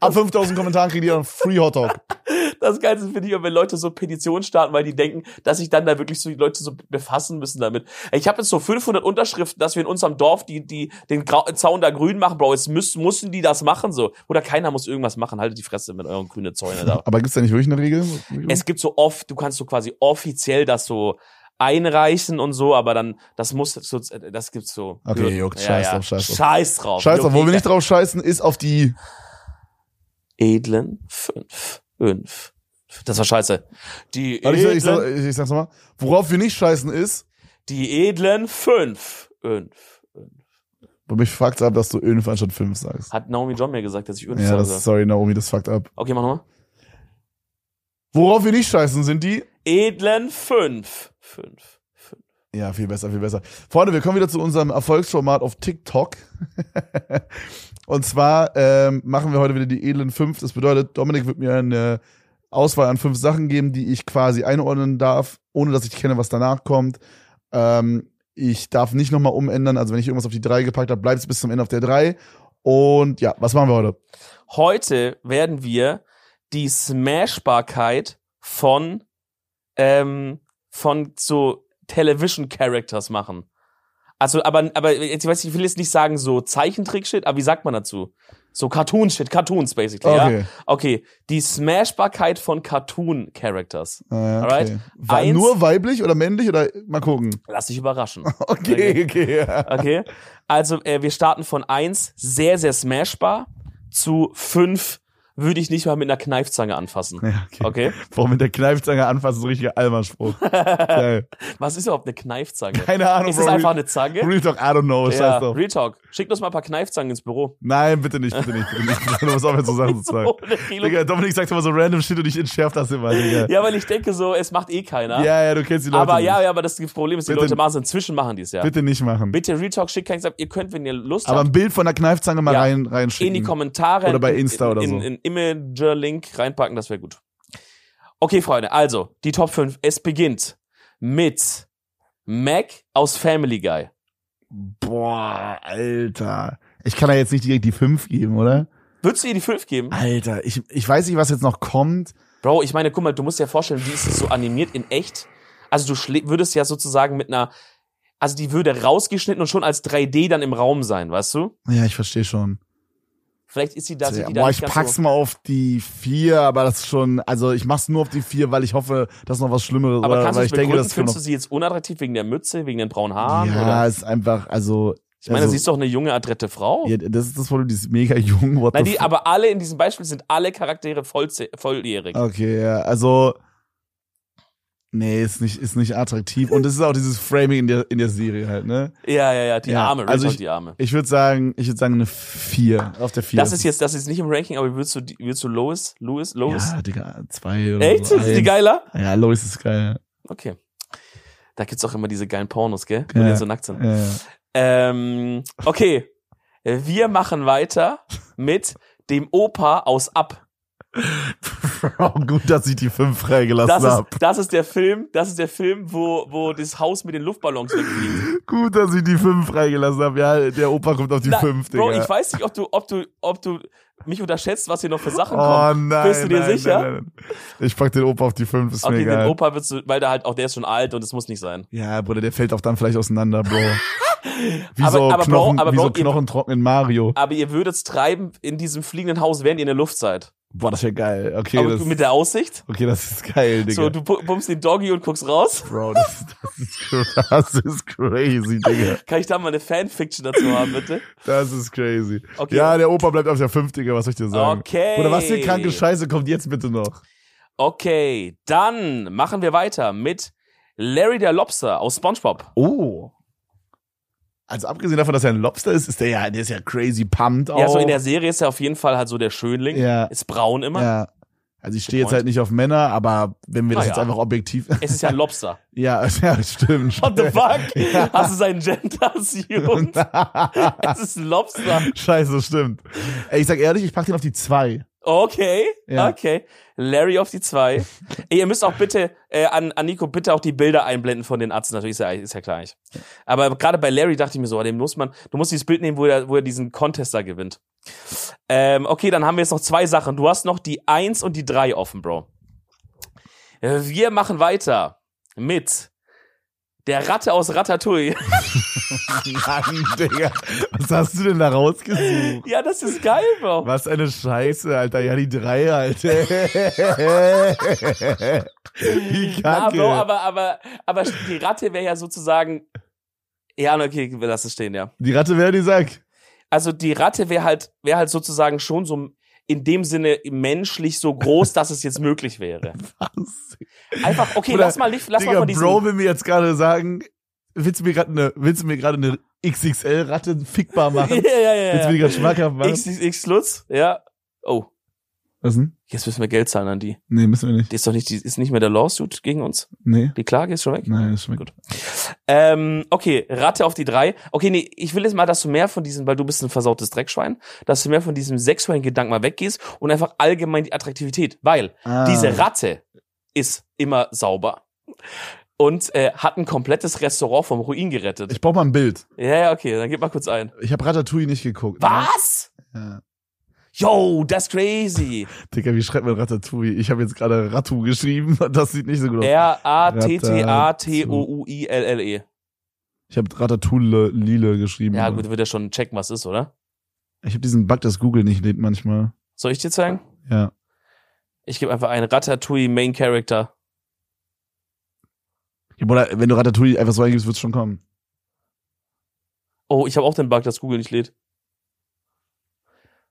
Ab 5000 Kommentaren kriegt ihr einen Free Hotdog. das Geilste finde ich immer, wenn Leute so Petitionen starten, weil die denken, dass sich dann da wirklich so die Leute so befassen müssen damit. Ich habe jetzt so 500 Unterschriften, dass wir in unserem Dorf die, die, den Grau Zaun da grün machen, Bro. Jetzt müssen, müssen die das machen, so. Oder keiner muss irgendwas machen. Haltet die Fresse mit euren grünen Zäune da. Aber gibt's da nicht wirklich eine Regel? es gibt so oft, du kannst so quasi offiziell das so einreichen und so, aber dann, das muss, so, das gibt's so. Okay, juckt, scheiß drauf, scheiß drauf. Scheiß drauf. Scheiß drauf, wo wir nicht drauf scheißen, ist auf die. edlen fünf. Fünf. Das war scheiße. Die Warte, ich, ich, edlen, ich, ich sag's nochmal. Worauf wir nicht scheißen ist, die edlen fünf. Fünf. Wo mich fuckt ab, dass du Önf anstatt 5 sagst. Hat Naomi John mir gesagt, dass ich fünf Ja, sage. sorry, Naomi, das fuckt ab. Okay, mach nochmal. Worauf wir nicht scheißen, sind die. Edlen fünf. Fünf. Fünf. Ja, viel besser, viel besser. Freunde, wir kommen wieder zu unserem Erfolgsformat auf TikTok. Und zwar ähm, machen wir heute wieder die edlen fünf. Das bedeutet, Dominik wird mir eine Auswahl an fünf Sachen geben, die ich quasi einordnen darf, ohne dass ich kenne, was danach kommt. Ähm, ich darf nicht nochmal umändern. Also wenn ich irgendwas auf die drei gepackt habe, bleibt es bis zum Ende auf der drei. Und ja, was machen wir heute? Heute werden wir die Smashbarkeit von, ähm, von so Television Characters machen. Also, aber, aber jetzt, ich weiß, ich will jetzt nicht sagen so Zeichentrick-Shit, aber wie sagt man dazu? So Cartoon-Shit, Cartoons basically, ja? Okay. Okay, die Smashbarkeit von Cartoon-Characters. Äh, Alright. okay. War Eins- nur weiblich oder männlich oder mal gucken. Lass dich überraschen. Okay, okay. ja. Okay? Also, äh, wir starten von eins sehr, sehr smashbar, zu fünf würde ich nicht mal mit einer Kneifzange anfassen. Ja, okay. Okay? Boah, mit der Kneifzange anfassen, so richtiger Alma-Spruch. Geil. Was ist überhaupt eine Kneifzange? Keine Ahnung, Ist Bro. einfach eine Zange? Real Talk, I don't know, ja. Real Talk. Schickt uns mal ein paar Kneifzangen ins Büro. Nein, bitte nicht, bitte nicht, bitte nicht. Du musst aufhören zu Sachen zu sagen. So Digga, Dominik sagt immer so random Shit und ich entschärft das immer, Digga. ja, weil ich denke so, es macht eh keiner. Ja, ja, du kennst die Leute aber nicht. ja, ja, aber das Problem ist, die Bitte- Leute machen es inzwischen, machen die es ja. Bitte, Bitte nicht machen. Real Talk, schickt keinen ihr könnt, wenn ihr Lust Aber habt, ein Bild von der Kneifzange mal Ja. rein, reinschicken. in die Kommentare Oder bei in- Insta in, oder in, so. in, Imager-Link reinpacken, das wäre gut. Okay, Freunde, also, die Top 5. Es beginnt mit Mac aus Family Guy. Boah, Alter. Ich kann da jetzt nicht direkt die 5 geben, oder? Würdest du ihr die 5 geben? Alter, ich, ich weiß nicht, was jetzt noch kommt. Bro, ich meine, guck mal, du musst dir vorstellen, wie ist es so animiert in echt? Also du würdest ja sozusagen mit einer, also die würde rausgeschnitten und schon als 3D dann im Raum sein, weißt du? Ja, ich verstehe schon. Vielleicht ist sie da, da Boah, ich pack's so. mal auf die 4, aber das ist schon, also ich mach's nur auf die 4, weil ich hoffe, dass noch was Schlimmeres Aber kannst du ich denke, das findest du sie jetzt unattraktiv wegen der Mütze, wegen den braunen Haaren? Ja, oder? ist einfach, also. Ich meine, also, sie ist doch eine junge, adrette Frau. ja, das ist das Problem, die ist mega jung. Nein, die, aber alle in diesem Beispiel sind alle Charaktere voll, volljährig. Okay, ja, also. Nee, ist nicht, ist nicht attraktiv. Und es ist auch dieses Framing in der, in der Serie halt, ne? Ja, ja, ja, die Ja, Arme, also also ich- die Arme. Ich würde sagen, ich würde sagen eine 4. Auf der 4. Das ist jetzt, das ist nicht im Ranking, aber würdest du, würdest du Lois, Louis, Lois? Ja, Digga, 2 oder Echt? so. Ist die geiler? Ja, Lois ist geil. Okay. Da gibt's auch immer diese geilen Pornos, gell? Wo Ja. die so nackt sind. Ja, ja. Ähm, okay. Wir machen weiter mit dem Opa aus Ab. Gut, dass ich die 5 freigelassen Das ist, hab. das ist der Film, das ist der Film, wo, wo das Haus mit den Luftballons wegfliegt. Gut, dass ich die 5 freigelassen hab. Ja, der Opa kommt auf die Na, 5, Digga. Bro, ich weiß nicht, ob du, ob du, ob du mich unterschätzt, was hier noch für Sachen Oh kommen. nein. Bist du dir nein, sicher? Nein. Ich pack den Opa auf die 5, ist mir Okay, den egal. Opa wird so, weil der halt auch, der ist schon alt und es muss nicht sein. Ja, Bruder, der fällt auch dann vielleicht auseinander, Bro. Wie Aber- so aber Bro, Knochen, aber wie Bro, so ihr- Knochentrocken in Mario. Aber ihr würdet's treiben in diesem fliegenden Haus, während ihr in der Luft seid. Boah, das wäre geil. Okay, Aber das, mit der Aussicht. okay, das ist geil, Digga. So, du pumpst den Doggy und guckst raus. Bro, das, das, ist, das ist crazy, Digga. Kann ich da mal eine Fanfiction dazu haben, bitte? Das ist crazy. Okay. Ja, der Opa bleibt auf der 5, Digga, was soll ich dir sagen? Okay. Oder was für kranke Scheiße kommt jetzt bitte noch? Okay, dann machen wir weiter mit Larry der Lobster aus SpongeBob. Oh. Also abgesehen davon, dass er ein Lobster ist, ist der ja, der ist ja crazy pumped auch. Ja, so in der Serie ist er auf jeden Fall halt so der Schönling. Ja. Ist braun immer. Ja. Also ich stehe jetzt halt nicht auf Männer, aber wenn wir das Ah, jetzt ja. einfach objektiv. Es ist ja ein Lobster. ja, ja, stimmt. What the fuck? Ja. Hast du seinen Gender assumed? es ist ein Lobster. Scheiße, stimmt. Ey, ich sag ehrlich, ich pack den auf die 2. Okay, Ja. okay. Larry auf die zwei. Ey, ihr müsst auch bitte, äh, an, an Nico, bitte auch die Bilder einblenden von den Atzen. Natürlich ist ja, ist ja klar. eigentlich. Aber gerade bei Larry dachte ich mir so, dem muss man, du musst dieses Bild nehmen, wo er, wo er diesen Contest da gewinnt. Ähm, okay, dann haben wir jetzt noch zwei Sachen. Du hast noch die eins und die drei offen, Bro. Wir machen weiter mit der Ratte aus Ratatouille. Mann, Digga. Was hast du denn da rausgesucht? ja, das ist geil, Bro. Was eine Scheiße, Alter. Ja, die 3, Alter. Wie Ja, kacke. Bro, aber, aber, aber die Ratte wäre ja sozusagen. Ja, okay, wir lassen es stehen, ja. die Ratte wäre die Sack. Also die Ratte wäre halt, wäre halt sozusagen schon so in dem Sinne menschlich so groß, dass es jetzt möglich wäre. Was? Einfach, okay, Oder, lass mal, lass Digga, mal von diesem. Bro will mir jetzt gerade sagen, willst du mir gerade eine, willst du mir gerade eine XXL-Ratte fickbar machen? ja, ja, ja. Willst du mir gerade schmackhaft machen? XXX Lutz, ja. Oh, Was denn? jetzt müssen wir Geld zahlen an die. Nee, müssen wir nicht. Die ist doch nicht, die ist nicht mehr der Lawsuit gegen uns. Nee. Die Klage ist schon weg. Nein, das schmeckt. Gut. Ähm, okay, Ratte auf die drei. Okay, nee, ich will jetzt mal, dass du mehr von diesem, weil du bist ein versautes Dreckschwein, dass du mehr von diesem sexuellen Gedanken mal weggehst und einfach allgemein die Attraktivität. Weil Ah. diese Ratte ist immer sauber und äh, hat ein komplettes Restaurant vom Ruin gerettet. Ich brauch mal ein Bild. Ja, ja, okay, dann gib mal kurz ein. Ich habe Ratatouille nicht geguckt. Was? Ja. Yo, that's crazy. Digga, wie schreibt man Ratatouille? Ich habe jetzt gerade Ratu geschrieben. Das sieht nicht so gut aus. R-A-T-T-A-T-O-U-I-L-L-E. Ich habe Ratatouille Lile geschrieben. Ja, gut, wird er schon checken, was ist, oder? Ich habe diesen Bug, dass Google nicht lädt manchmal. Soll ich dir zeigen? Ja. Ich gebe einfach einen Ratatouille Main Character. Bruder, wenn du Ratatouille einfach so eingibst, wird's schon kommen. Oh, ich habe auch den Bug, dass Google nicht lädt.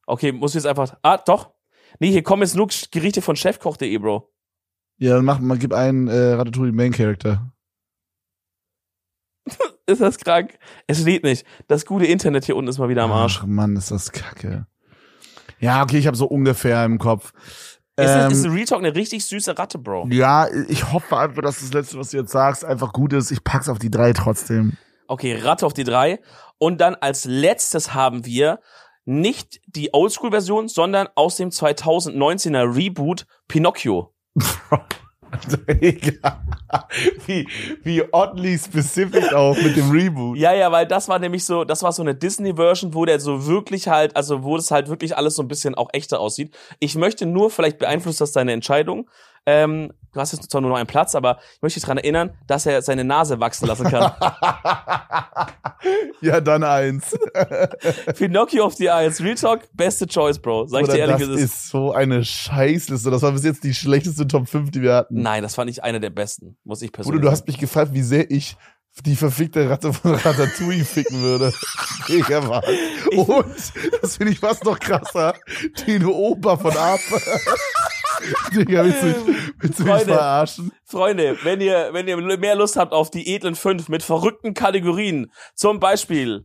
Okay, muss jetzt einfach. Ah, doch. Nee, hier kommen jetzt nur Gerichte von chefkoch.de, Bro. Ja, dann mach mal, gib einen äh, Ratatouille Main Character. Ist das krank? Es lädt nicht. Das gute Internet hier unten ist mal wieder am Arsch. Ach Mann, ist das kacke. Ja, okay, ich habe so ungefähr im Kopf. Ist, das, Ähm, ist ein Real Talk eine richtig süße Ratte, Bro. ja, ich hoffe einfach, dass das Letzte, was du jetzt sagst, einfach gut ist. Ich pack's auf die drei trotzdem. Okay, Ratte auf die drei. Und dann als letztes haben wir nicht die Oldschool-Version, sondern aus dem 2019er Reboot Pinocchio. wie, wie oddly specific auch mit dem Reboot. Ja, ja, weil das war nämlich so, das war so eine Disney-Version, wo der so wirklich halt, also wo das halt wirklich alles so ein bisschen auch echter aussieht. Ich möchte nur, vielleicht beeinflusst das deine Entscheidung. Ähm, du hast jetzt zwar nur noch einen Platz, aber ich möchte dich daran erinnern, dass er seine Nase wachsen lassen kann. ja, dann eins. Pinocchio auf die Eins. Real Talk, beste Choice, Bro. Sag ich Oder dir ehrlich, das ist. ist so eine Scheißliste. Das war bis jetzt die schlechteste Top 5, die wir hatten. Nein, das fand ich eine der besten, muss ich Bruder, persönlich du hast mich gefragt, wie sehr ich die verfickte Ratte von Ratatouille ficken würde. Digga, was? Und, das finde ich fast noch krasser, den Opa von Ab. Digga, willst du mich, willst du mich Freunde. verarschen? Freunde, wenn ihr, wenn ihr mehr Lust habt auf die edlen fünf mit verrückten Kategorien, zum Beispiel,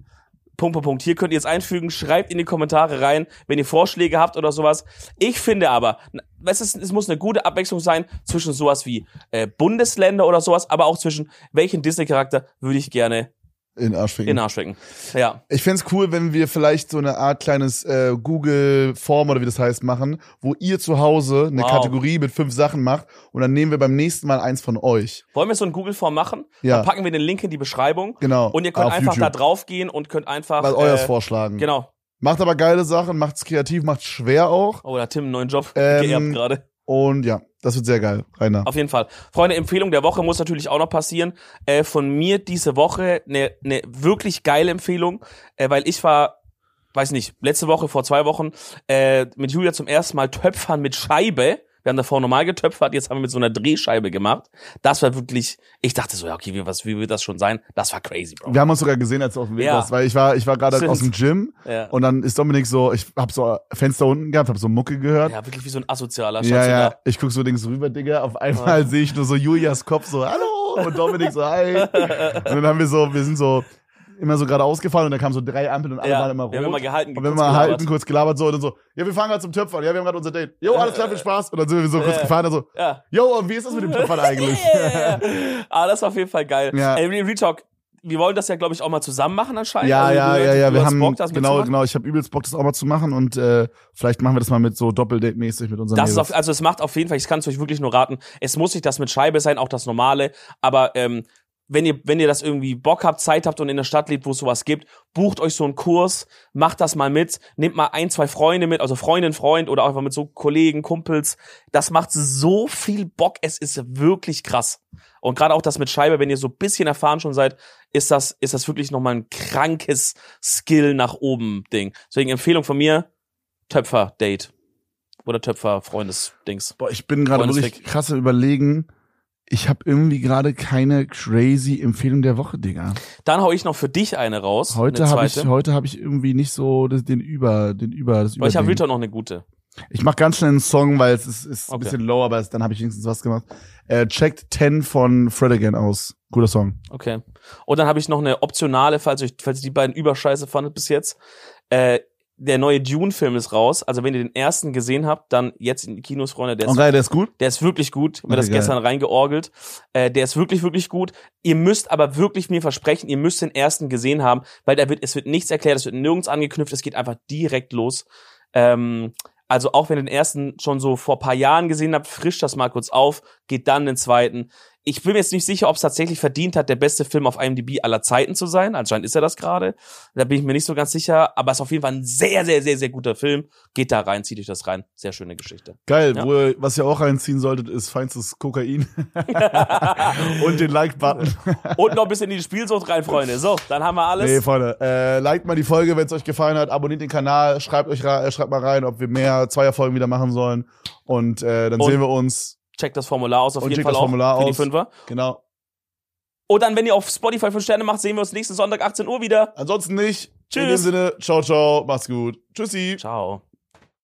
Punkt, Punkt, Punkt, hier könnt ihr es einfügen, schreibt in die Kommentare rein, wenn ihr Vorschläge habt oder sowas. Ich finde aber, es, ist, es muss eine gute Abwechslung sein zwischen sowas wie äh, Bundesländer oder sowas, aber auch zwischen welchen Disney-Charakter würde ich gerne In Arsch ficken. in den Arsch stecken. Ja. Ich fänd's cool, wenn wir vielleicht so eine Art kleines äh, Google-Form oder wie das heißt machen, wo ihr zu Hause eine Wow. Kategorie mit fünf Sachen macht und dann nehmen wir beim nächsten Mal eins von euch. Wollen wir so ein Google-Form machen? Ja. Dann packen wir den Link in die Beschreibung. Genau. Und ihr könnt Auf einfach YouTube. da drauf gehen und könnt einfach. Was euers äh, vorschlagen. Genau. Macht aber geile Sachen, macht's kreativ, macht's schwer auch. Oh, da hat Tim einen neuen Job Ähm, geerbt gerade. Und ja, das wird sehr geil, Rainer. Auf jeden Fall. Freunde, Empfehlung der Woche muss natürlich auch noch passieren. Äh, von mir diese Woche eine ne wirklich geile Empfehlung, äh, weil ich war weiß nicht, letzte Woche, vor zwei Wochen, äh, mit Julia zum ersten Mal Töpfern mit Scheibe. Wir haben davor normal getöpfert, jetzt haben wir mit so einer Drehscheibe gemacht. Das war wirklich, ich dachte so, ja, okay, wie, was, wie wird das schon sein? Das war crazy, Bro. Wir haben uns sogar gesehen, als du auf dem Weg Ja. warst, weil ich war, ich war gerade aus dem Gym Ja. und dann ist Dominik so, ich hab so Fenster unten gehabt, hab so Mucke gehört. ja, wirklich wie so ein Asozialer. Ja, Schatz, ja, ich guck so links rüber, Digga. Auf einmal sehe ich nur so Julias Kopf so, hallo, und Dominik so, hi. Und dann haben wir so, wir sind so immer so gerade ausgefahren und dann kamen so drei Ampeln und alle Ja, waren immer rot. wir haben immer gehalten, und wir haben kurz mal halten, kurz gelabert so und dann so, ja, wir fahren gerade zum Töpfern, ja, wir haben gerade unser Date. Jo, alles klar, viel Spaß. Und dann sind wir so kurz gefahren, dann so, Ja. jo, und wie ist das mit dem Töpfern eigentlich? Yeah. ah, das war auf jeden Fall geil. Ja. Ey, Real Talk, wir wollen das ja, glaube ich, auch mal zusammen machen anscheinend. Ja, Also, ja, ja, ja, wir haben, Bock, genau, genau, ich habe übelst Bock, das auch mal zu machen und äh, vielleicht machen wir das mal mit so Doppeldate-mäßig mit unseren Das ist auf, also es macht auf jeden Fall, ich kann es euch wirklich nur raten, es muss nicht das mit Scheibe sein, auch das normale, aber ähm, wenn ihr, wenn ihr das irgendwie Bock habt, Zeit habt und in der Stadt lebt, wo es sowas gibt, bucht euch so einen Kurs, macht das mal mit, nehmt mal ein, zwei Freunde mit, also Freundin, Freund oder auch einfach mit so Kollegen, Kumpels. Das macht so viel Bock, es ist wirklich krass. Und gerade auch das mit Scheibe, wenn ihr so ein bisschen erfahren schon seid, ist das, ist das wirklich nochmal ein krankes Skill nach oben Ding. Deswegen Empfehlung von mir, Töpfer-Date. Oder Töpfer-Freundes-Dings. Boah, ich bin gerade wirklich krass am überlegen. Ich habe irgendwie gerade keine crazy Empfehlung der Woche, Digga. Dann hau ich noch für dich eine raus. Heute habe ich, heute habe ich irgendwie nicht so das, den über, den über, das Aber ich habe. Rita noch eine gute. Ich mach ganz schnell einen Song, weil es ist, ist ein Okay. bisschen low, aber es, dann habe ich wenigstens was gemacht. Äh, checkt 10 von Fred Again aus. Guter Song. Okay. Und dann habe ich noch eine optionale, falls euch, falls ihr die beiden überscheiße fandet bis jetzt. Äh, der neue Dune-Film ist raus. Also wenn ihr den ersten gesehen habt, dann jetzt in die Kinos, Freunde. Der ist, Und geil, der ist gut. der ist wirklich gut. Ich hab mir das geil. gestern reingeorgelt. Äh, der ist wirklich, wirklich gut. Ihr müsst aber wirklich mir versprechen, ihr müsst den ersten gesehen haben, weil da wird, es wird nichts erklärt, es wird nirgends angeknüpft, es geht einfach direkt los. Ähm, also auch wenn ihr den ersten schon so vor paar Jahren gesehen habt, frischt das mal kurz auf, geht dann den zweiten. Ich bin mir jetzt nicht sicher, ob es tatsächlich verdient hat, der beste Film auf IMDb aller Zeiten zu sein. Anscheinend ist er das gerade. Da bin ich mir nicht so ganz sicher. Aber es ist auf jeden Fall ein sehr, sehr, sehr, sehr guter Film. Geht da rein, zieht euch das rein. Sehr schöne Geschichte. Geil, Ja. wo ihr, was ihr auch reinziehen solltet, ist feinstes Kokain und den Like-Button. Und noch ein bisschen in die Spielsucht rein, Freunde. So, dann haben wir alles. Nee, Freunde, äh, liked mal die Folge, wenn es euch gefallen hat, abonniert den Kanal, schreibt euch äh, schreibt mal rein, ob wir mehr Zweierfolgen wieder machen sollen. Und äh, dann Und sehen wir uns. Checkt das Formular aus auf Und jeden Fall das auch Formular für die aus. Fünfer. Genau. Und dann, wenn ihr auf Spotify 5 Sterne macht, sehen wir uns nächsten Sonntag 18 Uhr wieder. Ansonsten nicht. In Tschüss. dem Sinne, ciao, ciao, macht's gut. Tschüssi. Ciao.